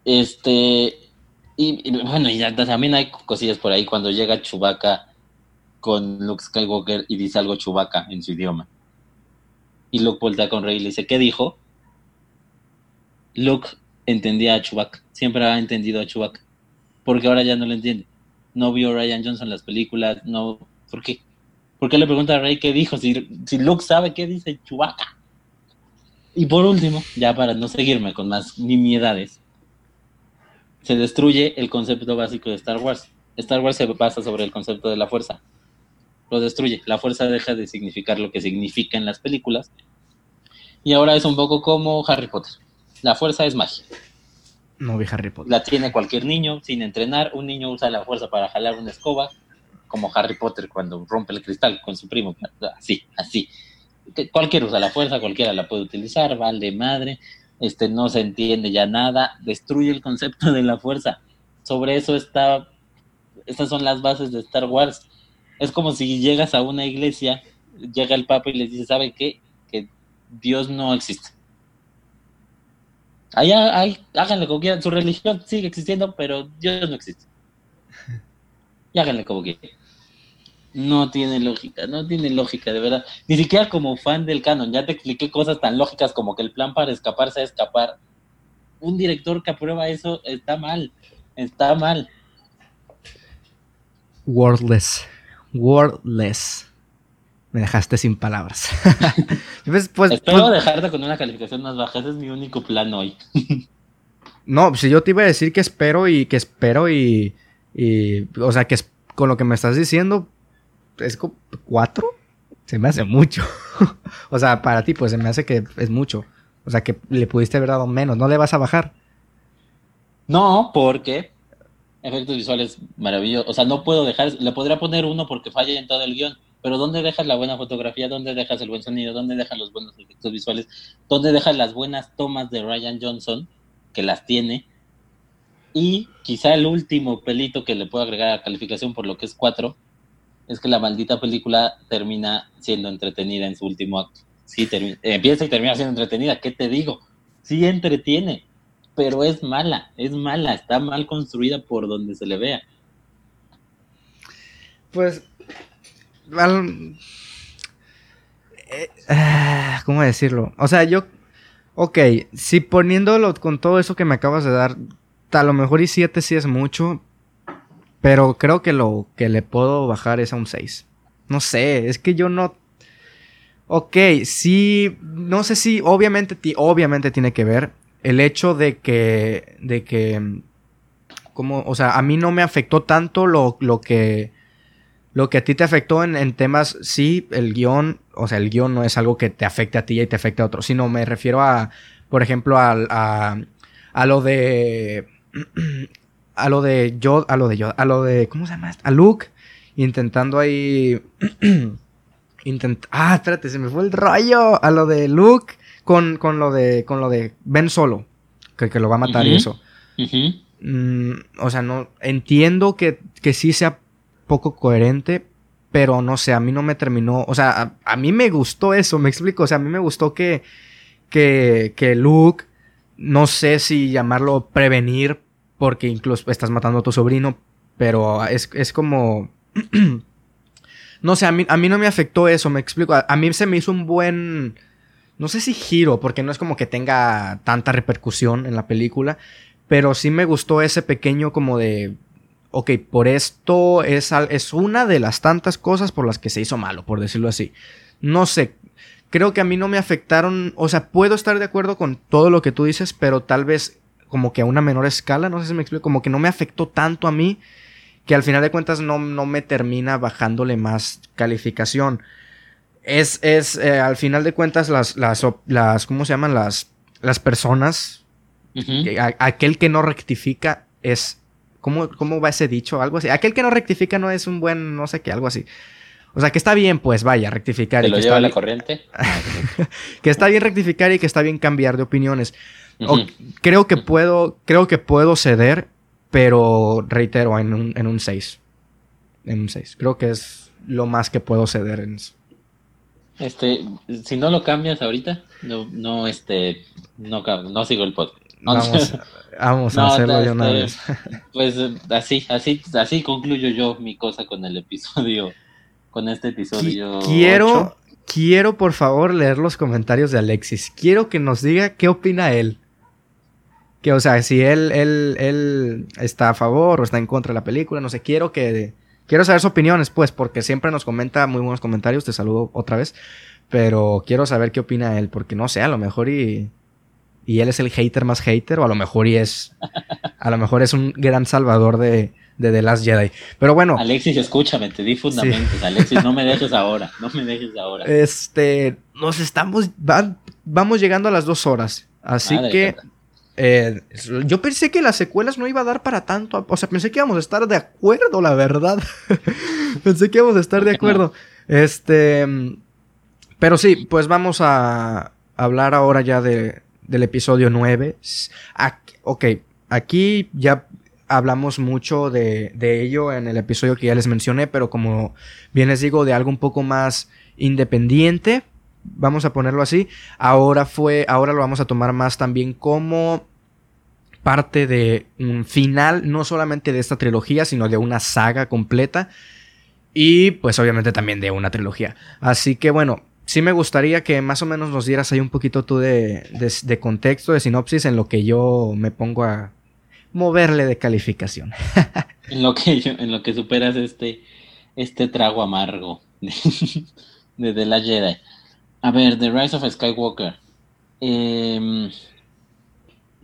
Este, y, bueno, y también hay cosillas por ahí cuando llega Chewbacca con Luke Skywalker y dice algo Chewbacca en su idioma. Y Luke voltea con Rey y le dice, ¿qué dijo? Luke entendía a Chewbacca, siempre ha entendido a Chewbacca, porque ahora ya no lo entiende. No vio Ryan Johnson las películas, no, ¿por qué? ¿Por qué le pregunta a Rey qué dijo? Si, si Luke sabe qué dice Chewbacca. Y por último, ya para no seguirme con más nimiedades, se destruye el concepto básico de Star Wars. Star Wars se basa sobre el concepto de la fuerza. Lo destruye. La fuerza deja de significar lo que significa en las películas. Y ahora es un poco como Harry Potter. La fuerza es magia. No vi Harry Potter. La tiene cualquier niño sin entrenar. Un niño usa la fuerza para jalar una escoba, como Harry Potter cuando rompe el cristal con su primo. Así, así. Cualquiera usa la fuerza, cualquiera la puede utilizar, vale madre este, no se entiende ya nada, destruye el concepto de la fuerza. Sobre eso está, estas son las bases de Star Wars. Es como si llegas a una iglesia, llega el Papa y les dice, ¿sabe qué? Que Dios no existe. Allá, ahí, háganle como quieran, su religión sigue existiendo, pero Dios no existe. Y háganle como quieran. No tiene lógica, no tiene lógica, de verdad. Ni siquiera como fan del canon, ya te expliqué cosas tan lógicas como que el plan para escaparse a escapar. Un director que aprueba eso está mal, está mal. Wordless, wordless. Me dejaste sin palabras. pues, pues, Espero pues dejarte con una calificación más baja, ese es mi único plan hoy. no, si yo te iba a decir que espero y que espero y, y o sea, que con lo que me estás diciendo, es cuatro, se me hace mucho. o sea, para ti, pues se me hace que es mucho. O sea, que le pudiste haber dado menos, no le vas a bajar. No, porque efectos visuales maravillosos. O sea, no puedo dejar, le podría poner uno porque falla en todo el guion. Pero ¿dónde dejas la buena fotografía? ¿Dónde dejas el buen sonido? ¿Dónde dejas los buenos efectos visuales? ¿Dónde dejas las buenas tomas de Ryan Johnson? Que las tiene. Y quizá el último pelito que le puedo agregar a calificación por lo que es cuatro es que la maldita película termina siendo entretenida en su último acto. Sí, empieza y termina siendo entretenida, ¿qué te digo? Sí entretiene, pero es mala, es mala, está mal construida por donde se le vea. Pues, eh, ah, ¿cómo decirlo? O sea, yo, ok, si poniéndolo con todo eso que me acabas de dar, a lo mejor y 7 sí es mucho, pero creo que lo que le puedo bajar es a un 6. No sé, es que yo no... Ok, sí, no sé si obviamente, obviamente tiene que ver el hecho de que, de que, como, o sea, a mí no me afectó tanto lo, lo que, lo que a ti te afectó en, temas, sí, el guion, o sea, el guion no es algo que te afecte a ti y te afecte a otros, sino me refiero a, por ejemplo, a, a, a lo de a lo de yo, a lo de yo, a lo de, ¿cómo se llama? A Luke, intentando ahí, ah, espérate, se me fue el rollo, a lo de Luke con, con lo de, con lo de Ben Solo, que, que lo va a matar y eso. Mm, o sea, no, entiendo que, que sí sea poco coherente, pero no sé, a mí no me terminó, o sea, a, a, mí me gustó eso, me explico, o sea, a mí me gustó que, que, que Luke, no sé si llamarlo prevenir, porque incluso estás matando a tu sobrino, pero es, es como... no sé, a mí, a mí no me afectó eso, me explico, a, mí se me hizo un buen no sé si giro, porque no es como que tenga tanta repercusión en la película, pero sí me gustó ese pequeño como de, ok, por esto es, es una de las tantas cosas por las que se hizo malo, por decirlo así. No sé, creo que a mí no me afectaron, o sea, puedo estar de acuerdo con todo lo que tú dices, pero tal vez como que a una menor escala, no sé si me explico, como que no me afectó tanto a mí que al final de cuentas no, no me termina bajándole más calificación es, es eh, al final de cuentas, las, las, las, ¿cómo se llaman? Las, las personas, aquel que no rectifica es, ¿cómo, ¿cómo va ese dicho? Algo así. Aquel que no rectifica no es un buen, no sé qué, algo así. O sea, que está bien, pues, vaya, rectificar. ¿Te y lo que lleva está la bien- corriente? que está bien rectificar y que está bien cambiar de opiniones. O- creo que puedo, creo que puedo ceder, pero reitero, en un, en un 6. En un 6. Creo que es lo más que puedo ceder en eso. Este, si no lo cambias ahorita, no, no, este, no, no sigo el podcast. Vamos, vamos a No, hacerlo de este, una vez. Pues así, así, así concluyo yo mi cosa con el episodio, con este episodio. Qui- Quiero, quiero por favor leer los comentarios de Alexis. Quiero que nos diga qué opina él. Que, o sea, si él, él, él está a favor o está en contra de la película, no sé, quiero que... Quiero saber sus opiniones, pues, porque siempre nos comenta muy buenos comentarios, te saludo otra vez. Pero quiero saber qué opina él, porque no sé, a lo mejor y... Y él es el hater más hater, o a lo mejor y es... A lo mejor es un gran salvador de, de The Last Jedi. Pero bueno... Alexis, escúchame, te di fundamentos. Alexis, no me dejes ahora, no me dejes ahora. Este, nos estamos, va- vamos llegando a las dos horas. Así Madre que. Eh, yo pensé que las secuelas no iba a dar para tanto. O sea, pensé que íbamos a estar de acuerdo, la verdad. pensé que íbamos a estar de acuerdo. Este, pero sí, pues vamos a hablar ahora ya de, del episodio 9. S- ac- ok, aquí ya hablamos mucho de, de ello en el episodio que ya les mencioné, pero como bien les digo, de algo un poco más independiente, vamos a ponerlo así. Ahora fue, ahora lo vamos a tomar más también como parte de un final, no solamente de esta trilogía, sino de una saga completa. Y pues obviamente también de una trilogía. Así que bueno, sí me gustaría que más o menos nos dieras ahí un poquito tú de, de- contexto, de sinopsis, en lo que yo me pongo a moverle de calificación. En lo que yo- en lo que superas este, este trago amargo de, de The Last Jedi. A ver, The Rise of Skywalker. Em,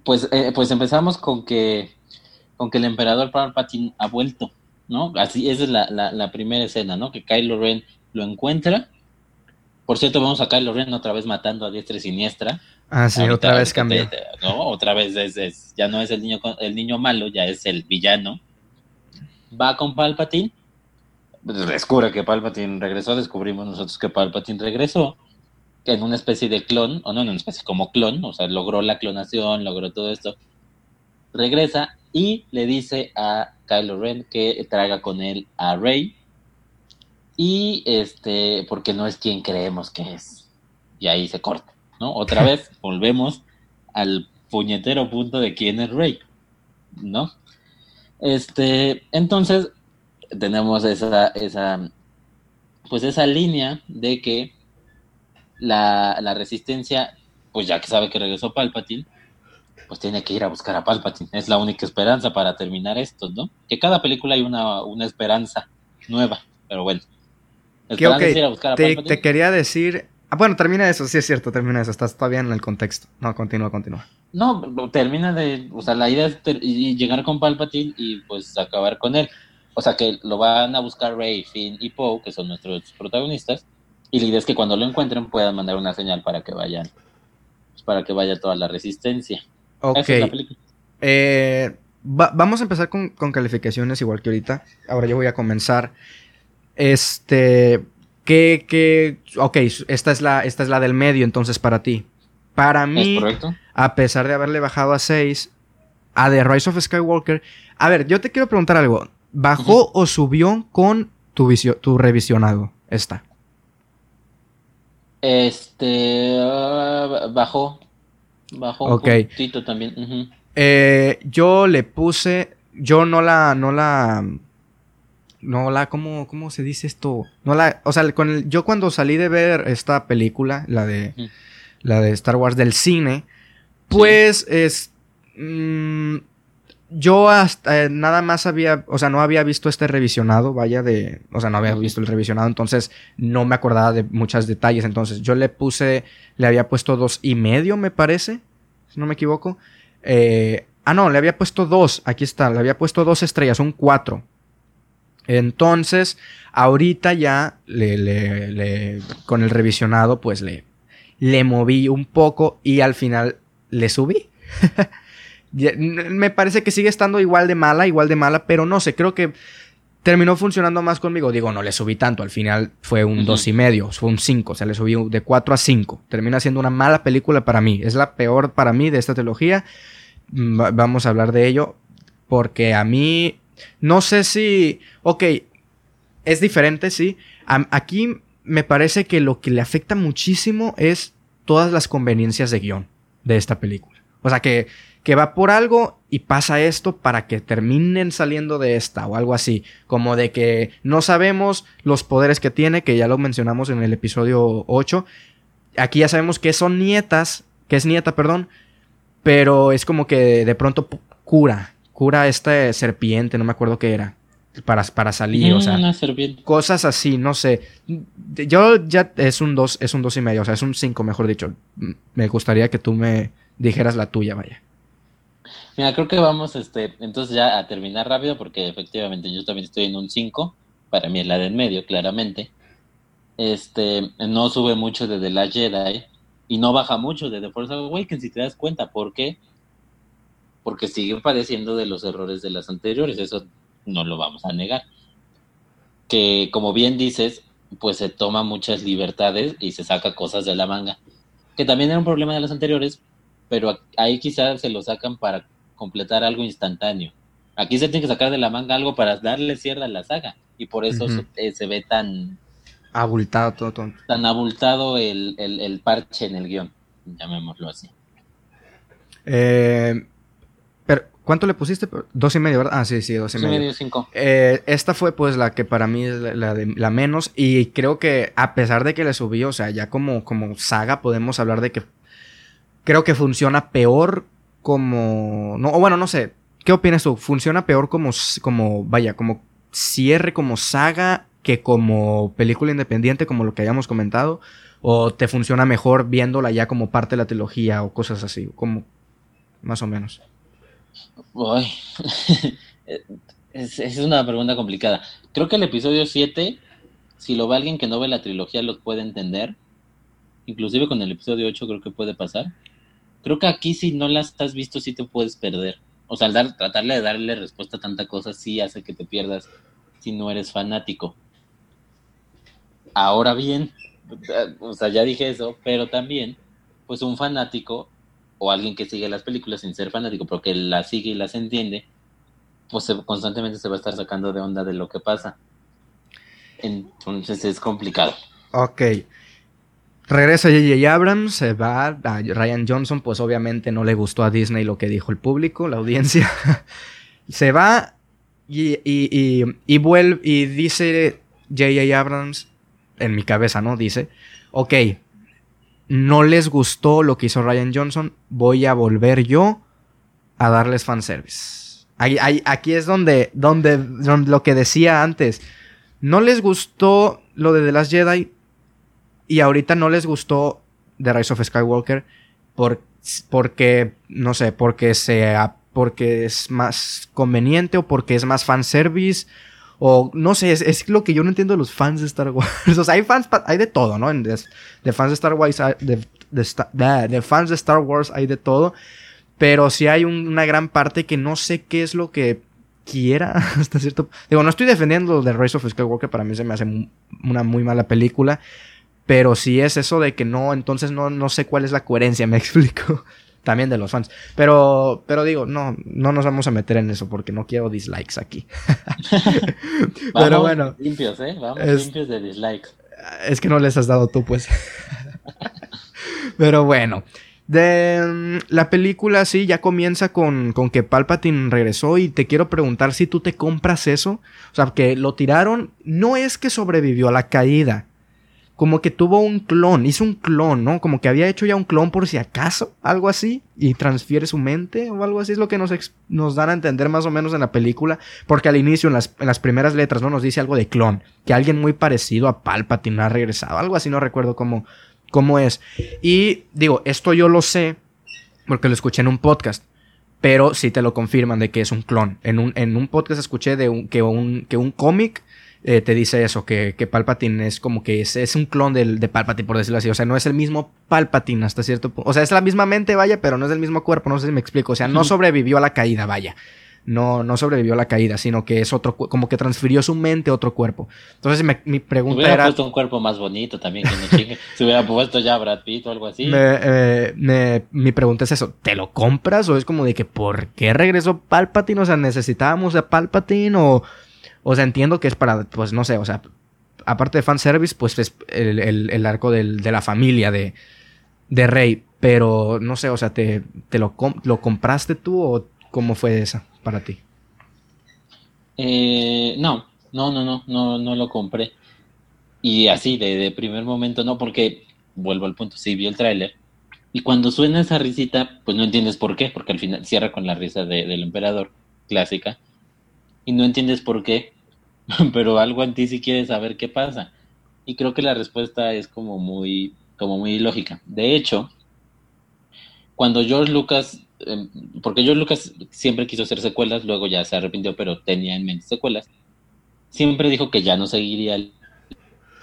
pues, eh, pues empezamos con que con que el emperador Palpatine ha vuelto, ¿no? Así, esa es la, la, la primera escena, ¿no? Que Kylo Ren lo encuentra. Por cierto, vemos a Kylo Ren otra vez matando a diestra y siniestra. Ah, sí, Ahorita- otra vez cambió. te- ¿no? Otra vez es, es- ya no es el niño, el niño malo, ya es el villano. Va con Palpatine. Descubre que Palpatine regresó. Descubrimos nosotros que Palpatine regresó. En una especie de clon, o no en una especie como clon, o sea, logró la clonación, logró todo esto. Regresa y le dice a Kylo Ren que traiga con él a Rey. Y este, porque no es quien creemos que es. Y ahí se corta. ¿no? Otra vez volvemos al puñetero punto de quién es Rey, ¿no? Este, entonces tenemos esa, esa, pues esa línea de que la, la resistencia, pues ya que sabe que regresó Palpatine, pues tiene que ir a buscar a Palpatine. Es la única esperanza para terminar esto, ¿no? Que cada película hay una, una esperanza nueva, pero bueno. Que, esperanza ok, es ir a buscar a te, Palpatine. te quería decir... Ah, bueno, termina eso, sí es cierto, termina eso, estás todavía en el contexto. No, continúa, continúa. No, termina de, o sea, la idea es y llegar con Palpatine y pues acabar con él. O sea, que lo van a buscar Rey, Finn y Poe, que son nuestros protagonistas, y la idea es que cuando lo encuentren puedan mandar una señal para que vayan, pues, para que vaya toda la resistencia. Ok. Esa es la película. Eh, va- vamos a empezar con, con calificaciones igual que ahorita. Ahora yo voy a comenzar. Este. Que, que. Ok, esta es, la, esta es la del medio, entonces para ti. Para mí, a pesar de haberle bajado a 6, a The Rise of Skywalker. A ver, yo te quiero preguntar algo. ¿Bajó o subió con tu, tu revisionado está? Este ah, bajó. Bajó un poquito también. Eh, yo le puse. Yo no la. No la. No la. ¿Cómo, cómo se dice esto? No la. O sea, con el, yo cuando salí de ver esta película, la de. La de Star Wars del cine. Pues es. Mm, yo hasta eh, nada más había, o sea, no había visto este revisionado, vaya de, o sea, no había visto el revisionado, entonces no me acordaba de muchos detalles, entonces yo le puse, le había puesto dos y medio, me parece, si no me equivoco. Eh, ah, no, le había puesto dos, aquí está, le había puesto dos estrellas, un cuatro. Entonces, ahorita ya le, le, le, con el revisionado, pues le, le moví un poco y al final le subí. Me parece que sigue estando igual de mala, igual de mala, pero no sé, creo que terminó funcionando más conmigo. Digo, no le subí tanto, al final fue un dos y medio, fue un 5, o sea, le subí de 4 a 5. Termina siendo una mala película para mí, es la peor para mí de esta trilogía. Mm, vamos a hablar de ello, porque a mí, no sé si, ok, es diferente, sí. aquí me parece que lo que le afecta muchísimo es todas las conveniencias de guion de esta película. O sea, que que va por algo y pasa esto para que terminen saliendo de esta o algo así, como de que no sabemos los poderes que tiene, que ya lo mencionamos en el episodio 8. Aquí ya sabemos que son nietas, que es nieta, perdón, pero es como que de pronto cura, cura esta serpiente, no me acuerdo qué era. Para, para salir, o sea, cosas así, no sé. Yo ya es un 2, es un dos y medio, o sea, es un 5, mejor dicho. Me gustaría que tú me dijeras la tuya, vaya. Mira, creo que vamos este, entonces ya a terminar rápido porque efectivamente yo también estoy en un 5, para mí es la del medio, claramente. Este, no sube mucho de The Last Jedi y no baja mucho de The Force Awakens si te das cuenta, ¿por qué? Porque siguen padeciendo de los errores de las anteriores, eso no lo vamos a negar. Que como bien dices, pues se toma muchas libertades y se saca cosas de la manga. Que también era un problema de las anteriores, pero ahí quizás se lo sacan para completar algo instantáneo. Aquí se tiene que sacar de la manga algo para darle cierre a la saga y por eso eh, se, ve tan abultado todo, tan abultado el, parche en el guion, llamémoslo así. Eh, pero, ¿cuánto le pusiste? Dos y medio, ¿verdad? Ah, sí, sí, dos y medio. cinco. Eh, esta fue pues la que para mí es la, de, la menos y creo que a pesar de que le subí, o sea, ya como, como saga podemos hablar de que creo que funciona peor como. No, o bueno, no sé. ¿Qué opinas tú? ¿Funciona peor como, como, vaya, como cierre, como saga, que como película independiente, como lo que hayamos comentado? ¿O te funciona mejor viéndola ya como parte de la trilogía o cosas así? Como, más o menos. es, es, una pregunta complicada. Creo que el episodio 7, si lo ve alguien que no ve la trilogía, lo puede entender. Inclusive con el episodio 8 creo que puede pasar creo que aquí si no las has visto sí te puedes perder. O sea, al dar, tratarle de darle respuesta a tanta cosa sí hace que te pierdas si no eres fanático. Ahora bien, o sea, ya dije eso, pero también, pues un fanático o alguien que sigue las películas sin ser fanático, porque las sigue y las entiende, pues constantemente se va a estar sacando de onda de lo que pasa. Entonces es complicado. Ok. Regresa J.J. Abrams, se va a Ryan Johnson, pues obviamente no le gustó a Disney lo que dijo el público, la audiencia. se va y, y, y, vuelve y dice J.J. Abrams, en mi cabeza, ¿no? Dice, ok, no les gustó lo que hizo Ryan Johnson, voy a volver yo a darles fanservice. Ahí, aquí es donde, donde, donde lo que decía antes, no les gustó lo de The Last Jedi, y ahorita no les gustó The Rise of Skywalker por, porque, no sé, porque sea, porque es más conveniente o porque es más fanservice. O no sé, es, lo que yo no entiendo de los fans de Star Wars. o sea, hay fans, hay de todo, ¿no? De, fans de Star Wars, de, de, fans de Star Wars hay de todo. Pero sí hay una gran parte que no sé qué es lo que quiera hasta cierto... Digo, no estoy defendiendo The Rise of Skywalker, para mí se me hace una muy mala película. Pero si es eso de que no, entonces no, no sé cuál es la coherencia, me explico. también de los fans. Pero, pero digo, no, no nos vamos a meter en eso porque no quiero dislikes aquí. pero bueno. Limpios, ¿eh? Vamos limpios de dislikes. Es que no les has dado tú, pues. pero bueno. De mm, la película sí ya comienza con, con, que Palpatine regresó y te quiero preguntar si tú te compras eso. O sea, que lo tiraron, no es que sobrevivió a la caída, como que tuvo un clon, hizo un clon, ¿no? Como que había hecho ya un clon por si acaso, algo así, y transfiere su mente o algo así, es lo que nos, nos dan a entender más o menos en la película, porque al inicio, en las, en las, primeras letras, ¿no? Nos dice algo de clon, que alguien muy parecido a Palpatine ha regresado, algo así, no recuerdo cómo, cómo es. Y digo, esto yo lo sé, porque lo escuché en un podcast. Pero sí te lo confirman de que es un clon. En un, en un podcast escuché de un, que un, que un cómic eh, te dice eso, que, que, Palpatine es como que es, es un clon del, de Palpatine, por decirlo así. O sea, no es el mismo Palpatine hasta cierto punto. O sea, es la misma mente, vaya, pero no es el mismo cuerpo, no sé si me explico. O sea, no sobrevivió a la caída, vaya. No, no sobrevivió a la caída, sino que es otro, como que transfirió su mente a otro cuerpo. Entonces mi pregunta hubiera era... puesto un cuerpo más bonito también, que no chingue. Se hubiera puesto ya Brad Pitt o algo así. Eh, mi pregunta es eso, ¿te lo compras o es como de que ¿por qué regresó Palpatine? O sea, ¿necesitábamos a Palpatine o o sea, entiendo que es para, pues no sé, o sea, aparte de fanservice, pues es el, arco de la familia de, de, Rey. Pero no sé, o sea, ¿te, te lo, lo, compraste tú o cómo fue esa para ti? Eh, no, no, no, no, no, no lo compré. Y así, de, primer momento no, porque vuelvo al punto, sí vi el tráiler. Y cuando suena esa risita, pues no entiendes por qué, porque al final cierra con la risa del emperador, clásica y no entiendes por qué, pero algo en ti sí quiere saber qué pasa. Y creo que la respuesta es como muy, como muy lógica. De hecho, cuando George Lucas, em, porque George Lucas siempre quiso hacer secuelas, luego ya se arrepintió, pero tenía en mente secuelas, siempre dijo que ya no seguiría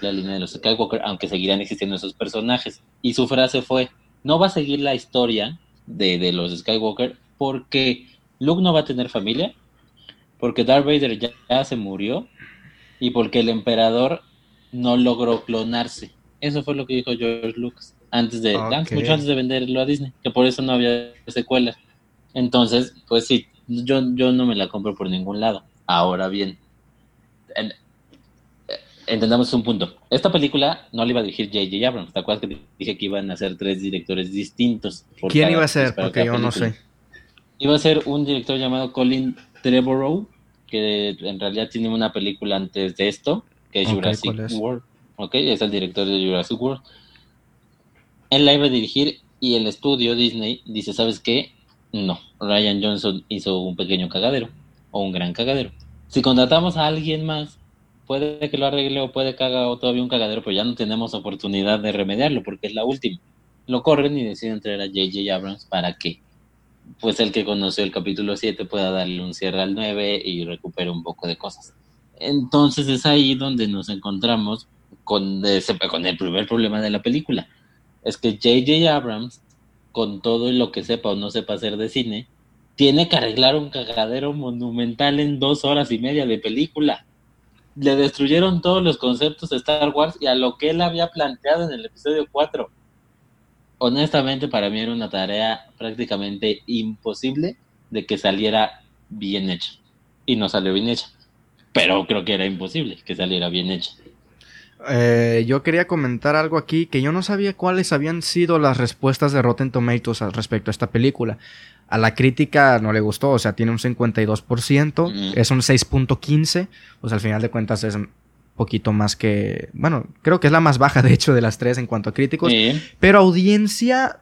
la línea de los Skywalker, aunque seguirían existiendo esos personajes. Y su frase fue, no va a seguir la historia de, de los Skywalker porque Luke no va a tener familia porque Darth Vader ya, se murió y porque el emperador no logró clonarse. Eso fue lo que dijo George Lucas antes de mucho antes de venderlo a Disney, que por eso no había secuelas. Entonces, pues sí, yo, yo no me la compro por ningún lado. Ahora bien, entendamos un punto. Esta película no la iba a dirigir J.J. Abrams. ¿Te acuerdas que dije que iban a ser tres directores distintos? ¿Quién iba a ser? Porque yo no sé. Iba a ser un director llamado Colin Trevorrow, que en realidad tiene una película antes de esto, que es Jurassic World. Ok, es el director de Jurassic World. Él la iba a dirigir y el estudio Disney dice, ¿sabes qué? No, Ryan Johnson hizo un pequeño cagadero o un gran cagadero. Si contratamos a alguien más, puede que lo arregle o puede que haga todavía un cagadero, pero ya no tenemos oportunidad de remediarlo porque es la última. Lo corren y deciden traer a J.J. Abrams para qué pues el que conoció el capítulo 7 pueda darle un cierre al 9 y recupere un poco de cosas. Entonces es ahí donde nos encontramos con, con el primer problema de la película. Es que JJ Abrams, con todo lo que sepa o no sepa hacer de cine, tiene que arreglar un cagadero monumental en dos horas y media de película. Le destruyeron todos los conceptos de Star Wars y a lo que él había planteado en el episodio 4 honestamente para mí era una tarea prácticamente imposible de que saliera bien hecha. Y no salió bien hecha. Pero creo que era imposible que saliera bien hecha. Eh, yo quería comentar algo aquí que yo no sabía cuáles habían sido las respuestas de Rotten Tomatoes respecto a esta película. A la crítica no le gustó, o sea, tiene un 52%, es un 6.15, pues al final de cuentas es poquito más que, bueno, creo que es la más baja de hecho de las tres en cuanto a críticos, pero audiencia,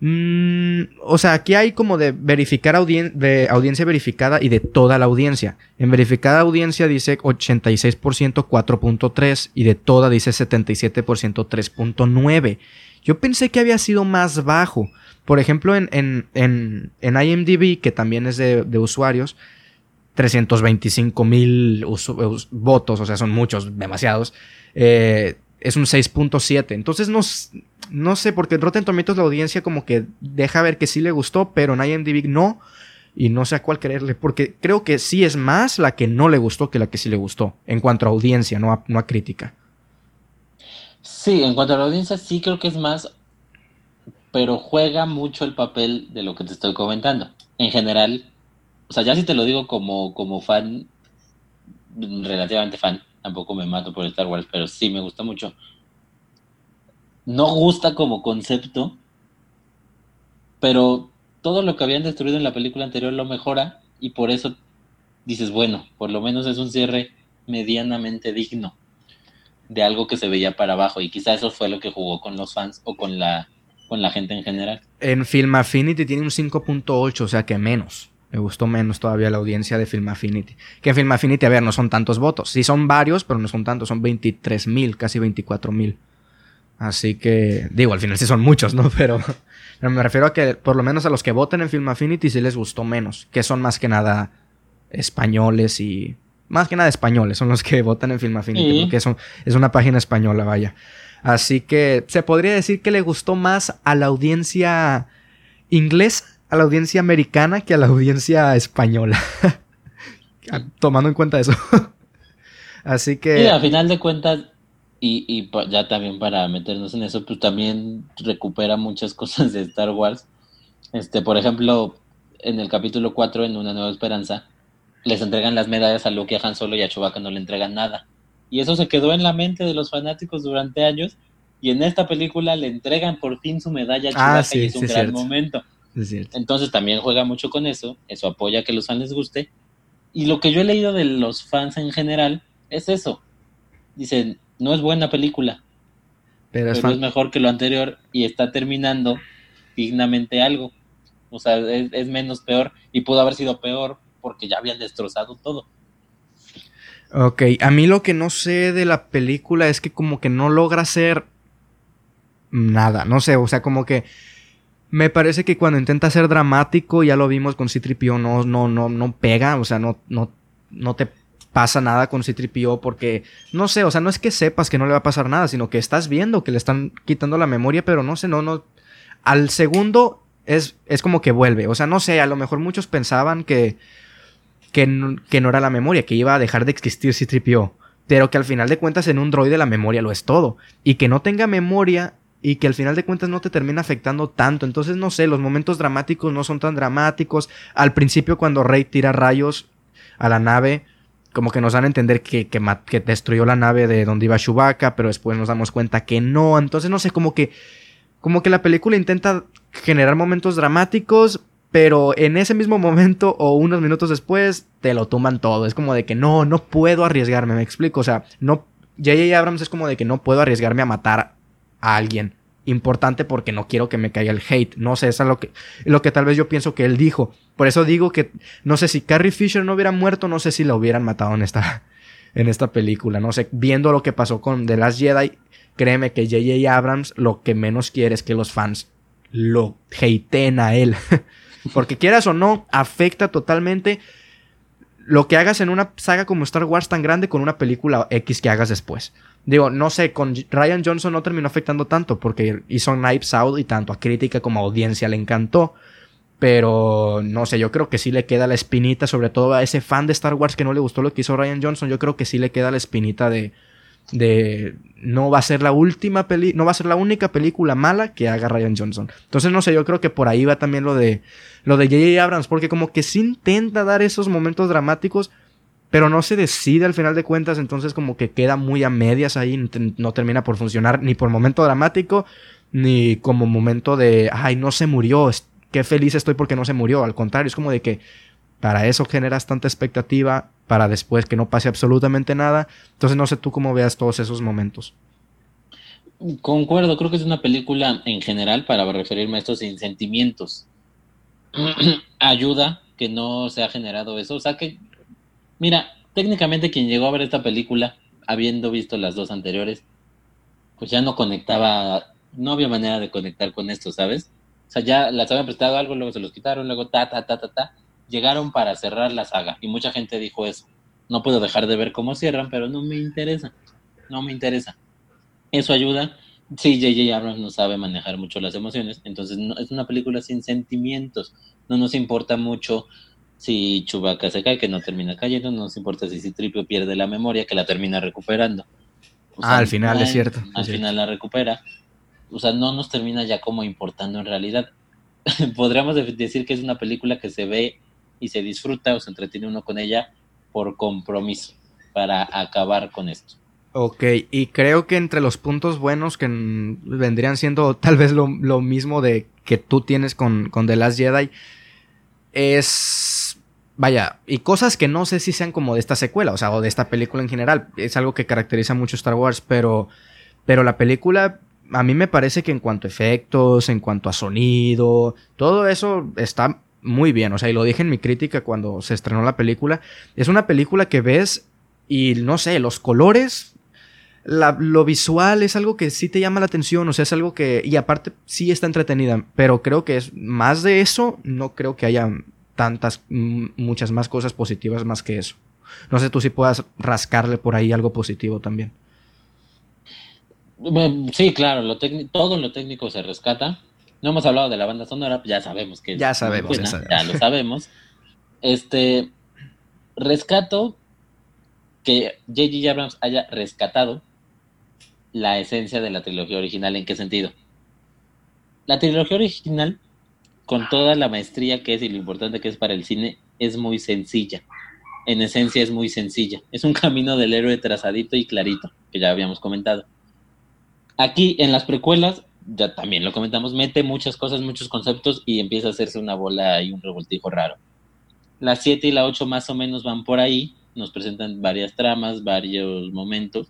mm, o sea, aquí hay como de verificar de audiencia verificada y de toda la audiencia. En verificada audiencia dice 86% 4.3 y de toda dice 77% 3.9. Yo pensé que había sido más bajo. Por ejemplo, en, en, en, en IMDb, que también es de, de usuarios, 325 mil votos, o sea, son muchos, demasiados. Eh, es un 6.7. Entonces no, no sé, porque en Rotten Tomatoes la audiencia como que deja ver que sí le gustó, pero en IMDb no. Y no sé a cuál creerle, porque creo que sí es más la que no le gustó que la que sí le gustó, en cuanto a audiencia, no a, no a crítica. Sí, en cuanto a la audiencia sí creo que es más, pero juega mucho el papel de lo que te estoy comentando. En general, o sea, ya si te lo digo como, como fan, relativamente fan, tampoco me mato por Star Wars, pero sí me gusta mucho. No gusta como concepto, pero todo lo que habían destruido en la película anterior lo mejora y por eso dices, bueno, por lo menos es un cierre medianamente digno de algo que se veía para abajo y quizá eso fue lo que jugó con los fans o con la con la gente en general. En Film Affinity tiene un 5.8, o sea que menos. Me gustó menos todavía la audiencia de Film Affinity. Que en Film Affinity, a ver, no son tantos votos. Sí son varios, pero no son tantos. Son 23 mil, casi 24 mil. Así que, digo, al final sí son muchos, ¿no? Pero, pero, me refiero a que por lo menos a los que voten en Film Affinity sí les gustó menos. Que son más que nada españoles y... Más que nada españoles son los que votan en Film Affinity. Porque es, es una página española, vaya. Así que se podría decir que le gustó más a la audiencia inglesa, a la audiencia americana, que a la audiencia española. Tomando en cuenta eso. Así que... Sí, a final de cuentas, y, y ya también para meternos en eso, pues también recupera muchas cosas de Star Wars. Este, por ejemplo, en el capítulo 4, en Una Nueva Esperanza, les entregan las medallas a Luke y a Han Solo y a Chewbacca no le entregan nada. Y eso se quedó en la mente de los fanáticos durante años. Y en esta película le entregan por fin su medalla a ah, Chewbacca y es un gran momento. Entonces también juega mucho con eso. Eso apoya que los fans les guste. Y lo que yo he leído de los fans en general es eso. Dicen, no es buena película, pero, es, mejor que lo anterior y está terminando dignamente algo. O sea, es, menos peor y pudo haber sido peor porque ya habían destrozado todo. Ok, a mí lo que no sé de la película es que como que no logra ser nada, no sé, o sea, como que me parece que cuando intenta ser dramático, ya lo vimos con Citripio, no, no, no, no pega, o sea, no, no, no te pasa nada con Citripio porque, no sé, o sea, no es que sepas que no le va a pasar nada, sino que estás viendo que le están quitando la memoria, pero no sé, no, no, al segundo es, es como que vuelve, o sea, no sé, a lo mejor muchos pensaban que que no, era la memoria, que iba a dejar de existir si tripió. Pero que al final de cuentas en un droide la memoria lo es todo. Y que no tenga memoria y que al final de cuentas no te termina afectando tanto. Entonces, no sé, los momentos dramáticos no son tan dramáticos. Al principio, cuando Rey tira rayos a la nave, como que nos dan a entender que, que, que destruyó la nave de donde iba Chewbacca, pero después nos damos cuenta que no. Entonces, no sé, como que, como que la película intenta generar momentos dramáticos, pero en ese mismo momento o unos minutos después te lo toman todo. Es como de que no, no puedo arriesgarme, me explico. O sea, no. J.J. Abrams es como de que no puedo arriesgarme a matar a alguien importante porque no quiero que me caiga el hate. No sé, eso es lo que, lo que tal vez yo pienso que él dijo. Por eso digo que no sé si Carrie Fisher no hubiera muerto, no sé si la hubieran matado en esta, en esta película. No sé, viendo lo que pasó con The Last Jedi, créeme que J.J. Abrams lo que menos quiere es que los fans lo hateen a él. Porque quieras o no, afecta totalmente lo que hagas en una saga como Star Wars tan grande con una película X que hagas después. Digo, no sé, con Ryan Johnson no terminó afectando tanto porque hizo Knives Out y tanto a crítica como a audiencia le encantó. Pero no sé, yo creo que sí le queda la espinita, sobre todo a ese fan de Star Wars que no le gustó lo que hizo Ryan Johnson. Yo creo que sí le queda la espinita de, de no va a ser la última peli no va a ser la única película mala que haga Ryan Johnson. Entonces no sé, yo creo que por ahí va también lo de lo de J.J. Abrams porque como que sí intenta dar esos momentos dramáticos, pero no se decide al final de cuentas, entonces como que queda muy a medias ahí, no termina por funcionar ni por momento dramático ni como momento de ay, no se murió, qué feliz estoy porque no se murió, al contrario, es como de que para eso generas tanta expectativa, para después que no pase absolutamente nada. Entonces no sé tú cómo veas todos esos momentos. Concuerdo, creo que es una película en general para referirme a estos sentimientos. Ayuda que no se ha generado eso. O sea que, mira, técnicamente quien llegó a ver esta película, habiendo visto las dos anteriores, pues ya no conectaba, no había manera de conectar con esto, ¿sabes? O sea, ya las habían prestado algo, luego se los quitaron, luego ta, ta, ta, ta, ta llegaron para cerrar la saga y mucha gente dijo eso. No puedo dejar de ver cómo cierran, pero no me interesa. No me interesa. Eso ayuda. Sí, J.J. Abrams no sabe manejar mucho las emociones, entonces no, es una película sin sentimientos. No nos importa mucho si Chewbacca se cae, que no termina cayendo, no nos importa si Citripio pierde la memoria, que la termina recuperando. ah, al final es cierto. Al final la recupera. o sea, no nos termina ya como importando en realidad. Podríamos decir que es una película que se ve y se disfruta o se entretiene uno con ella por compromiso, para acabar con esto. Ok, y creo que entre los puntos buenos que vendrían siendo tal vez lo, mismo de que tú tienes con, con The Last Jedi es vaya, y cosas que no sé si sean como de esta secuela, o sea, o de esta película en general. Es algo que caracteriza mucho Star Wars, pero, pero la película, a mí me parece que en cuanto a efectos, en cuanto a sonido, todo eso está muy bien. O sea, y lo dije en mi crítica cuando se estrenó la película. Es una película que ves y no sé, los colores, lo visual es algo que sí te llama la atención, o sea, es algo que, y aparte sí está entretenida, pero creo que es más de eso, no creo que haya tantas, muchas más cosas positivas más que eso. No sé tú si puedas rascarle por ahí algo positivo también. Sí, claro, lo todo lo técnico se rescata. No hemos hablado de la banda sonora, ya sabemos que ya sabemos, ya lo sabemos. Este rescato que J.J. Abrams haya rescatado la esencia de la trilogía original. ¿En qué sentido? La trilogía original con toda la maestría que es y lo importante que es para el cine, es muy sencilla. En esencia es muy sencilla. Es un camino del héroe trazadito y clarito, que ya habíamos comentado. Aquí en las precuelas, ya también lo comentamos, mete muchas cosas, muchos conceptos y empieza a hacerse una bola y un revoltijo raro. Las 7 y la 8 más o menos van por ahí, nos presentan varias tramas, varios momentos.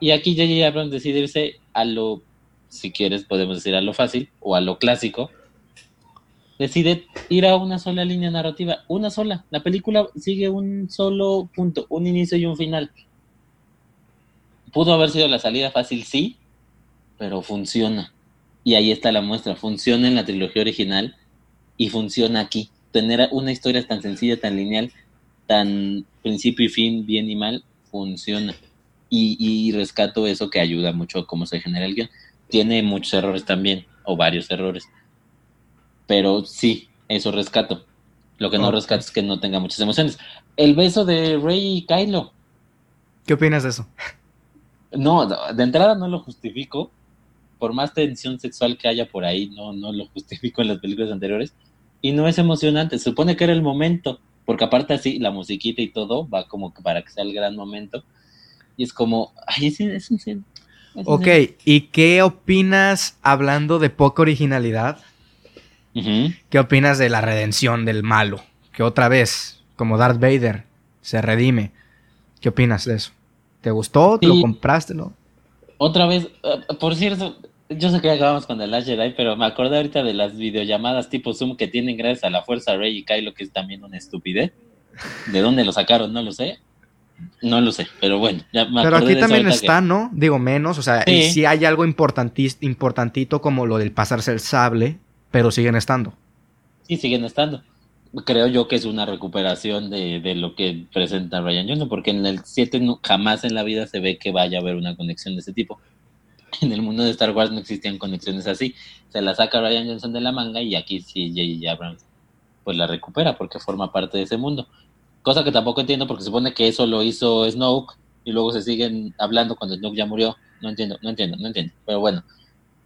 Y aquí J.J. Abrams decide irse a lo, si quieres podemos decir a lo fácil, o a lo clásico, decide ir a una sola línea narrativa, una sola. La película sigue un solo punto, un inicio y un final. Pudo haber sido la salida fácil, sí, pero funciona. Y ahí está la muestra, funciona en la trilogía original y funciona aquí. Tener una historia tan sencilla, tan lineal, tan principio y fin, bien y mal, funciona. Y, y rescato eso que ayuda mucho a cómo se genera el guion. Tiene muchos errores también, o varios errores pero sí, eso rescato. Lo que no rescato es que no tenga muchas emociones. El beso de Rey y Kylo. ¿Qué opinas de eso? No, de entrada no lo justifico. Por más tensión sexual que haya por ahí, no, no lo justifico en las películas anteriores. Y no es emocionante. Se supone que era el momento. Porque aparte así, la musiquita y todo va como para que sea el gran momento. Y es como, ay, es, es, es, ok, ¿y qué opinas hablando de poca originalidad? ¿Qué opinas de la redención del malo? Que otra vez, como Darth Vader, se redime. ¿Qué opinas de eso? ¿Te gustó? ¿Te lo compraste? ¿no? Otra vez, eh, por cierto, yo sé que acabamos con el Last Jedi, pero me acordé ahorita de las videollamadas tipo Zoom que tienen gracias a la fuerza Rey y Kylo, que es también una estupidez. ¿De dónde lo sacaron? No lo sé. No lo sé, pero bueno. Ya me pero aquí también está, ¿no? Digo, menos, o sea, si hay algo importantito como lo del pasarse el sable, pero siguen estando. Sí, siguen estando. Creo yo que es una recuperación de, lo que presenta Ryan Johnson, porque en el 7 jamás en la vida se ve que vaya a haber una conexión de ese tipo. En el mundo de Star Wars no existían conexiones así. Se la saca Ryan Johnson de la manga y aquí sí J.J. Abrams pues la recupera porque forma parte de ese mundo. Cosa que tampoco entiendo porque supone que eso lo hizo Snoke y luego se siguen hablando cuando Snoke ya murió. No entiendo, no entiendo, no entiendo. Pero bueno,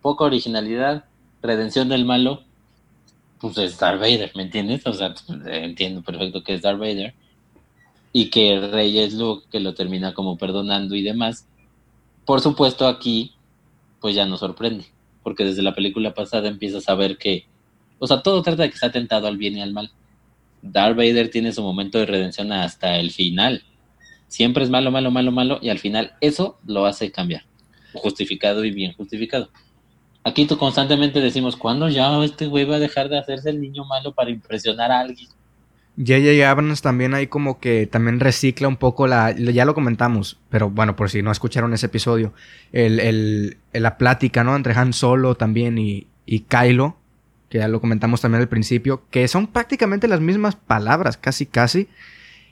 poca originalidad, redención del malo, pues es Darth Vader, ¿me entiendes? O sea, entiendo perfecto que es Darth Vader. Y que el rey es Luke, que lo termina como perdonando y demás. Por supuesto, aquí, pues ya nos sorprende. Porque desde la película pasada empiezas a ver que. O sea, todo trata de que está tentado al bien y al mal. Darth Vader tiene su momento de redención hasta el final. Siempre es malo, malo, malo, malo. Y al final eso lo hace cambiar. Justificado y bien justificado. Aquí tú constantemente decimos, ¿cuándo ya este güey va a dejar de hacerse el niño malo para impresionar a alguien? J.J. Abrams también ahí como que también recicla un poco la... Ya lo comentamos, pero bueno, por si no escucharon ese episodio. El, la plática, ¿no? Entre Han Solo también y, y Kylo, que ya lo comentamos también al principio, que son prácticamente las mismas palabras, casi casi.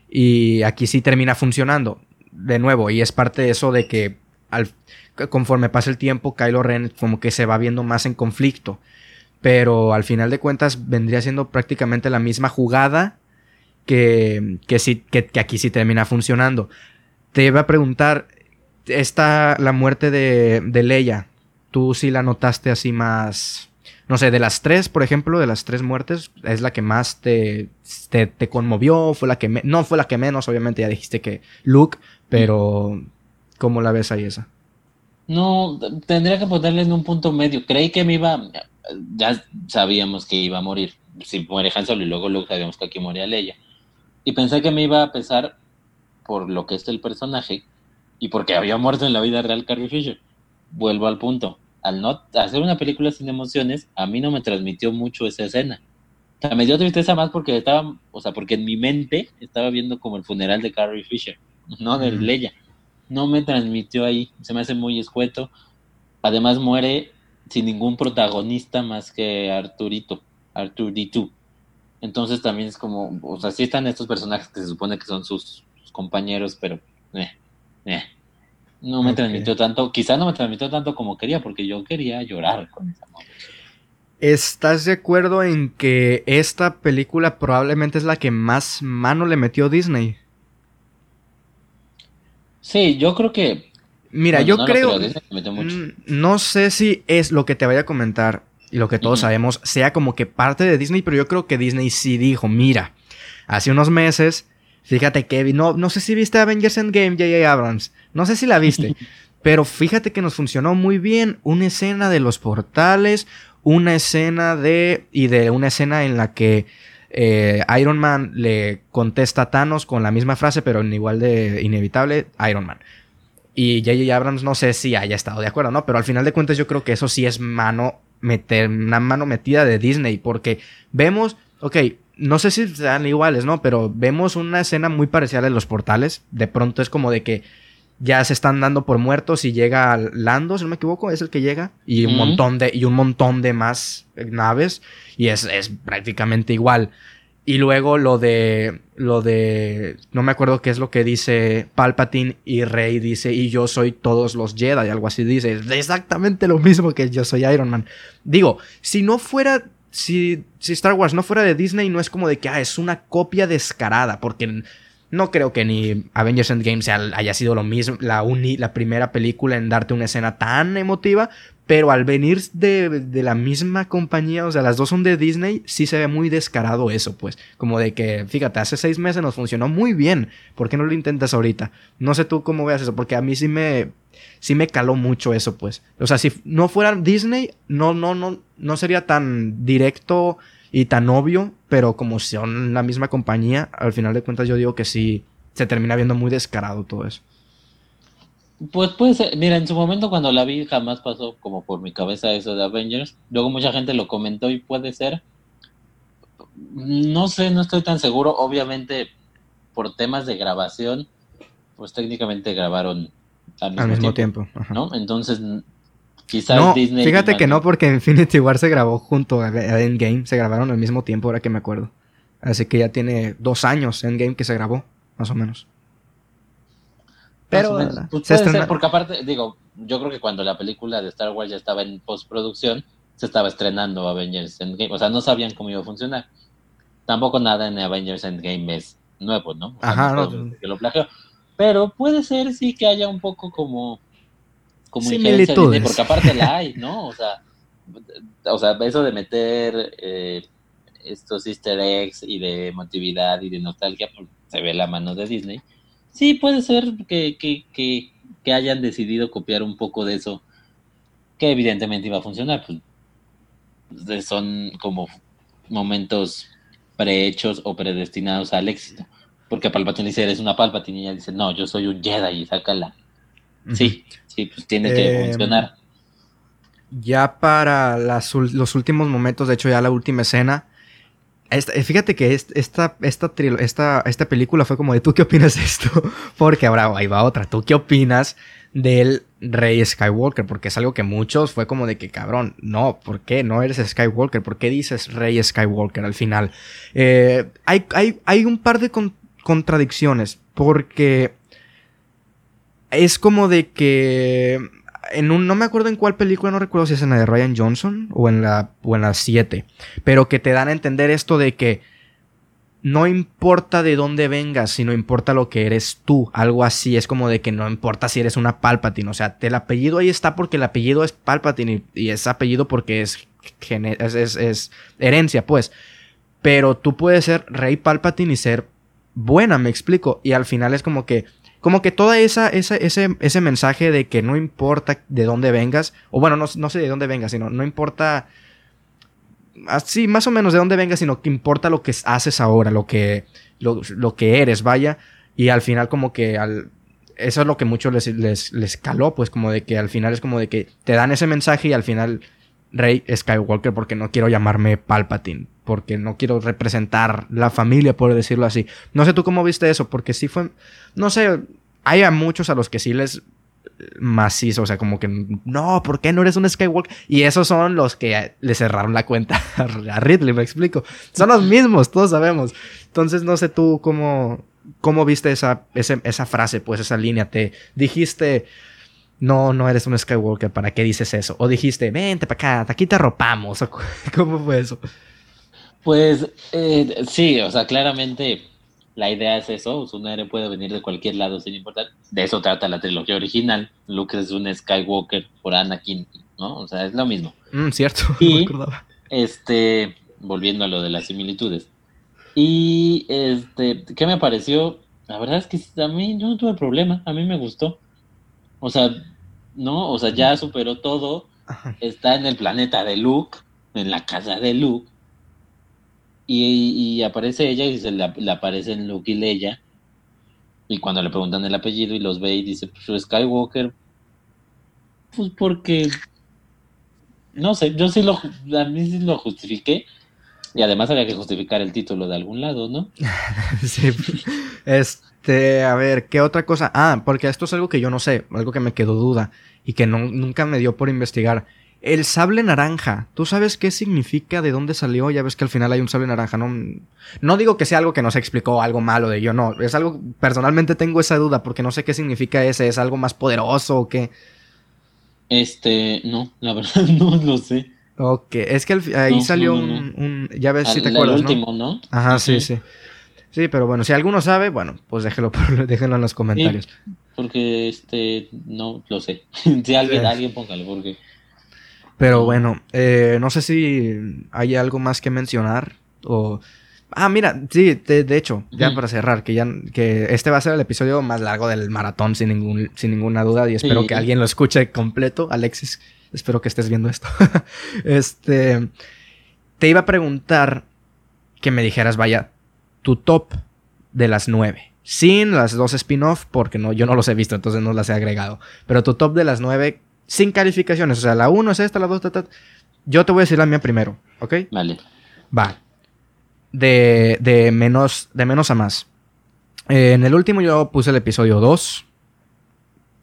Y aquí sí termina funcionando. De nuevo, y es parte de eso de que al, conforme pasa el tiempo, Kylo Ren como que se va viendo más en conflicto. Pero al final de cuentas vendría siendo prácticamente la misma jugada que, que, que, aquí sí termina funcionando. Te iba a preguntar, esta, la muerte de, de Leia, tú sí la notaste así más... No sé, de las tres, por ejemplo, de las tres muertes, es la que más te, te, te conmovió, fue la que... no fue la que menos, obviamente ya dijiste que Luke, pero ¿cómo la ves ahí esa? No, tendría que ponerle en un punto medio. Creí que me iba... Ya sabíamos que iba a morir. Si muere Han Solo y luego Luke sabíamos que aquí moría Leia. Y pensé que me iba a pesar por lo que es el personaje y porque había muerto en la vida real Carrie Fisher vuelvo al punto. Al no hacer una película sin emociones, a mí no me transmitió mucho esa escena. O sea, me dio tristeza más porque estaba, o sea, porque en mi mente estaba viendo como el funeral de Carrie Fisher, no de Leia. No me transmitió ahí, se me hace muy escueto. Además muere sin ningún protagonista más que Arturito, Arturito. Entonces también es como, o sea, sí están estos personajes que se supone que son sus, compañeros, pero eh, eh. No me transmitió tanto, quizás no me transmitió tanto como quería, porque yo quería llorar con esa ¿Estás de acuerdo en que esta película probablemente es la que más mano le metió Disney? Sí, yo creo que. Mira, yo creo. No sé si es lo que te vaya a comentar y lo que todos sabemos sea como que parte de Disney, pero yo creo que Disney sí dijo: Mira, hace unos meses Fíjate que no, no sé si viste Avengers Endgame, J.J. Abrams. No sé si la viste. pero fíjate que nos funcionó muy bien una escena de los portales, una escena de... y de una escena en la que eh, Iron Man le contesta a Thanos con la misma frase, pero en igual de inevitable, Iron Man. Y J.J. Abrams no sé si haya estado de acuerdo, ¿no? Pero al final de cuentas yo creo que eso sí es mano, meter, una mano metida de Disney, porque vemos, ok, no sé si sean iguales, ¿no? Pero vemos una escena muy parecida en los portales. De pronto es como de que ya se están dando por muertos y llega Lando, si no me equivoco, es el que llega. Y un montón de, y un montón de más naves. Y es, es, prácticamente igual. Y luego lo de. Lo de. No me acuerdo qué es lo que dice Palpatine y Rey dice. Y yo soy todos los Jedi. Algo así dice. Es exactamente lo mismo que yo soy Iron Man. Digo, si no fuera si, si Star Wars no fuera de Disney, no es como de que ah, es una copia descarada, porque no creo que ni Avengers Endgame sea, haya sido lo mismo, la, la primera película en darte una escena tan emotiva, pero al venir de, la misma compañía, o sea, las dos son de Disney, sí se ve muy descarado eso, pues. Como de que, fíjate, hace seis meses nos funcionó muy bien. ¿Por qué no lo intentas ahorita? No sé tú cómo veas eso, porque a mí sí me, sí me caló mucho eso, pues. O sea, si no fuera Disney, no, no, no, no sería tan directo y tan obvio, pero como son la misma compañía, al final de cuentas yo digo que sí se termina viendo muy descarado todo eso. Pues puede ser, mira, en su momento cuando la vi jamás pasó como por mi cabeza eso de Avengers. Luego mucha gente lo comentó y puede ser. No sé, no estoy tan seguro. Obviamente, por temas de grabación, pues técnicamente grabaron al mismo, tiempo. ¿no? Entonces, quizás Disney. Fíjate que no, porque Infinity War se grabó junto a Endgame. Se grabaron al mismo tiempo, ahora que me acuerdo. Así que ya tiene dos años Endgame que se grabó, más o menos. Pero pues puede ser, porque aparte, digo, yo creo que cuando la película de Star Wars ya estaba en postproducción, se estaba estrenando Avengers Endgame. O sea, no sabían cómo iba a funcionar. Tampoco nada en Avengers Endgame es nuevo, ¿no? Ajá, no, que lo plagió. Pero puede ser sí que haya un poco como como similitudes. porque aparte la hay, ¿no? O sea, o sea, eso de meter eh, estos easter eggs y de emotividad y de nostalgia, pues, se ve la mano de Disney sí puede ser que, que, que, hayan decidido copiar un poco de eso, que evidentemente iba a funcionar. Pues, son como momentos prehechos o predestinados al éxito. Porque Palpatine dice, eres una Palpatine, y ella dice, no, yo soy un Jedi, y sácala. Sí, sí, pues tiene que em, funcionar. Ya para los últimos momentos, de hecho ya la última escena, eh, fíjate que esta, esta, esta, esta película fue como de, ¿tú qué opinas de esto? Porque ahora ahí va otra, ¿tú qué opinas del Rey Skywalker? Porque es algo que muchos fue como de que, cabrón, no, ¿por qué no eres Skywalker? ¿Por qué dices Rey Skywalker al final? Eh, hay, hay, hay, un par de contradicciones, porque es como de que en un, no me acuerdo en cuál película, no recuerdo si es en la de Ryan Johnson o en la, o en la 7, pero que te dan a entender esto de que no importa de dónde vengas, sino importa lo que eres tú. Algo así, es como de que no importa si eres una Palpatine. O sea, el apellido ahí está porque el apellido es Palpatine y, es apellido porque es, es, es, herencia, pues. Pero tú puedes ser Rey Palpatine y ser buena, me explico. Y al final es como que como que toda esa, ese, ese mensaje de que no importa de dónde vengas, o bueno, no, no sé de dónde vengas, sino no importa así más o menos de dónde vengas, sino que importa lo que haces ahora, lo que, lo, que eres, vaya. Y al final como que al, eso es lo que mucho les, les, les, caló, pues como de que al final es como de que te dan ese mensaje y al final Rey Skywalker porque no quiero llamarme Palpatine, porque no quiero representar la familia, por decirlo así. No sé tú cómo viste eso, porque sí fue, no sé, hay a muchos a los que sí les macizo, o sea, como que no, ¿por qué no eres un Skywalker? Y esos son los que le cerraron la cuenta a Ridley, me explico. Son los mismos, todos sabemos. Entonces, no sé tú cómo, cómo viste esa, esa frase, pues esa línea. Te dijiste, no, no eres un Skywalker, ¿para qué dices eso? O dijiste, vente para acá, aquí te arropamos. ¿Cómo fue eso? Pues eh, sí, o sea, claramente la idea es eso, un héroe puede venir de cualquier lado sin importar. De eso trata la trilogía original. Luke es un Skywalker por Anakin, ¿no? O sea, es lo mismo. Mm, cierto, y, Este, volviendo a lo de las similitudes. Y este, ¿qué me pareció? La verdad es que a mí yo no tuve problema, a mí me gustó. O sea, no, o sea, ya superó todo. Está en el planeta de Luke, en la casa de Luke y, aparece ella y se le, aparece en Luke y Leia. Y cuando le preguntan el apellido y los ve y dice, pues Skywalker, pues porque, no sé, yo sí lo, a mí sí lo justifiqué. Y además había que justificar el título de algún lado, ¿no? sí. Este, a ver, ¿qué otra cosa? Ah, porque esto es algo que yo no sé, algo que me quedó duda y que no, nunca me dio por investigar. El sable naranja, ¿tú sabes qué significa? ¿De dónde salió? Ya ves que al final hay un sable naranja, ¿no? No digo que sea algo que nos explicó, algo malo de yo, no. Es algo, personalmente tengo esa duda porque no sé qué significa ese. ¿Es algo más poderoso o qué? Este, no, la verdad no lo sé. Ok, es que ahí salió un, Ya ves si te acuerdas, el último, ¿no? Ajá, sí, sí. Sí, pero bueno, si alguno sabe, bueno, pues déjelo, déjenlo en los comentarios. porque, este, no lo sé. si alguien, alguien póngale, porque... Pero bueno, eh, no sé si hay algo más que mencionar o... Ah, mira, sí, de, hecho, ya para cerrar, que ya que este va a ser el episodio más largo del maratón sin ningún sin ninguna duda y espero que alguien lo escuche completo, Alexis, espero que estés viendo esto. este te iba a preguntar que me dijeras, vaya, tu top de las nueve. Sin las dos spin-off, porque no, yo no los he visto, entonces no las he agregado. Pero tu top de las nueve, sin calificaciones. O sea, la 1 es esta, la 2, Yo te voy a decir la mía primero, ¿ok? Vale. Va. De, de, menos, de menos a más. Eh, en el último yo puse el episodio 2.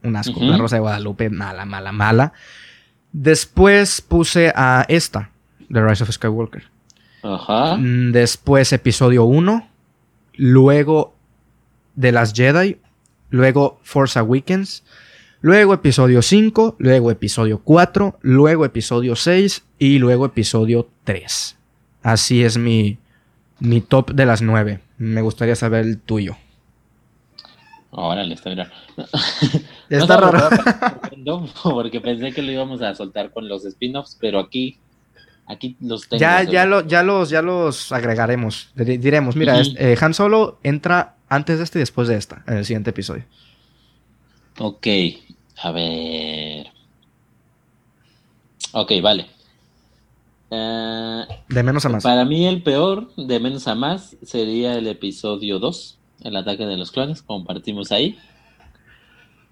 Un asco. La Rosa de Guadalupe, mala, mala, mala. Después puse a esta, The Rise of Skywalker. Ajá. Mm, después episodio 1. Luego The Last Jedi. Luego Force Awakens luego episodio 5, luego episodio 4, luego episodio 6 y luego episodio 3. Así es mi, mi top de las 9. Me gustaría saber el tuyo. Órale, está bien. Está raro. Porque pensé que lo íbamos a soltar con los spin-offs, pero aquí, aquí los tengo. Ya, ya, ya, los, ya los agregaremos. Diremos, mira, eh, Han Solo entra antes de este y después de esta, en el siguiente episodio. Ok, a ver. Ok, vale. Eh, de menos a más. Para mí el peor, de menos a más, sería el episodio 2, el ataque de los clones, compartimos ahí.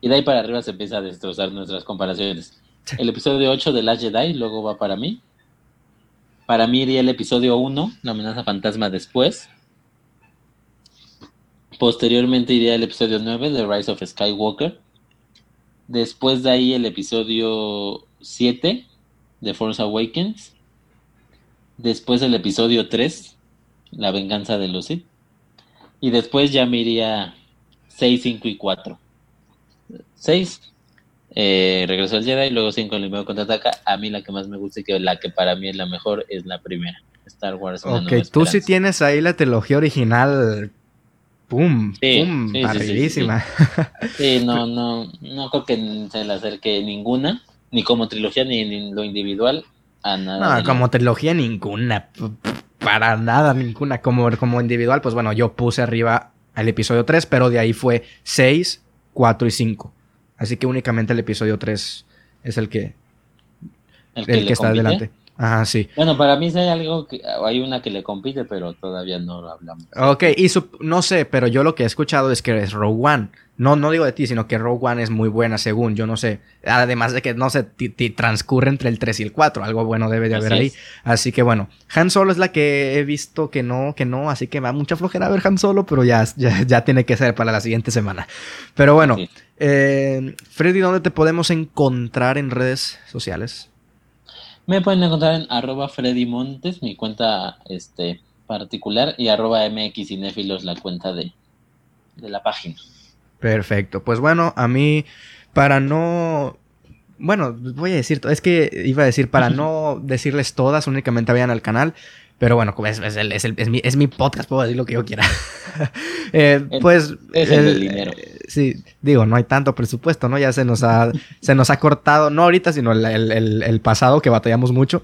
Y de ahí para arriba se empieza a destrozar nuestras comparaciones. El episodio 8 de Last Jedi luego va para mí. Para mí iría el episodio 1, la amenaza fantasma después. Posteriormente iría el episodio 9, The Rise of Skywalker. Después de ahí el episodio 7 de Force Awakens. Después el episodio 3, La venganza de Lucy. Y después ya me iría 6, 5 y 4. 6, eh, regresó el Jedi, luego 5 el contra contraataca. A mí la que más me gusta y que la que para mí es la mejor es la primera. Star Wars. ok, tú sí tienes ahí la trilogía original. ¡Pum! ¡Pum! Sí, Sí, no, no, no creo que se le acerque ninguna, ni como trilogía ni en lo individual, a nada. No, como trilogía ninguna. Para nada, ninguna. Como, como individual, pues bueno, yo puse arriba el episodio 3, pero de ahí fue 6, 4 y 5. Así que únicamente el episodio 3 es el que, el que, está adelante. Ajá, sí. Bueno, para mí hay algo que hay una que le compite, pero todavía no lo hablamos. Ok, y no sé, pero yo lo que he escuchado es que es Rogue One. No, no digo de ti, sino que Rogue One es muy buena, según yo no sé. Además de que no sé, transcurre entre el 3 y el 4. Algo bueno debe de haber ahí. Así que bueno, Han Solo es la que he visto que no, que no. Así que va mucha flojera ver Han Solo, pero ya, ya, tiene que ser para la siguiente semana. Pero bueno, eh, Freddy, ¿dónde te podemos encontrar en redes sociales? Me pueden encontrar en arroba Freddy Montes, mi cuenta este, particular, y arroba MX la cuenta de, de la página. Perfecto. Pues bueno, a mí, para no bueno, voy a decir, es que iba a decir para no decirles todas, únicamente vayan al canal. Pero bueno, es, es, es, es, mi, es mi podcast, puedo decir lo que yo quiera. eh, pues. Es el, dinero. Eh, sí, digo, no hay tanto presupuesto, ¿no? Ya se nos ha, se nos ha cortado, no ahorita, sino el, el pasado, que batallamos mucho.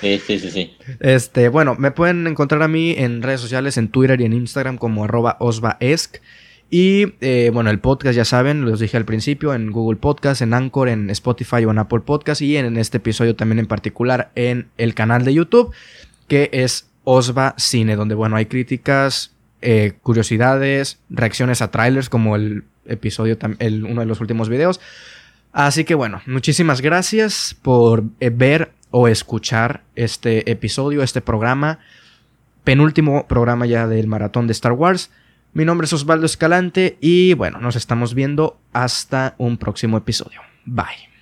sí, sí, sí, sí. Este, bueno, me pueden encontrar a mí en redes sociales, en Twitter y en Instagram como arroba osvaesc. Y eh, bueno, el podcast ya saben, los dije al principio, en Google Podcast, en Anchor, en Spotify o en Apple Podcast y en este episodio también en particular en el canal de YouTube que es Osva Cine, donde bueno, hay críticas, eh, curiosidades, reacciones a trailers como el episodio, el, uno de los últimos videos. Así que bueno, muchísimas gracias por eh, ver o escuchar este episodio, este programa, penúltimo programa ya del maratón de Star Wars. Mi nombre es Osvaldo Escalante y bueno, nos estamos viendo hasta un próximo episodio. Bye.